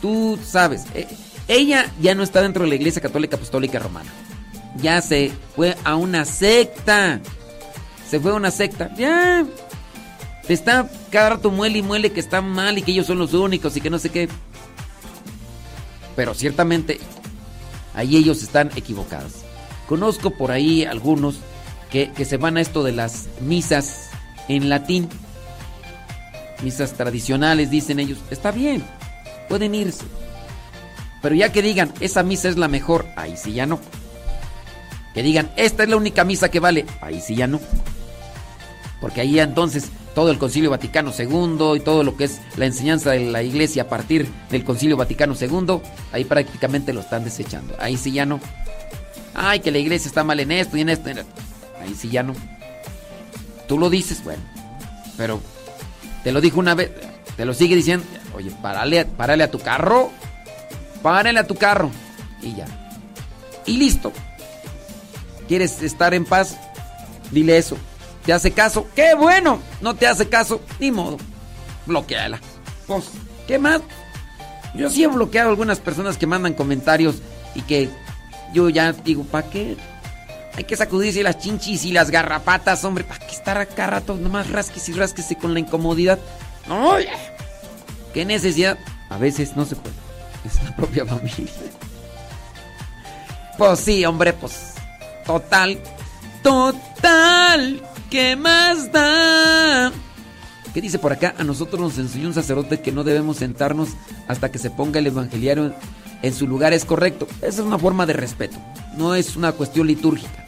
Tú sabes, eh, ella ya no está dentro de la Iglesia Católica Apostólica Romana. Ya se fue a una secta. Se fue a una secta. Ya. Está cada rato muele y muele que está mal y que ellos son los únicos y que no sé qué. Pero ciertamente ahí ellos están equivocados. Conozco por ahí algunos que, que se van a esto de las misas en latín. Misas tradicionales, dicen ellos. Está bien, pueden irse. Pero ya que digan, esa misa es la mejor, ahí sí ya no. Que digan, esta es la única misa que vale, ahí sí ya no. Porque ahí entonces todo el Concilio Vaticano II y todo lo que es la enseñanza de la Iglesia a partir del Concilio Vaticano II, ahí prácticamente lo están desechando. Ahí sí ya no. Ay, que la Iglesia está mal en esto y en esto. en esto. Ahí sí ya no. Tú lo dices, bueno. Pero te lo dijo una vez, te lo sigue diciendo. Oye, párale, párale a tu carro. Párale a tu carro. Y ya. Y listo. ¿Quieres estar en paz? Dile eso. ¿Te hace caso? ¡Qué bueno! No te hace caso, ni modo. Bloqueala. Pues, ¿qué más? Yo sí he bloqueado a algunas personas que mandan comentarios y que yo ya digo, ¿para qué? Hay que sacudirse las chinchis y las garrapatas, hombre. ¿Para qué estar acá rato nomás rasques y rasquese con la incomodidad? ¡No! ¿Qué necesidad? A veces no se puede. Es la propia familia. Pues sí, hombre, pues. Total. Total. ¿Qué más da? ¿Qué dice por acá? A nosotros nos enseñó un sacerdote que no debemos sentarnos hasta que se ponga el evangeliario en, su lugar. Es correcto. Esa es una forma de respeto. No es una cuestión litúrgica.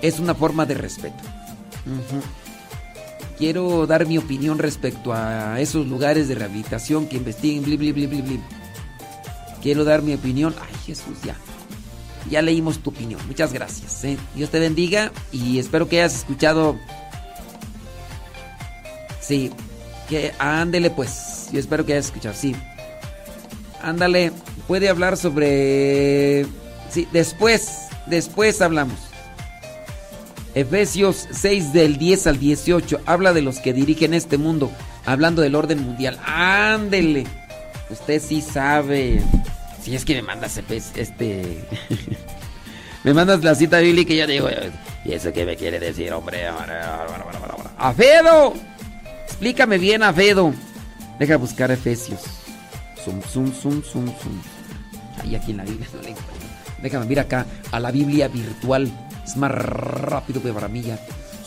Es una forma de respeto. Quiero dar mi opinión respecto a esos lugares de rehabilitación que investiguen, bli, bli, bli. Quiero dar mi opinión. Ay, Jesús, ya. Ya leímos tu opinión. Muchas gracias. ¿eh? Dios te bendiga y espero que hayas escuchado. Sí, que ándele pues. Yo espero que hayas escuchado. Sí. Ándale, puede hablar sobre. Sí, después, después hablamos. Efesios 6 del 10 al 18 habla de los que dirigen este mundo, hablando del orden mundial. Ándele. Usted sí sabe. Si es que me mandas este. me mandas la cita bíblica y yo digo, ¿y eso qué me quiere decir, hombre? ¡Afedo! explícame bien, Avedo. Deja buscar Efesios. Zum, zum, zum, zum, zum. Ahí aquí en la Biblia. Déjame ver acá a la Biblia virtual. Es más rápido que para mí ya.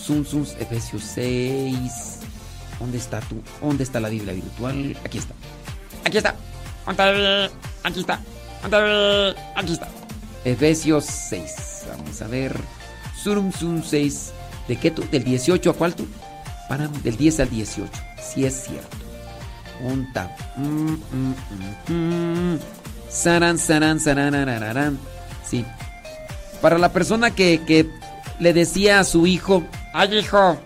Zum, zum, Efesios 6. ¿Dónde está tú? ¿Dónde está la Biblia virtual? Aquí está. Aquí está. ¿Dónde? Aquí está. ¿Dónde? Aquí está. Efesios 6. Vamos a ver. Surum Sum 6. ¿De qué tú? ¿Del 18 a cuál tú? Para, del 10 al 18. Si es cierto. Unta. Mm, mm, mm, mm. Saran, saran, saran. Sí. Para la persona que, que le decía a su hijo. Ay, hijo.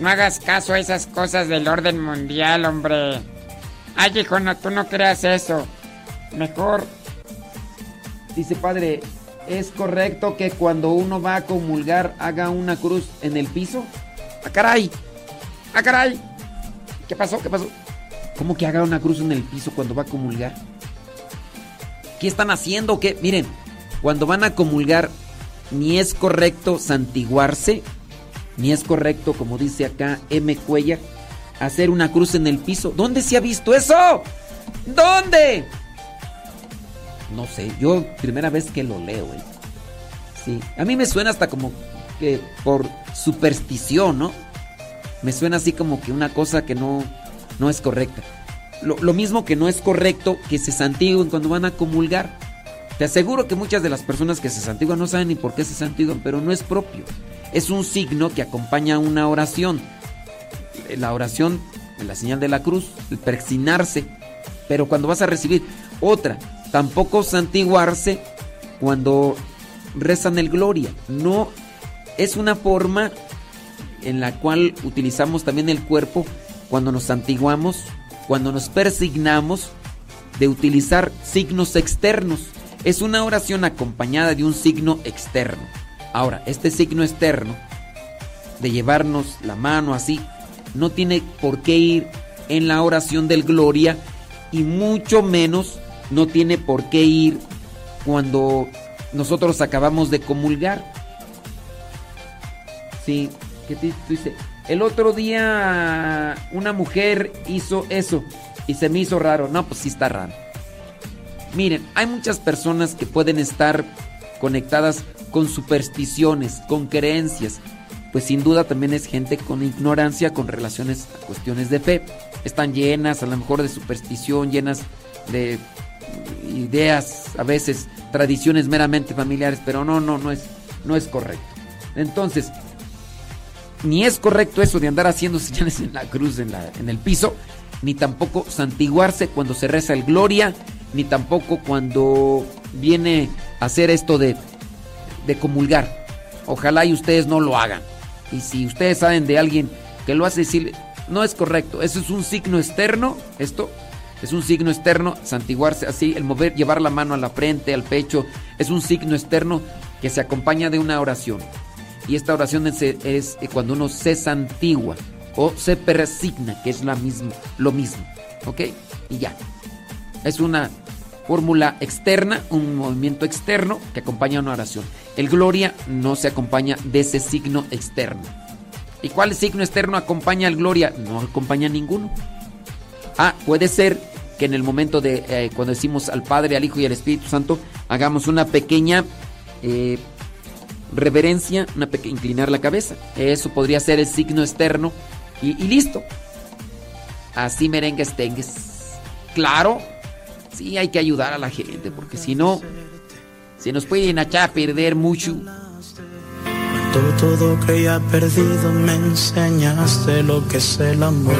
No hagas caso a esas cosas del orden mundial, hombre. Ay, hijo, no, tú no creas eso. Mejor. Dice padre, ¿es correcto que cuando uno va a comulgar haga una cruz en el piso? ¡Ah, caray! ¡Ah, caray! ¿Qué pasó? ¿Qué pasó? ¿Cómo que haga una cruz en el piso cuando va a comulgar? ¿Qué están haciendo? ¿Qué? Miren, cuando van a comulgar, ni es correcto santiguarse, ni es correcto, como dice acá M. Cuellar, hacer una cruz en el piso. ¿Dónde se ha visto eso? ¿Dónde? No sé, yo primera vez que lo leo, ¿eh? Sí, a mí me suena hasta como que por superstición, ¿no? Me suena así como que una cosa que no, no es correcta. Lo, mismo que no es correcto que se santiguen cuando van a comulgar. Te aseguro que muchas de las personas que se santiguan no saben ni por qué se santiguan, pero no es propio. Es un signo que acompaña una oración. La oración, la señal de la cruz, el persinarse. Pero cuando vas a recibir otra, tampoco santiguarse cuando rezan el gloria. No es una forma en la cual utilizamos también el cuerpo cuando nos santiguamos, cuando nos persignamos, de utilizar signos externos. Es una oración acompañada de un signo externo. Ahora, este signo externo, de llevarnos la mano así, no tiene por qué ir en la oración del gloria y mucho menos no tiene por qué ir cuando nosotros acabamos de comulgar. Sí, ¿qué te dice? El otro día una mujer hizo eso y se me hizo raro. No, pues sí está raro. Miren, hay muchas personas que pueden estar conectadas con supersticiones, con creencias. Pues sin duda también es gente con ignorancia con relaciones a cuestiones de fe. Están llenas a lo mejor de superstición, llenas de ideas, a veces tradiciones meramente familiares, pero no, no, no es, no es correcto. Entonces, ni es correcto eso de andar haciendo señales en la cruz, en, la, en el piso, ni tampoco santiguarse cuando se reza el gloria, ni tampoco cuando viene a hacer esto de, de comulgar. Ojalá y ustedes no lo hagan. Y si ustedes saben de alguien que lo hace decir, no es correcto. Eso es un signo externo, esto es un signo externo, santiguarse así, el mover, llevar la mano a la frente, al pecho, es un signo externo que se acompaña de una oración. Y esta oración es, es cuando uno se santigua o se persigna, que es lo mismo. ¿Ok? Y ya. Es una fórmula externa, un movimiento externo que acompaña una oración. El gloria no se acompaña de ese signo externo. ¿Y cuál signo externo acompaña al gloria? No acompaña ninguno. Ah, puede ser que en el momento de eh, cuando decimos al Padre, al Hijo y al Espíritu Santo, hagamos una pequeña eh, reverencia, una pequeña inclinar la cabeza. Eso podría ser el signo externo y, y listo. Así merengues tengues. Claro, sí hay que ayudar a la gente, porque si no, se nos pueden echar perder mucho. Todo, todo creía perdido, me enseñaste lo que es el amor.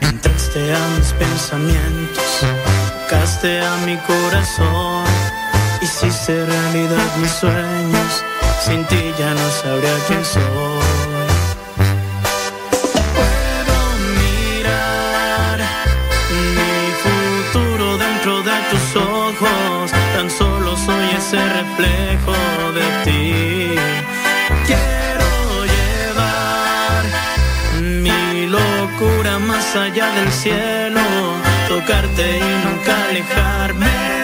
Entraste a mis pensamientos, tocaste a mi corazón, hiciste realidad mis sueños, sin ti ya no sabría quién soy. Ese reflejo de ti. Quiero llevar mi locura más allá del cielo, tocarte y nunca alejarme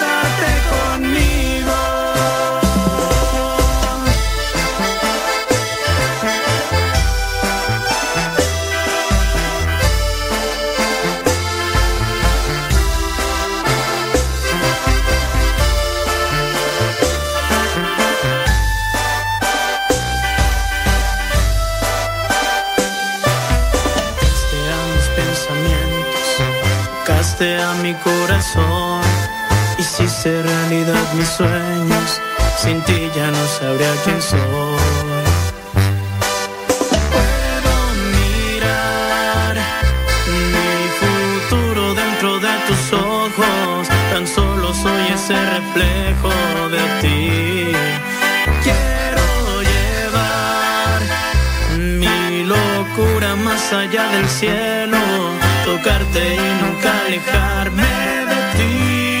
conmigo. Mis pensamientos, castea mi corazón. Se realidad mis sueños, sin ti ya no sabría quién soy. Puedo mirar mi futuro dentro de tus ojos, tan solo soy ese reflejo de ti. Quiero llevar mi locura más allá del cielo, tocarte y nunca alejarme de ti.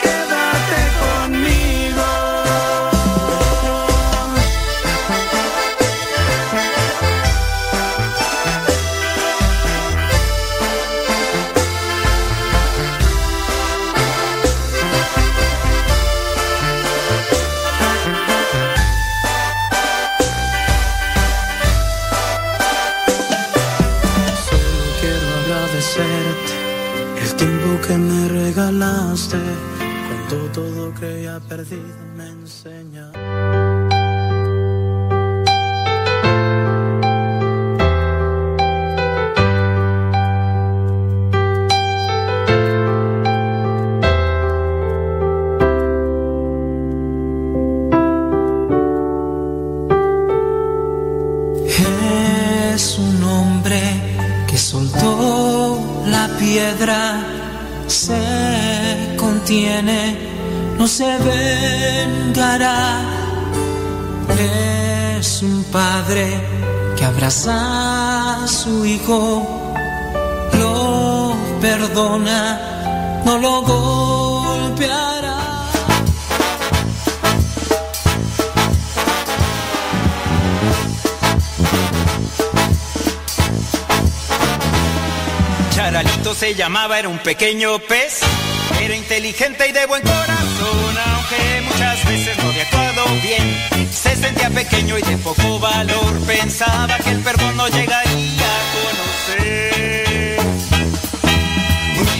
no lo golpeará. Charalito se llamaba, era un pequeño pez. Era inteligente y de buen corazón, aunque muchas veces no había actuado bien. Se sentía pequeño y de poco valor. Pensaba que el perdón no llegaría a conocer.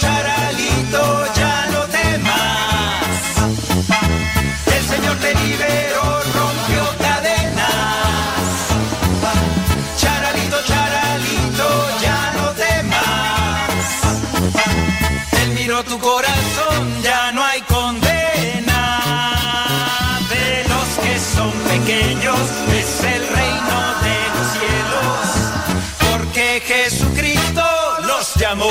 Charalito, ya no temas. El Señor te liberó, rompió cadenas. Charalito, charalito, ya no temas. Él miró tu corazón, ya no hay condena. De los que son pequeños es el reino de los cielos. porque Jesucristo los llamó.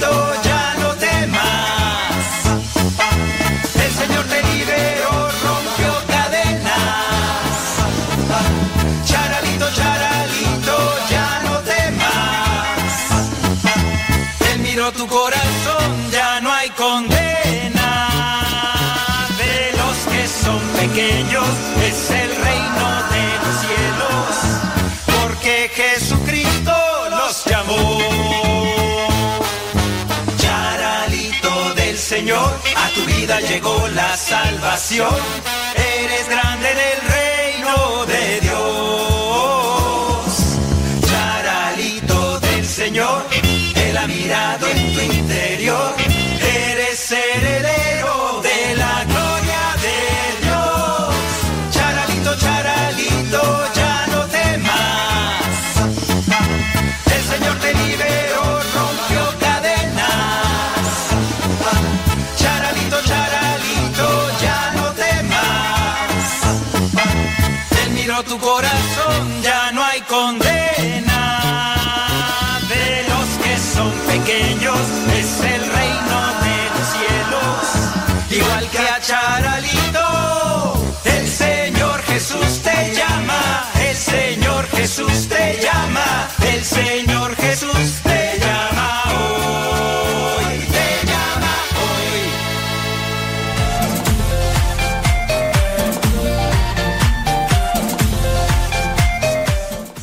Ya no temas. El Señor te liberó, rompió cadenas. Charalito, charalito, ya no temas. Él miró tu corazón, ya no hay condena. De los que son pequeños es el A tu vida llegó la salvación. Eres grande en el reino de Dios. Charalito del Señor, Él ha mirado en tu interior. Te llama. El Señor Jesús te llama hoy. Te llama hoy.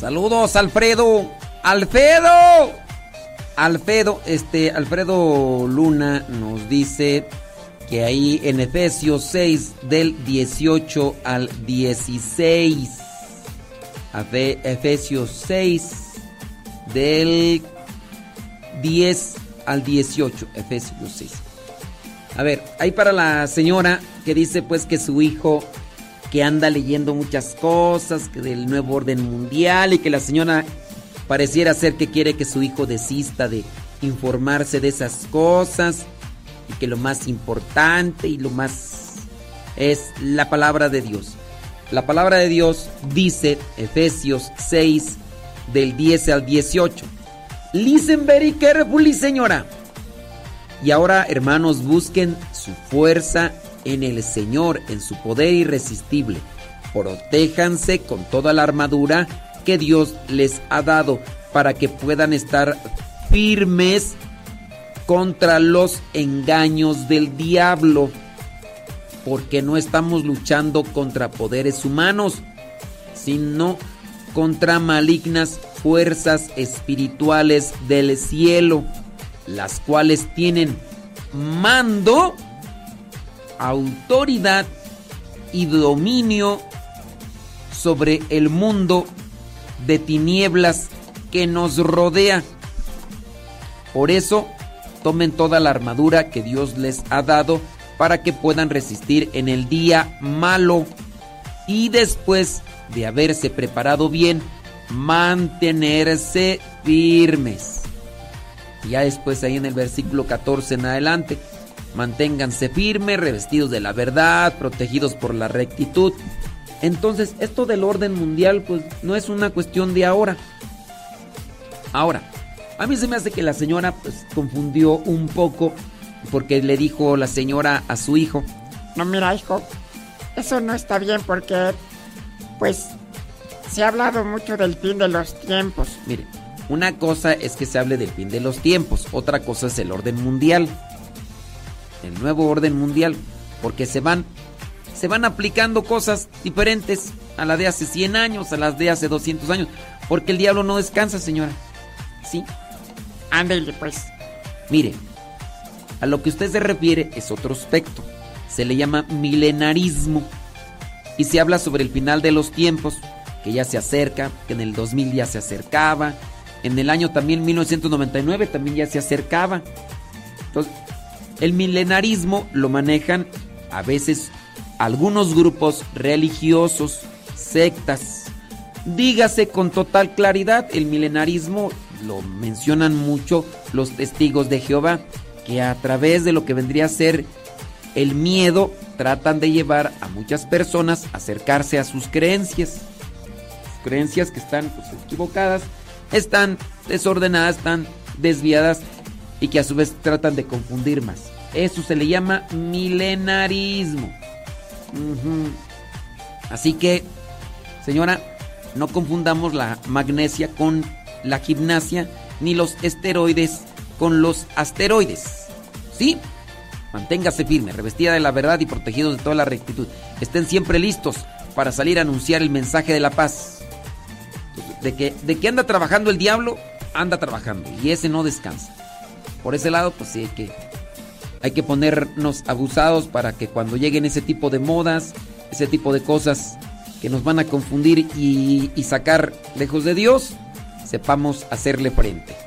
Saludos, Alfredo. Alfredo. Alfredo, este, Alfredo Luna nos dice que ahí en Efesios 6 del 18 al 16. Efesios 6 del 10 al 18. Efesios 6. A ver, ahí para la señora que dice pues que su hijo que anda leyendo muchas cosas, que del nuevo orden mundial y que la señora pareciera ser que quiere que su hijo desista de informarse de esas cosas y que lo más importante y lo más es la palabra de Dios. La palabra de Dios dice Efesios 6 del 10 al 18. Listen very carefully, señora. Y ahora, hermanos, busquen su fuerza en el Señor, en su poder irresistible. Protéjanse con toda la armadura que Dios les ha dado para que puedan estar firmes contra los engaños del diablo. Porque no estamos luchando contra poderes humanos, sino contra malignas fuerzas espirituales del cielo, las cuales tienen mando, autoridad y dominio sobre el mundo de tinieblas que nos rodea. Por eso, tomen toda la armadura que Dios les ha dado para que puedan resistir en el día malo y después de haberse preparado bien, mantenerse firmes. Ya después ahí en el versículo 14 en adelante, manténganse firmes, revestidos de la verdad, protegidos por la rectitud. Entonces, esto del orden mundial pues no es una cuestión de ahora. Ahora, a mí se me hace que la señora pues confundió un poco porque le dijo la señora a su hijo, No, mira, hijo, eso no está bien porque, pues, se ha hablado mucho del fin de los tiempos. Mire, una cosa es que se hable del fin de los tiempos, otra cosa es el orden mundial. El nuevo orden mundial, porque se van se van aplicando cosas diferentes. a la de hace 100 años, a las de hace 200 años, porque el diablo no descansa, señora. ¿Sí? Ándele, pues. Mire, a lo que usted se refiere es otro aspecto. Se le llama milenarismo. Y se habla sobre el final de los tiempos, que ya se acerca, que en el 2000 ya se acercaba. En el año también 1999 también ya se acercaba. Entonces, el milenarismo lo manejan a veces algunos grupos religiosos, sectas. Dígase con total claridad, el milenarismo lo mencionan mucho los testigos de Jehová, que a través de lo que vendría a ser el miedo tratan de llevar a muchas personas a acercarse a sus creencias. Creencias que están pues, equivocadas, están desordenadas, están desviadas y que a su vez tratan de confundir más. Eso se le llama milenarismo. Así que, señora, no confundamos la magnesia con la gimnasia, ni los esteroides con los asteroides. ¿Sí? Manténgase firme, revestida de la verdad y protegidos de toda la rectitud. Estén siempre listos para salir a anunciar el mensaje de la paz. De que, de que anda trabajando el diablo, anda trabajando. Y ese no descansa. Por ese lado, pues sí hay que, hay que ponernos abusados para que cuando lleguen ese tipo de modas, ese tipo de cosas que nos van a confundir y, y sacar lejos de Dios, sepamos hacerle frente.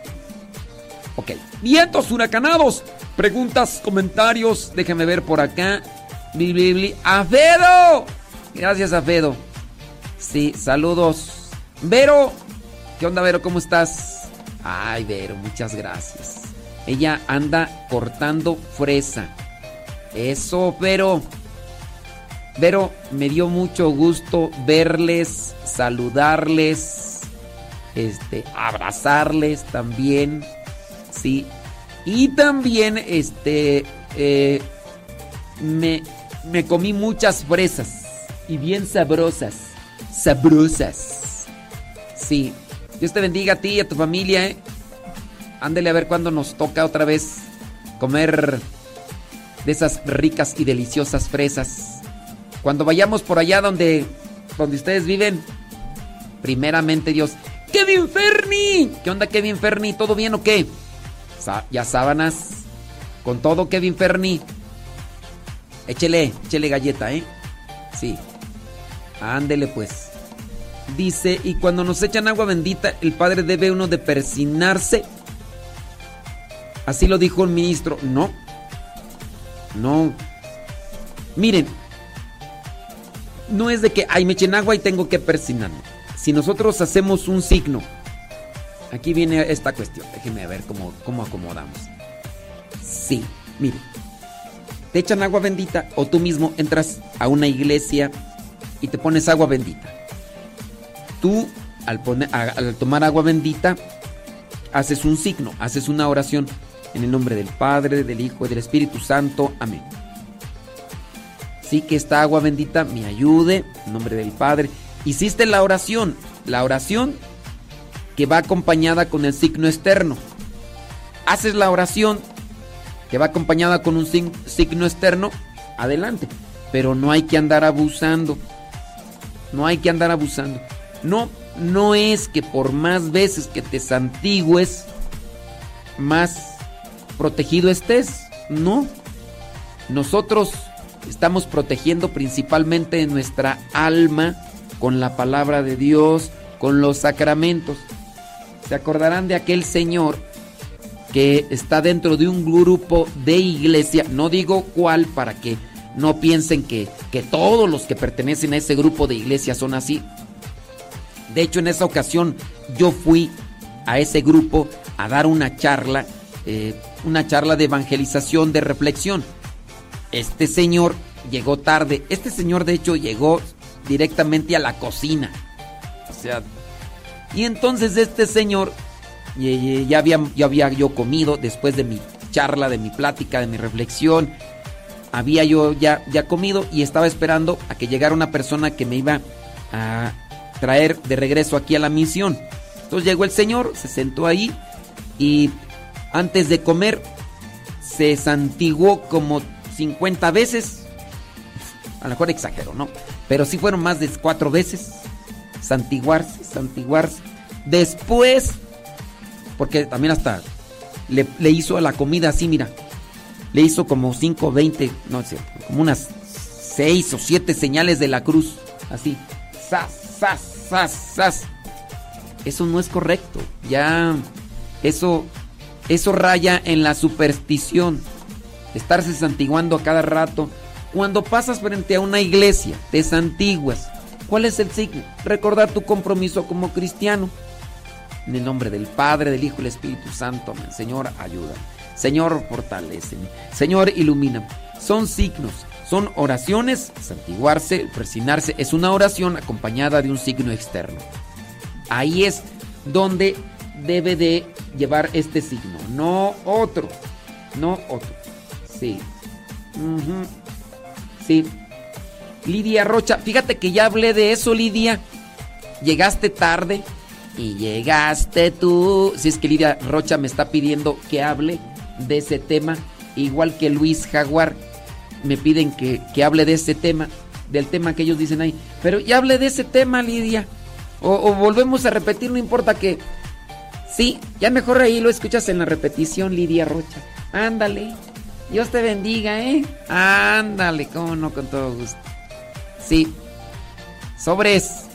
Ok. Vientos huracanados. Preguntas, comentarios. Déjame ver por acá. Bli, bli, bli. ¡Afedo! Gracias, Afedo. Sí, saludos. Vero. ¿Qué onda, Vero? ¿Cómo estás? Ay, Vero, muchas gracias. Ella anda cortando fresa. Eso, Vero. Vero, me dio mucho gusto verles, saludarles, este, abrazarles también. Sí. Y también, este, eh, me, me comí muchas fresas. Y bien sabrosas. Sabrosas. Sí. Dios te bendiga a ti y a tu familia, ¿eh? Ándele a ver cuándo nos toca otra vez comer de esas ricas y deliciosas fresas. Cuando vayamos por allá donde, donde ustedes viven, primeramente Dios. ¡Kevin Ferni! ¿Qué onda, Kevin Ferni? ¿Todo bien o qué? Ya sábanas. Con todo, Kevin Ferni. Échele, échele galleta, ¿eh? Sí. Ándele pues. Dice, y cuando nos echan agua bendita, el padre debe uno de persinarse. Así lo dijo el ministro. No. No. Miren. No es de que, ay, me echen agua y tengo que persinarme. Si nosotros hacemos un signo. Aquí viene esta cuestión. Déjenme ver cómo, cómo acomodamos. Sí, miren. Te echan agua bendita o tú mismo entras a una iglesia y te pones agua bendita. Tú, al, al tomar agua bendita, haces un signo, haces una oración en el nombre del Padre, del Hijo y del Espíritu Santo. Amén. Sí, que esta agua bendita me ayude, en nombre del Padre. Hiciste la oración, la oración que va acompañada con el signo externo. Haces la oración que va acompañada con un signo externo, adelante. Pero no hay que andar abusando. No hay que andar abusando. No, no es que por más veces que te santigües, más protegido estés. No. Nosotros estamos protegiendo principalmente nuestra alma con la palabra de Dios, con los sacramentos. Se acordarán de aquel señor que está dentro de un grupo de iglesia, no digo cuál para que no piensen que, que todos los que pertenecen a ese grupo de iglesia son así. De hecho, en esa ocasión yo fui a ese grupo a dar una charla, eh, una charla de evangelización, de reflexión. Este señor llegó tarde. Este señor, de hecho, llegó directamente a la cocina. O sea, y entonces este señor, ya había, había yo comido después de mi charla, de mi plática, de mi reflexión. Había yo ya, ya comido y estaba esperando a que llegara una persona que me iba a traer de regreso aquí a la misión. Entonces llegó el señor, se sentó ahí y antes de comer se santiguó como 50 veces. A lo mejor exagero, ¿no? Pero sí fueron más de cuatro veces. Santiguarse, santiguarse. Después, porque también hasta le, hizo a la comida así, mira. Le hizo como 5, 20, no sé, como unas 6 o 7 señales de la cruz. Así. Sas, sas, sas, sas. Eso no es correcto. Ya eso eso raya en la superstición. Estarse santiguando a cada rato. Cuando pasas frente a una iglesia, te santiguas. ¿Cuál es el signo? Recordar tu compromiso como cristiano. En el nombre del Padre, del Hijo y del Espíritu Santo. Señor, ayuda. Señor, fortaleceme. Señor, ilumina. Son signos, son oraciones. Santiguarse, persignarse, es una oración acompañada de un signo externo. Ahí es donde debe de llevar este signo, no otro. No otro. Sí. Sí. Lidia Rocha, fíjate que ya hablé de eso, Lidia. Llegaste tarde y llegaste tú. Si es que Lidia Rocha me está pidiendo que hable de ese tema, igual que Luis Jaguar, me piden que, que hable de ese tema, del tema que ellos dicen ahí. Pero ya hablé de ese tema, Lidia. O, volvemos a repetir, no importa que... Sí, ya mejor ahí lo escuchas en la repetición, Lidia Rocha. Ándale. Dios te bendiga, ¿eh? Ándale, cómo no, con todo gusto. Sí. Sobres.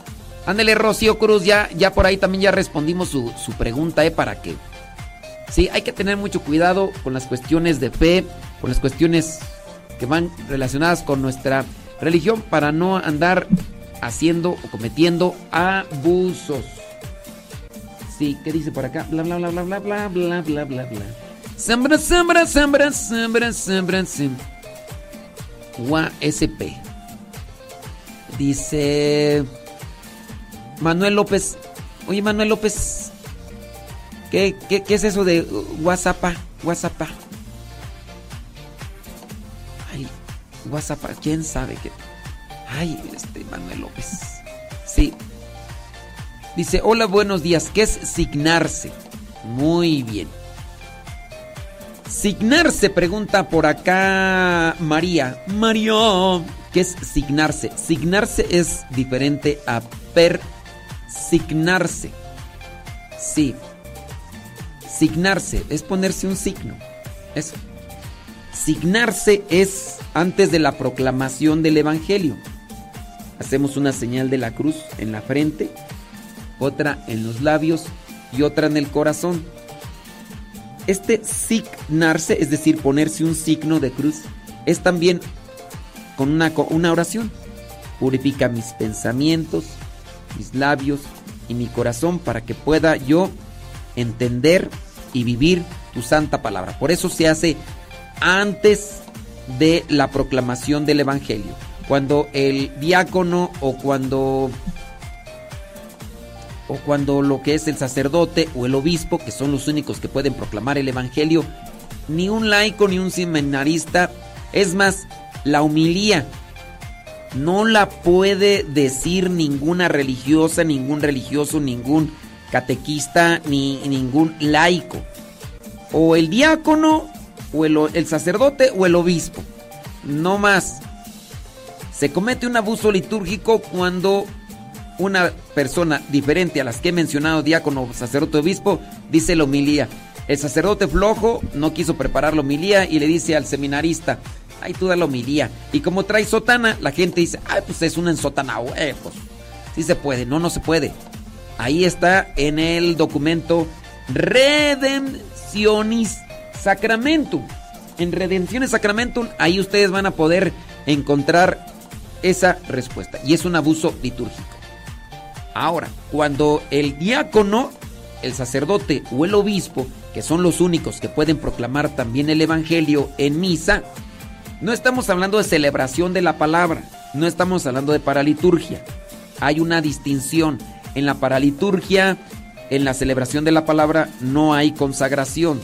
Ándale, Rocío Cruz, ya, ya por ahí también ya respondimos su, su pregunta, ¿eh? Para que... Sí, hay que tener mucho cuidado con las cuestiones de fe, con las cuestiones que van relacionadas con nuestra religión para no andar haciendo o cometiendo abusos. Sí, ¿qué dice por acá? Bla bla bla bla bla bla bla bla bla bla. Sembra, sembra, sembra, sembra, sembra, sembra. UASP. Dice Manuel López. Oye, Manuel López. ¿Qué, qué, qué es eso de WhatsApp? WhatsApp. Ay, WhatsApp, quién sabe qué. Ay, este Manuel López. Sí. Dice, hola, buenos días. ¿Qué es signarse? Muy bien. Signarse, pregunta por acá María. María, ¿qué es signarse? Signarse es diferente a persignarse. Sí. Signarse es ponerse un signo. Eso. Signarse es antes de la proclamación del Evangelio. Hacemos una señal de la cruz en la frente, otra en los labios y otra en el corazón. Este signarse, es decir, ponerse un signo de cruz, es también con una, una oración. Purifica mis pensamientos, mis labios y mi corazón para que pueda yo entender y vivir tu santa palabra. Por eso se hace antes de la proclamación del Evangelio. Cuando el diácono o cuando o cuando lo que es el sacerdote o el obispo, que son los únicos que pueden proclamar el Evangelio, ni un laico ni un seminarista, es más, la humilía no la puede decir ninguna religiosa, ningún religioso, ningún catequista, ni ningún laico. O el diácono, o el, sacerdote, o el obispo. No más. Se comete un abuso litúrgico cuando una persona diferente a las que he mencionado, diácono, sacerdote, obispo, dice la homilía. El sacerdote flojo no quiso preparar la homilía y le dice al seminarista, ay, tú da la homilía. Y como trae sotana, la gente dice, ay, pues es una ensotana, eh, pues sí se puede, no, no se puede. Ahí está en el documento Redemptionis Sacramentum. En Redemptionis Sacramentum, ahí ustedes van a poder encontrar esa respuesta. Y es un abuso litúrgico. Ahora, cuando el diácono, el sacerdote o el obispo, que son los únicos que pueden proclamar también el Evangelio en misa, no estamos hablando de celebración de la palabra, no estamos hablando de paraliturgia. Hay una distinción. En la paraliturgia, en la celebración de la palabra, no hay consagración.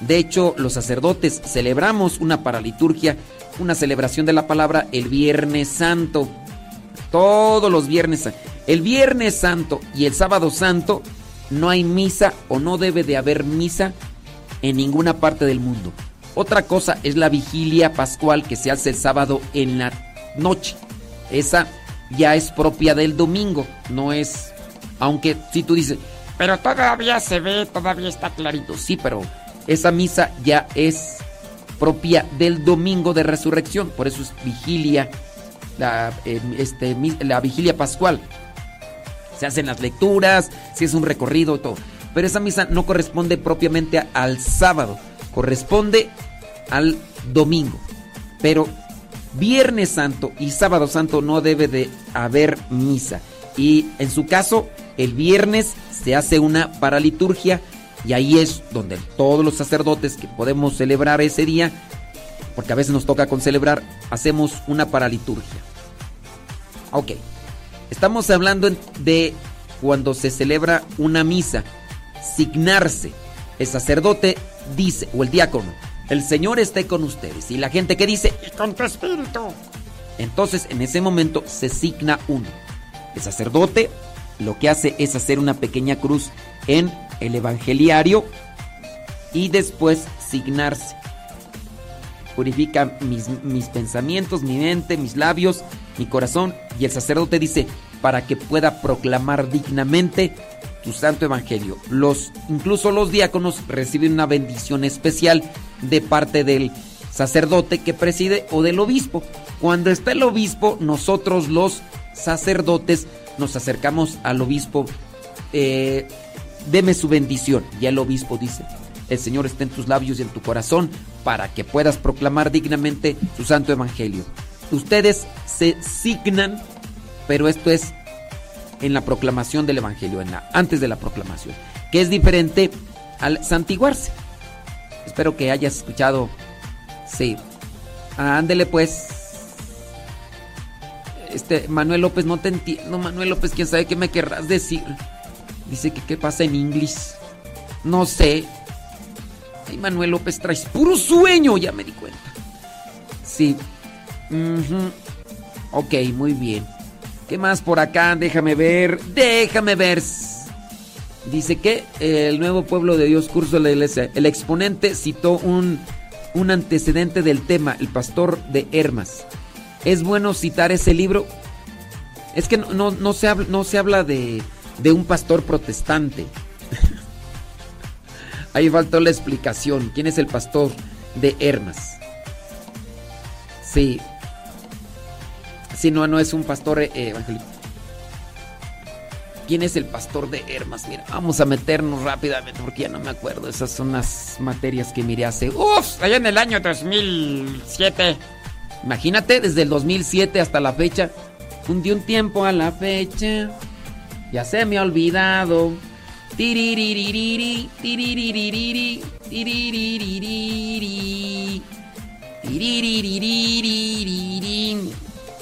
De hecho, los sacerdotes celebramos una paraliturgia, una celebración de la palabra el Viernes Santo. Todos los viernes. El Viernes Santo y el Sábado Santo no hay misa o no debe de haber misa en ninguna parte del mundo. Otra cosa es la vigilia pascual que se hace el sábado en la noche. Esa ya es propia del domingo, no es, aunque si tú dices, Pero todavía se ve, todavía está clarito. sí, pero esa misa ya es propia del domingo de resurrección, por eso es vigilia, la, eh, este, la vigilia pascual. Se hacen las lecturas, si es un recorrido todo. Pero esa misa no corresponde propiamente al sábado, corresponde al domingo. Pero Viernes Santo y Sábado Santo no debe de haber misa. Y en su caso, el viernes se hace una paraliturgia y ahí es donde todos los sacerdotes que podemos celebrar ese día, porque a veces nos toca con celebrar, hacemos una paraliturgia. Ok, estamos hablando de cuando se celebra una misa, signarse. El sacerdote dice, o el diácono, el Señor esté con ustedes. Y la gente que dice, Y con tu espíritu. entonces en ese momento se signa uno. El sacerdote lo que hace es hacer una pequeña cruz en el evangeliario y después signarse. Purifica mis, mis pensamientos, mi mente, mis labios, mi corazón. Y el sacerdote dice, para que pueda proclamar dignamente tu santo evangelio. Los, incluso los diáconos reciben una bendición especial de parte del sacerdote que preside o del obispo. Cuando está el obispo, nosotros los sacerdotes nos acercamos al obispo, eh, deme su bendición. Y el obispo dice, el Señor está en tus labios y en tu corazón para que puedas proclamar dignamente su santo evangelio. Ustedes se signan, pero esto es en la proclamación del evangelio, en la, antes de la proclamación, que es diferente al santiguarse. Espero que hayas escuchado. Sí. Ándele pues. Este, Manuel López, no te entiendo. Manuel López, quién sabe qué me querrás decir. Dice que qué pasa en inglés. No sé. Ay, Manuel López, traes puro sueño, ya me di cuenta. Sí. Ujú. Ok, muy bien. ¿Qué más por acá? Déjame ver. Déjame ver. Dice que el nuevo pueblo de Dios curso de la iglesia. El exponente citó un, un antecedente del tema, el pastor de Hermas. ¿Es bueno citar ese libro? Es que no, no, se, habla, no se habla de, de un pastor protestante. Ahí faltó la explicación. ¿Quién es el pastor de Hermas? Sí. Sí, no, no es un pastor eh, evangélico. ¿Quién es el pastor de Hermas? Mira, vamos a meternos rápidamente porque ya no me acuerdo. Esas son las materias que miré hace. ¡Uf! Allá en el año 2007. Imagínate, desde el 2007 hasta la fecha. Un de un tiempo a la fecha. Ya se me ha olvidado.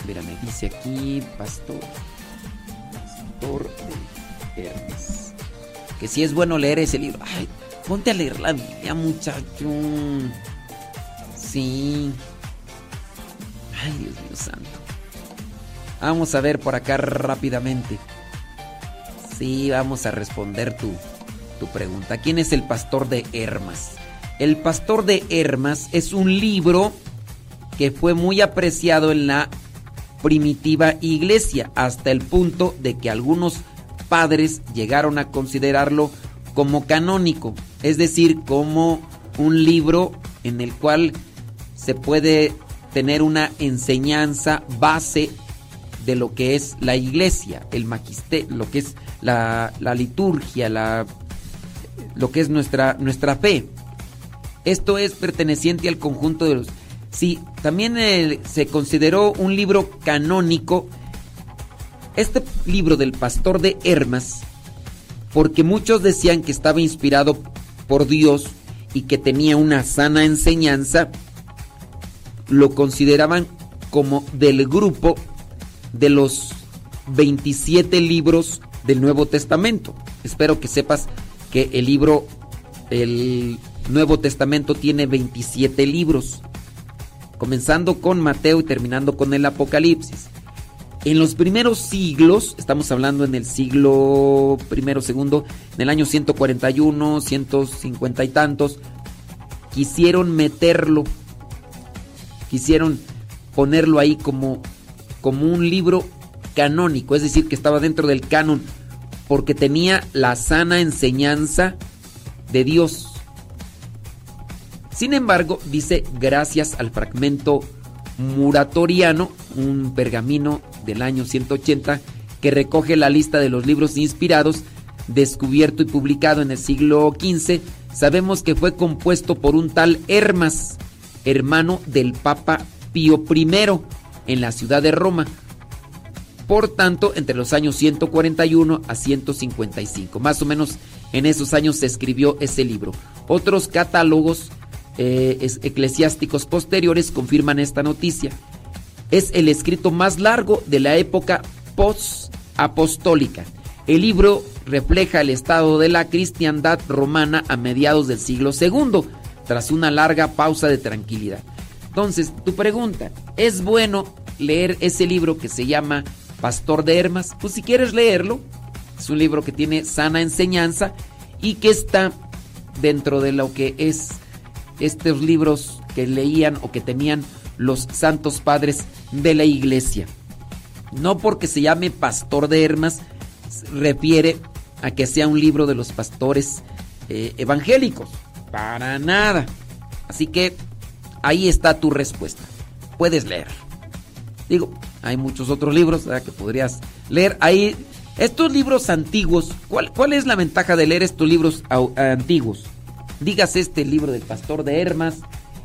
Tiriririri, tiriririri, tiriririri, tiriririri. Mira, me dice aquí, pastor. Pastor de Hermes. Que si es bueno leer ese libro. Ay, ponte a leer la Biblia, muchacho. Sí. Ay, Dios mío santo. Vamos a ver por acá rápidamente. Sí, vamos a responder tu, tu pregunta. ¿Quién es el pastor de Hermas? El pastor de Hermas es un libro que fue muy apreciado en la primitiva iglesia hasta el punto de que algunos padres llegaron a considerarlo como canónico, es decir, como un libro en el cual se puede tener una enseñanza base de lo que es la iglesia, el magisterio, lo que es la, la liturgia, la, lo que es nuestra, nuestra fe. Esto es perteneciente al conjunto de los... Sí, también eh, se consideró un libro canónico, este libro del pastor de Hermas, porque muchos decían que estaba inspirado por Dios y que tenía una sana enseñanza, lo consideraban como del grupo de los 27 libros del Nuevo Testamento. Espero que sepas que el libro, el Nuevo Testamento tiene 27 libros, comenzando con Mateo y terminando con el Apocalipsis. En los primeros siglos, estamos hablando en el siglo primero, segundo, en el año 141, 150 y tantos, quisieron meterlo, quisieron ponerlo ahí como, como un libro canónico, es decir, que estaba dentro del canon, porque tenía la sana enseñanza de Dios. Sin embargo, dice, gracias al fragmento muratoriano, un pergamino del año 180, que recoge la lista de los libros inspirados, descubierto y publicado en el siglo XV, sabemos que fue compuesto por un tal Hermas, hermano del Papa Pío I, en la ciudad de Roma. Por tanto, entre los años 141 a 155, más o menos en esos años se escribió ese libro. Otros catálogos eh, es- eclesiásticos posteriores confirman esta noticia. Es el escrito más largo de la época post-apostólica. El libro refleja el estado de la cristiandad romana a mediados del siglo II, tras una larga pausa de tranquilidad. Entonces, tu pregunta, ¿es bueno leer ese libro que se llama Pastor de Hermas? Pues si quieres leerlo, es un libro que tiene sana enseñanza y que está dentro de lo que es estos libros que leían o que tenían los santos padres de la iglesia. No porque se llame Pastor de Hermas refiere a que sea un libro de los pastores eh, evangélicos. Para nada. Así que ahí está tu respuesta. Puedes leer. Digo, hay muchos otros libros que podrías leer. Ahí, estos libros antiguos, ¿cuál, cuál es la ventaja de leer estos libros antiguos? Dígase este libro del pastor de Hermas,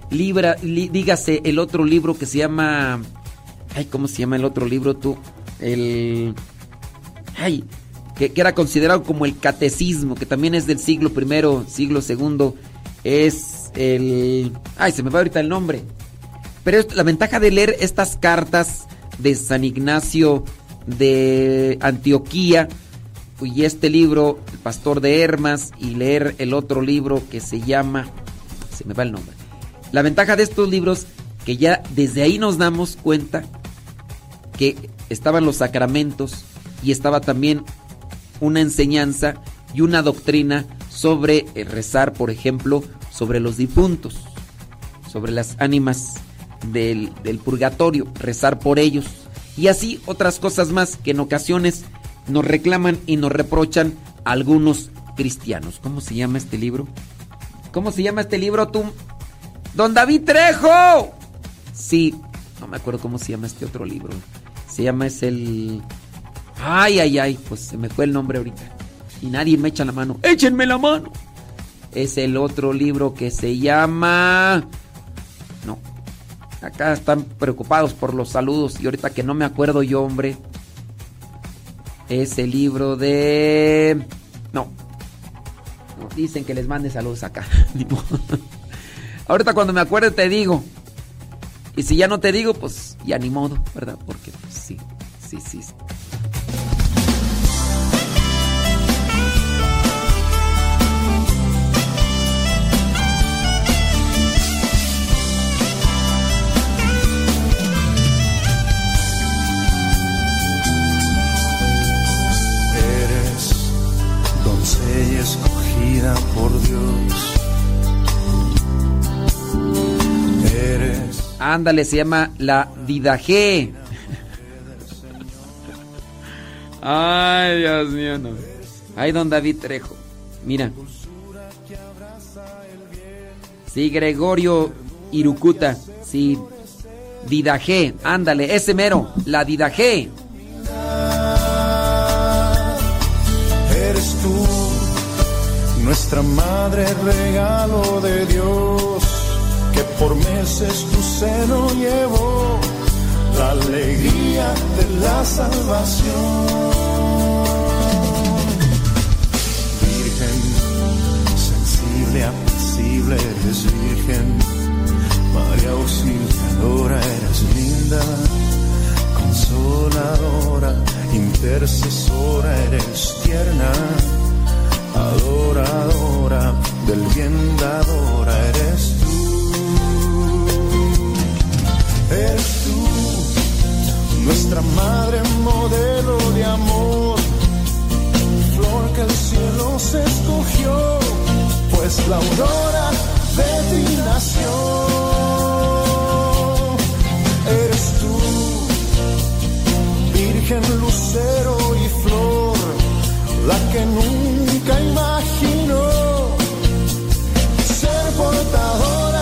libra, li- dígase el otro libro que se llama... Ay, ¿cómo se llama el otro libro tú? El... Ay, que, que era considerado como el catecismo, que también es del siglo primero, siglo segundo, es el... Ay, se me va ahorita el nombre. Pero la ventaja de leer estas cartas de San Ignacio de Antioquía y este libro, El Pastor de Hermas, y leer el otro libro que se llama... Se me va el nombre. La ventaja de estos libros, que ya desde ahí nos damos cuenta que estaban los sacramentos y estaba también una enseñanza y una doctrina sobre eh, rezar, por ejemplo, sobre los difuntos, sobre las ánimas del, del purgatorio, rezar por ellos. Y así otras cosas más que en ocasiones nos reclaman y nos reprochan algunos cristianos. ¿Cómo se llama este libro? ¿Cómo se llama este libro tú? Don David Trejo. Sí, no me acuerdo cómo se llama este otro libro. Se llama es el... Ay, ay, ay, pues se me fue el nombre ahorita. Y nadie me echa la mano. Échenme la mano. Es el otro libro que se llama... No. Acá están preocupados por los saludos y ahorita que no me acuerdo yo, hombre. Es el libro de... No. Dicen que les mande saludos acá. Ahorita cuando me acuerde te digo. Y si ya no te digo, pues ya ni modo, ¿verdad? Porque pues, sí, sí, sí. Escogida por Dios. Eres Ándale, se llama La Didaje. Ay, Dios mío, no. Ay, don David Trejo. Mira. Sí, Gregorio Irucuta. Sí. Didaje. Ándale, ese mero. La Didaje. Nuestra madre regalo de Dios, que por meses tu seno llevó la alegría de la salvación. Virgen, sensible, apacible, eres virgen, María auxiliadora, eres linda. Consoladora, intercesora, eres tierna, adoradora, del bien dadora, eres tú. Eres tú, nuestra madre modelo de amor, flor que el cielo se escogió, pues la aurora de ti nació. Eres tú, Virgen luz la que nunca imaginó ser portadora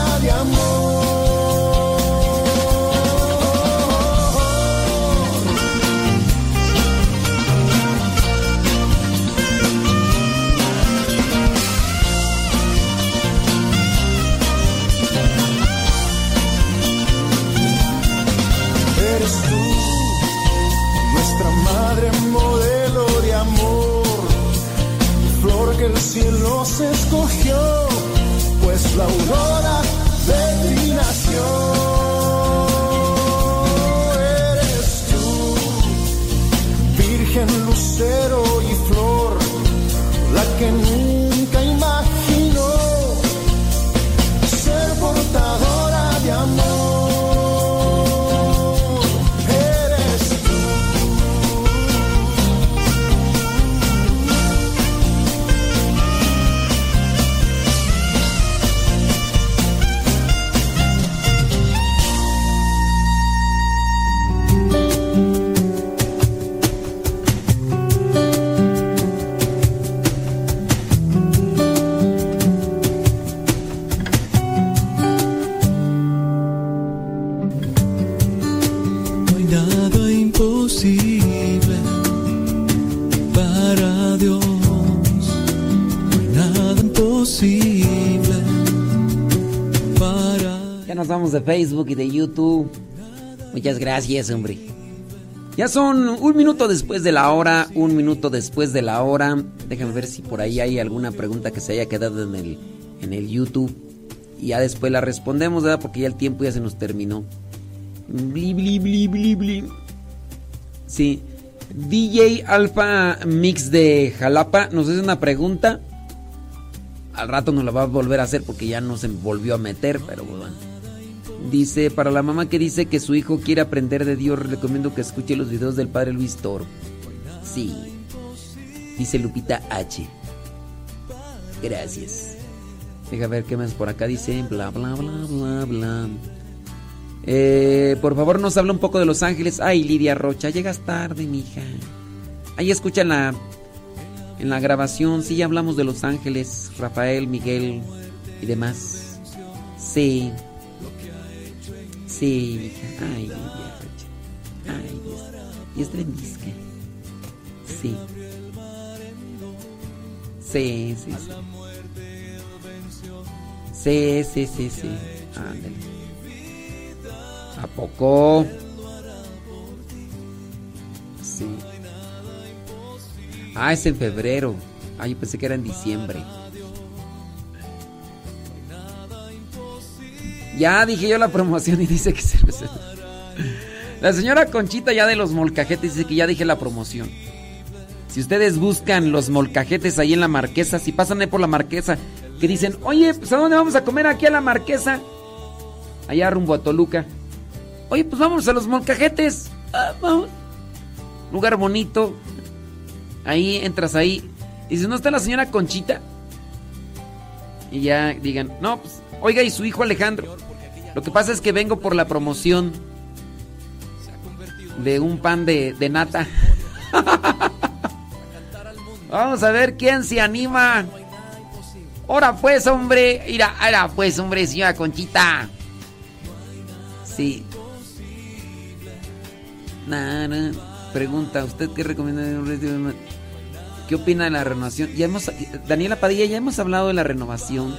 la aurora de ti nació. Eres tú, virgen, lucero nos vamos de Facebook y de YouTube. Muchas gracias, hombre. Ya son un minuto después de la hora, un minuto después de la hora. Déjame ver si por ahí hay alguna pregunta que se haya quedado en el, en el YouTube. Y ya después la respondemos, ¿verdad? Porque ya el tiempo ya se nos terminó. Bli, bli, bli, bli, bli. Sí. DJ Alpha Mix de Jalapa nos hace una pregunta. Al rato nos la va a volver a hacer porque ya no se volvió a meter, pero bueno. Dice, para la mamá que dice que su hijo quiere aprender de Dios, recomiendo que escuche los videos del padre Luis Toro. Sí. Dice Lupita H. Gracias. Deja ver qué más por acá dice. Bla, bla, bla, bla, bla. Eh, por favor, nos habla un poco de Los Ángeles. Ay, Lidia Rocha, llegas tarde, mija. Ahí escucha en la, en la grabación. Sí, ya hablamos de Los Ángeles, Rafael, Miguel y demás. Sí. Sí, hija. Ay, Rocha. Ay, Dios. Dios te bendiga. Sí. Sí, sí, sí. Sí, sí, sí, sí. Ándale. ¿A poco? Sí. Ah, es en febrero. Ah, yo pensé que era en diciembre. Ya dije yo la promoción y dice que se... La señora Conchita ya de los molcajetes dice que ya dije la promoción. Si ustedes buscan los molcajetes ahí en la marquesa, si pasan ahí por la marquesa, que dicen, oye, pues ¿a dónde vamos a comer aquí a la marquesa? Allá rumbo a Toluca. Oye, pues vamos a los molcajetes. Ah. Lugar bonito. Ahí entras ahí. Y si no está la señora Conchita. Y ya digan, no, pues, oiga, y su hijo Alejandro. Lo que pasa es que vengo por la promoción de un pan de, de nata. Vamos a ver quién se anima. Ahora pues, hombre. Mira, ahora pues, hombre, señora Conchita. Sí. Nada. Pregunta, ¿usted qué recomienda? ¿Qué opina de la renovación? Ya hemos, Daniela Padilla, ya hemos hablado de la renovación.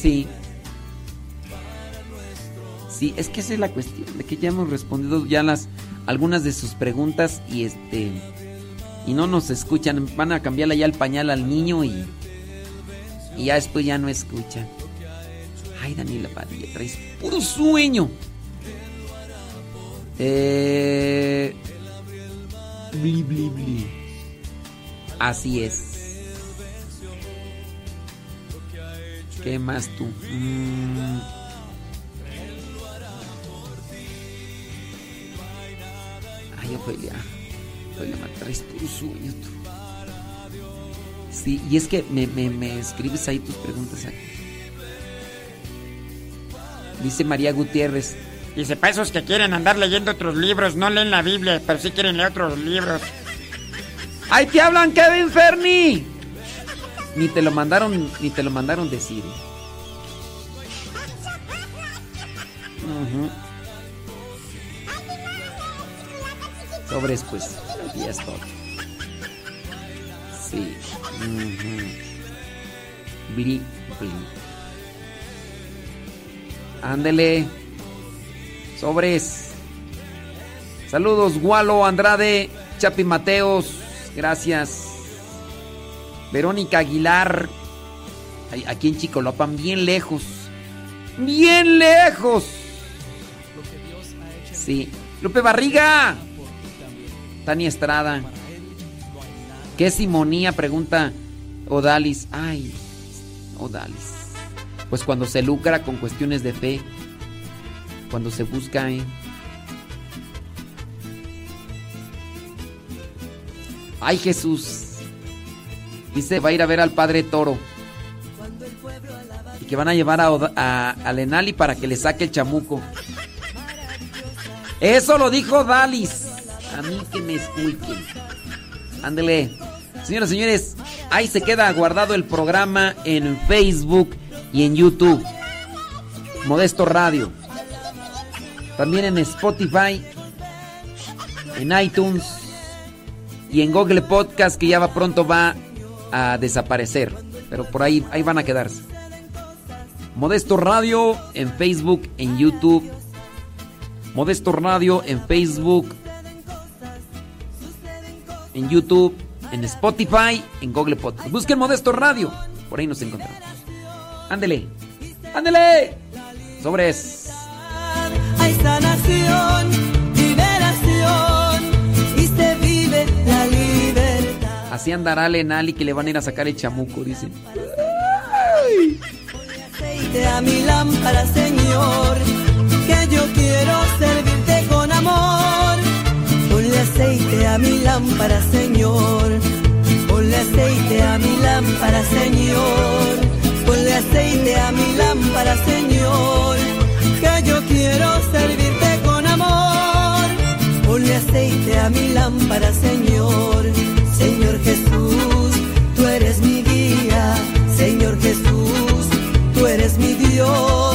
Sí. Sí, es que esa es la cuestión, de que ya hemos respondido ya las algunas de sus preguntas y este y no nos escuchan, van a cambiarle ya el pañal al niño y y ya después ya no escuchan. Ay, Daniela Padilla, traes puro sueño. Eh, bli, bli, bli. Así es. ¿Qué más tú? Mm. Ay, Ofelia. Ofelia, me traes puro sueño tú. Sí, y es que me, me, me escribes ahí tus preguntas aquí. Dice María Gutiérrez, Dice, para esos que quieren andar leyendo otros libros, no leen la Biblia, pero sí quieren leer otros libros. ¡Ay, te hablan, Kevin Ferni! Ni te lo mandaron, ni te lo mandaron decir. Ujú. Sobres, pues, y es todo. Sí. ujú. Bri, bri. Ándele. Sobres. Saludos, Gualo, Andrade, Chapi Mateos. Gracias. Verónica Aguilar. Aquí en Chicolopan, bien lejos. Bien lejos. Sí. Lupe Barriga. Tania Estrada. ¿Qué simonía? Pregunta Odalis. Ay, Odalis. Pues cuando se lucra con cuestiones de fe. Cuando se busca, ¿eh? Ay, Jesús. Dice, va a ir a ver al padre Toro. Y que van a llevar a, a, Lenali para que le saque el chamuco. Eso lo dijo Dalis. A mí que me escuchen. Ándele. Señoras y señores, ahí se queda guardado el programa en Facebook y en YouTube. Modesto Radio. También en Spotify, en iTunes y en Google Podcast que ya va pronto va a desaparecer. Pero por ahí, ahí van a quedarse. Modesto Radio en Facebook, en YouTube. Modesto Radio en Facebook, en YouTube, en Spotify, en Google Podcast. Busquen Modesto Radio. Por ahí nos encontramos. Ándele. Ándele. Sobres. liberación Así andará Lenali que le van a ir a sacar el chamuco, dicen. Aceite a mi lámpara, Señor, que yo quiero servirte con amor. Ponle aceite a mi lámpara, Señor. Ponle aceite a mi lámpara, Señor. Ponle aceite a mi lámpara, Señor. Que yo quiero servirte con amor. Ponle aceite a mi lámpara, Señor. Señor Jesús, tú eres mi guía. Señor Jesús, tú eres mi Dios.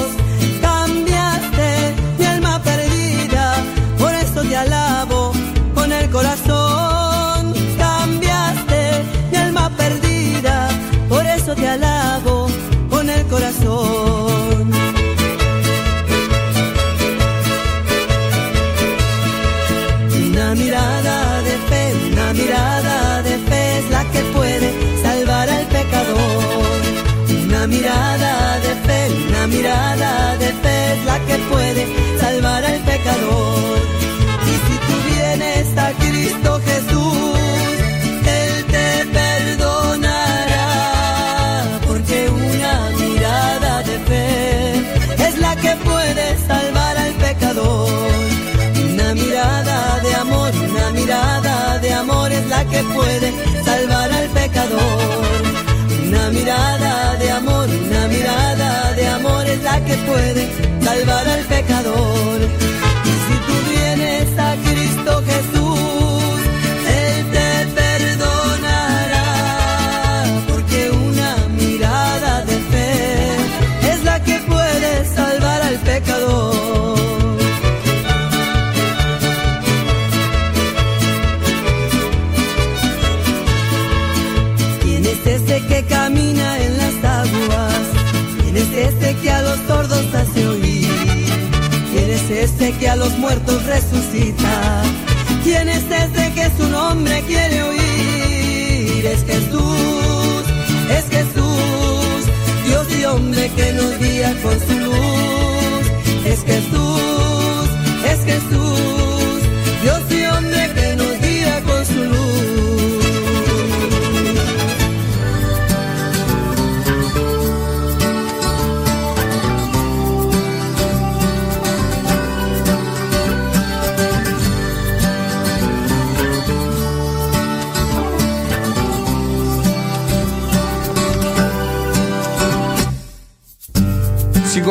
Y si tú vienes a Cristo Jesús, Él te perdonará. Porque una mirada de fe es la que puede salvar al pecador. Una mirada de amor, una mirada de amor es la que puede salvar al pecador. Una mirada de amor, una mirada de amor es la que puede salvar al pecador. Muertos resucita? ¿Quién es ese que su nombre quiere oír? Es Jesús, es Jesús, Dios y hombre que nos guía con su luz.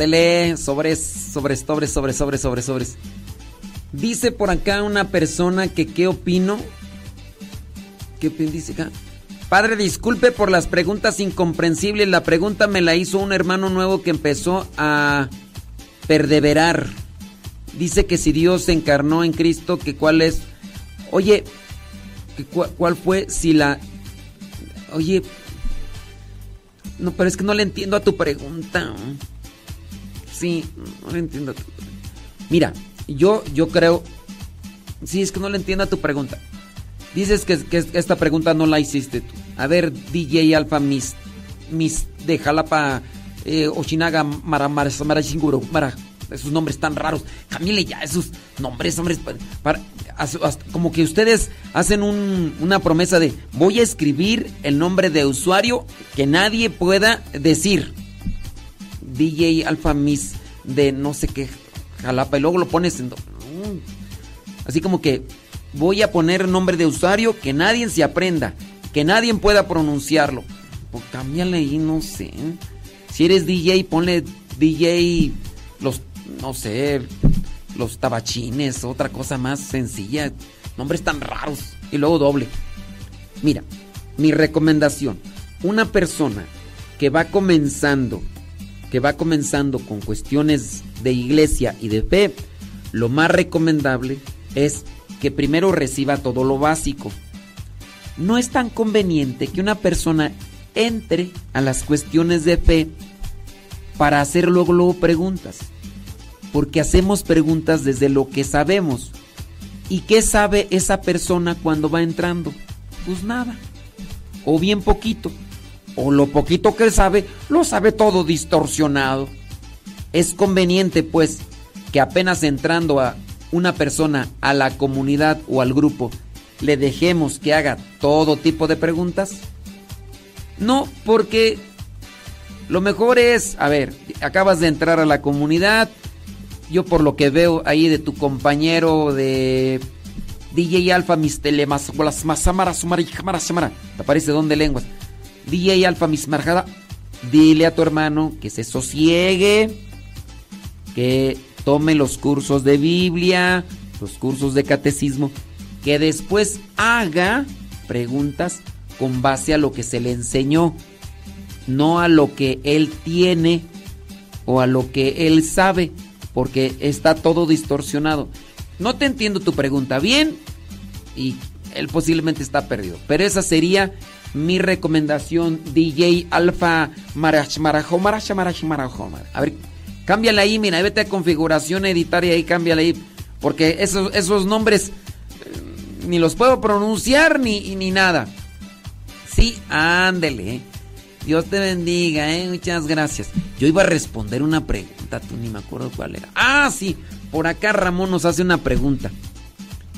Ándele, sobres, sobres, sobres, sobres, sobres, sobres. Dice por acá una persona que qué opino. ¿Qué opina? Dice acá. Padre, disculpe por las preguntas incomprensibles. La pregunta me la hizo un hermano nuevo que empezó a perdeverar. Dice que si Dios se encarnó en Cristo, que cuál es. Oye, que ¿cuál fue si la. Oye. No, pero es que no le entiendo a tu pregunta. Sí, no le entiendo Mira, yo, yo creo. Sí, es que no le entiendo a tu pregunta. Dices que, que esta pregunta no la hiciste tú. A ver, DJ Alfa Mis, Mis de Jalapa, eh, Oshinaga, Mara, Mara, Mara, Shinguro, Mara, esos nombres tan raros. Cámbiale ya esos nombres, hombres. Para, como que ustedes hacen un- una promesa de voy a escribir el nombre de usuario que nadie pueda decir. DJ Alfa Miss de no sé qué Jalapa y luego lo pones en... Así como que voy a poner nombre de usuario que nadie se aprenda, que nadie pueda pronunciarlo. Pues cámbiale ahí, no sé. Si eres DJ, ponle DJ los, no sé, los tabachines, otra cosa más sencilla. Nombres tan raros. Y luego doble. Mira, mi recomendación. Una persona que va comenzando, que va comenzando con cuestiones de iglesia y de fe, lo más recomendable es que primero reciba todo lo básico. No es tan conveniente que una persona entre a las cuestiones de fe para hacer luego, preguntas. Porque hacemos preguntas desde lo que sabemos. ¿Y qué sabe esa persona cuando va entrando? Pues nada. O bien poquito. O lo poquito que sabe, lo sabe todo distorsionado. Es conveniente, pues, que apenas entrando a una persona a la comunidad o al grupo, le dejemos que haga todo tipo de preguntas. No, porque lo mejor es, a ver, acabas de entrar a la comunidad, yo por lo que veo ahí de tu compañero de DJ Alfa mis telemas las masamara sumara samara te aparece don de lenguas DJ Alfa mis marjada dile a tu hermano que se sosiegue que tome los cursos de Biblia los cursos de catecismo que después haga preguntas con base a lo que se le enseñó no a lo que él tiene o a lo que él sabe porque está todo distorsionado no te entiendo tu pregunta bien y él posiblemente está perdido. Pero esa sería mi recomendación, DJ Alfa Marash Marajo Marash Marajo. A ver, cámbiale ahí, mira, vete a configuración, editar y ahí cámbiale ahí. Porque esos, esos nombres eh, ni los puedo pronunciar ni, ni nada. Sí, ándele. eh. Dios te bendiga, eh. Muchas gracias. Yo iba a responder una pregunta, tú ni me acuerdo cuál era. Ah, sí. Por acá Ramón nos hace una pregunta.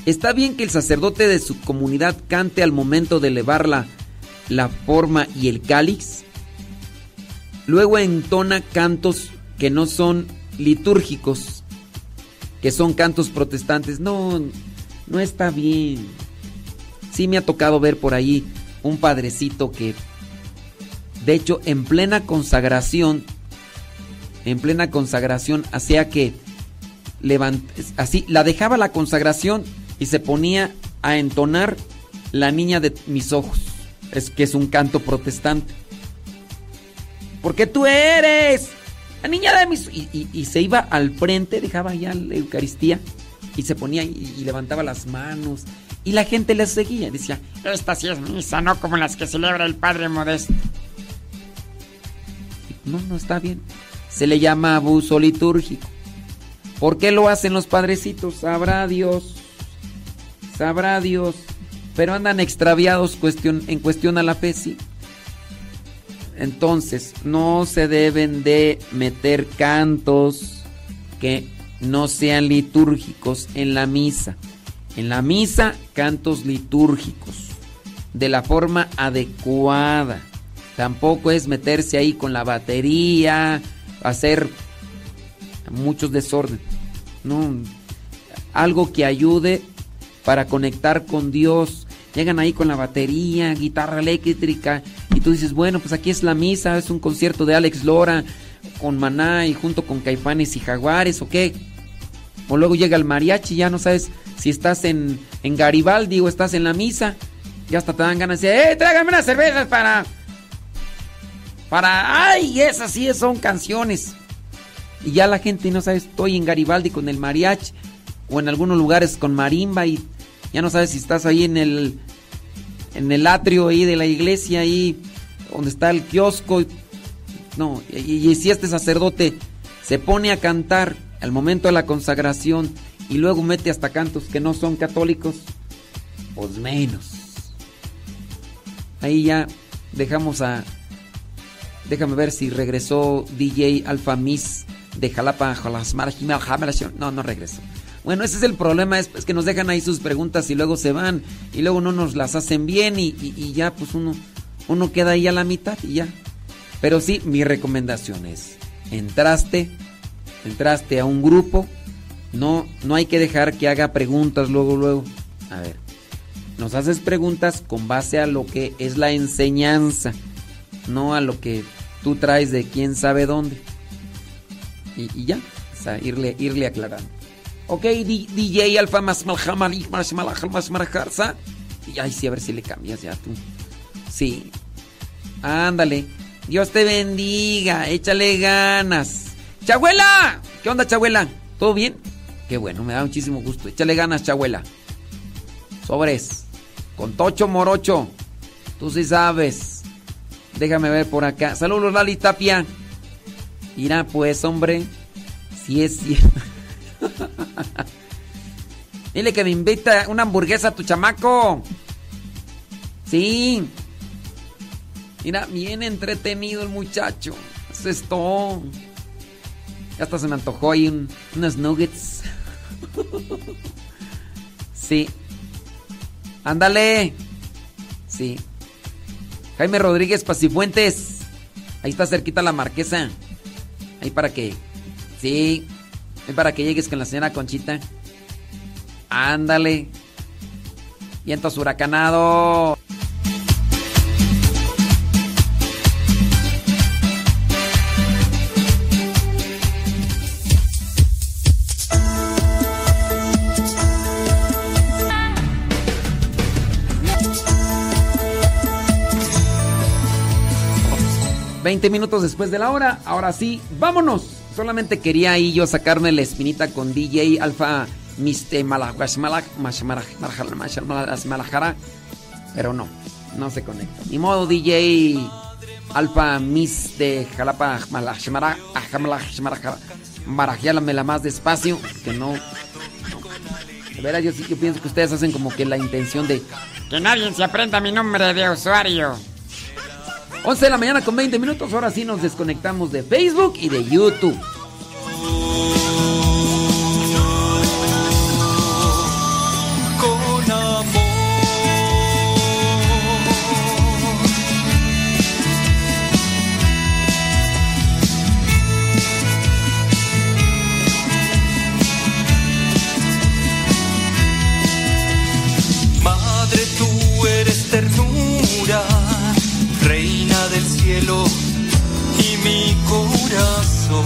¿Está bien que el sacerdote de su comunidad cante al momento de elevar la, la forma y el cáliz? Luego entona cantos que no son litúrgicos, que son cantos protestantes. No, no está bien. Sí me ha tocado ver por ahí un padrecito que, de hecho, en plena consagración, en plena consagración, hacía que levant así, la dejaba la consagración y se ponía a entonar La niña de mis ojos, es que es un canto protestante. Porque tú eres la niña de mis y, se iba al frente, dejaba ya la Eucaristía y se ponía y, levantaba las manos y la gente le seguía, decía, Esta sí es misa, no como las que celebra el Padre Modesto. no, no está bien. Se le llama abuso litúrgico. ¿Por qué lo hacen los padrecitos? Sabrá Dios. Sabrá Dios. Pero andan extraviados en cuestión a la fe, sí. Entonces, no se deben de meter cantos que no sean litúrgicos en la misa. En la misa, cantos litúrgicos. De la forma adecuada. Tampoco es meterse ahí con la batería, hacer muchos desorden. No, algo que ayude para conectar con Dios. Llegan ahí con la batería, guitarra eléctrica y tú dices, bueno, pues aquí es la misa, es un concierto de Alex Lora con Maná y junto con Caifanes y Jaguares, ¿o qué? O luego llega el mariachi, ya no sabes si estás en, en Garibaldi o estás en la misa. Ya hasta te dan ganas de decir, ¡eh, tráigame unas cervezas para... Para... ¡Ay! Esas sí son canciones. Y ya la gente no sabe, estoy en Garibaldi con el mariachi o en algunos lugares con marimba y ya no sabes si estás ahí en el en el atrio ahí de la iglesia ahí donde está el kiosco. No, y, si este sacerdote se pone a cantar al momento de la consagración y luego mete hasta cantos que no son católicos, pues menos. Ahí ya dejamos a Déjame ver si regresó DJ Alfa Miss de Jalapa. No, no regresó. Bueno, ese es el problema, es, que nos dejan ahí sus preguntas y luego se van y luego no nos las hacen bien y, ya pues uno, uno queda ahí a la mitad y ya. Pero sí, mi recomendación es, entraste, entraste a un grupo, no, no hay que dejar que haga preguntas luego, luego. A ver, nos haces preguntas con base a lo que es la enseñanza no a lo que tú traes de quién sabe dónde. Y, y ya, o sea, irle, irle aclarando. Ok, DJ Alfa más más Marajarza. Y ay, sí, a ver si le cambias ya tú. Sí. Ándale. Dios te bendiga, échale ganas. ¡Chabuela! ¿Qué onda, Chabuela? ¿Todo bien? Qué bueno, me da muchísimo gusto. Échale ganas, Chabuela. Sobres. Con Tocho Morocho. Tú sí sabes. Déjame ver por acá. Saludos, Lali Tapia. Mira, pues, hombre. Si es cierto. Dile que me invita una hamburguesa a tu chamaco. Sí. Mira, bien entretenido el muchacho. Eso es todo. Hasta se me antojó ahí un- unos nuggets. Sí. Ándale. Sí. Jaime Rodríguez Pacifuentes. Ahí está cerquita la marquesa. Ahí para que. Sí. Ahí para que llegues con la señora Conchita. Ándale. Vientos huracanado. Veinte minutos después de la hora, ahora sí, vámonos. Solamente quería ahí yo sacarme la espinita con DJ Alfa Miste Malajara, pero no, no se conecta. Ni modo DJ Alfa Miss de Jalapa Malajara, barajeálamela más despacio, que no. De veras, yo sí yo pienso que ustedes hacen como que la intención de Que nadie se aprenda mi nombre de usuario. 11 de la mañana con 20 minutos. Ahora sí nos desconectamos de Facebook y de YouTube. Mi corazón.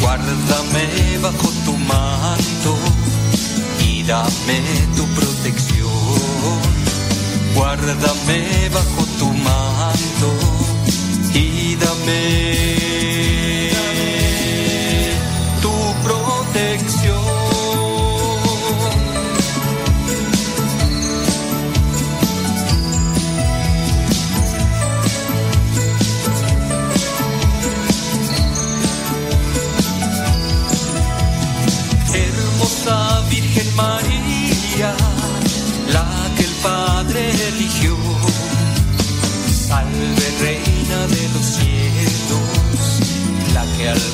Guárdame bajo tu manto y dame tu protección. Guárdame bajo tu manto y dame María, la que el Padre eligió. Salve Reina de los cielos, la que al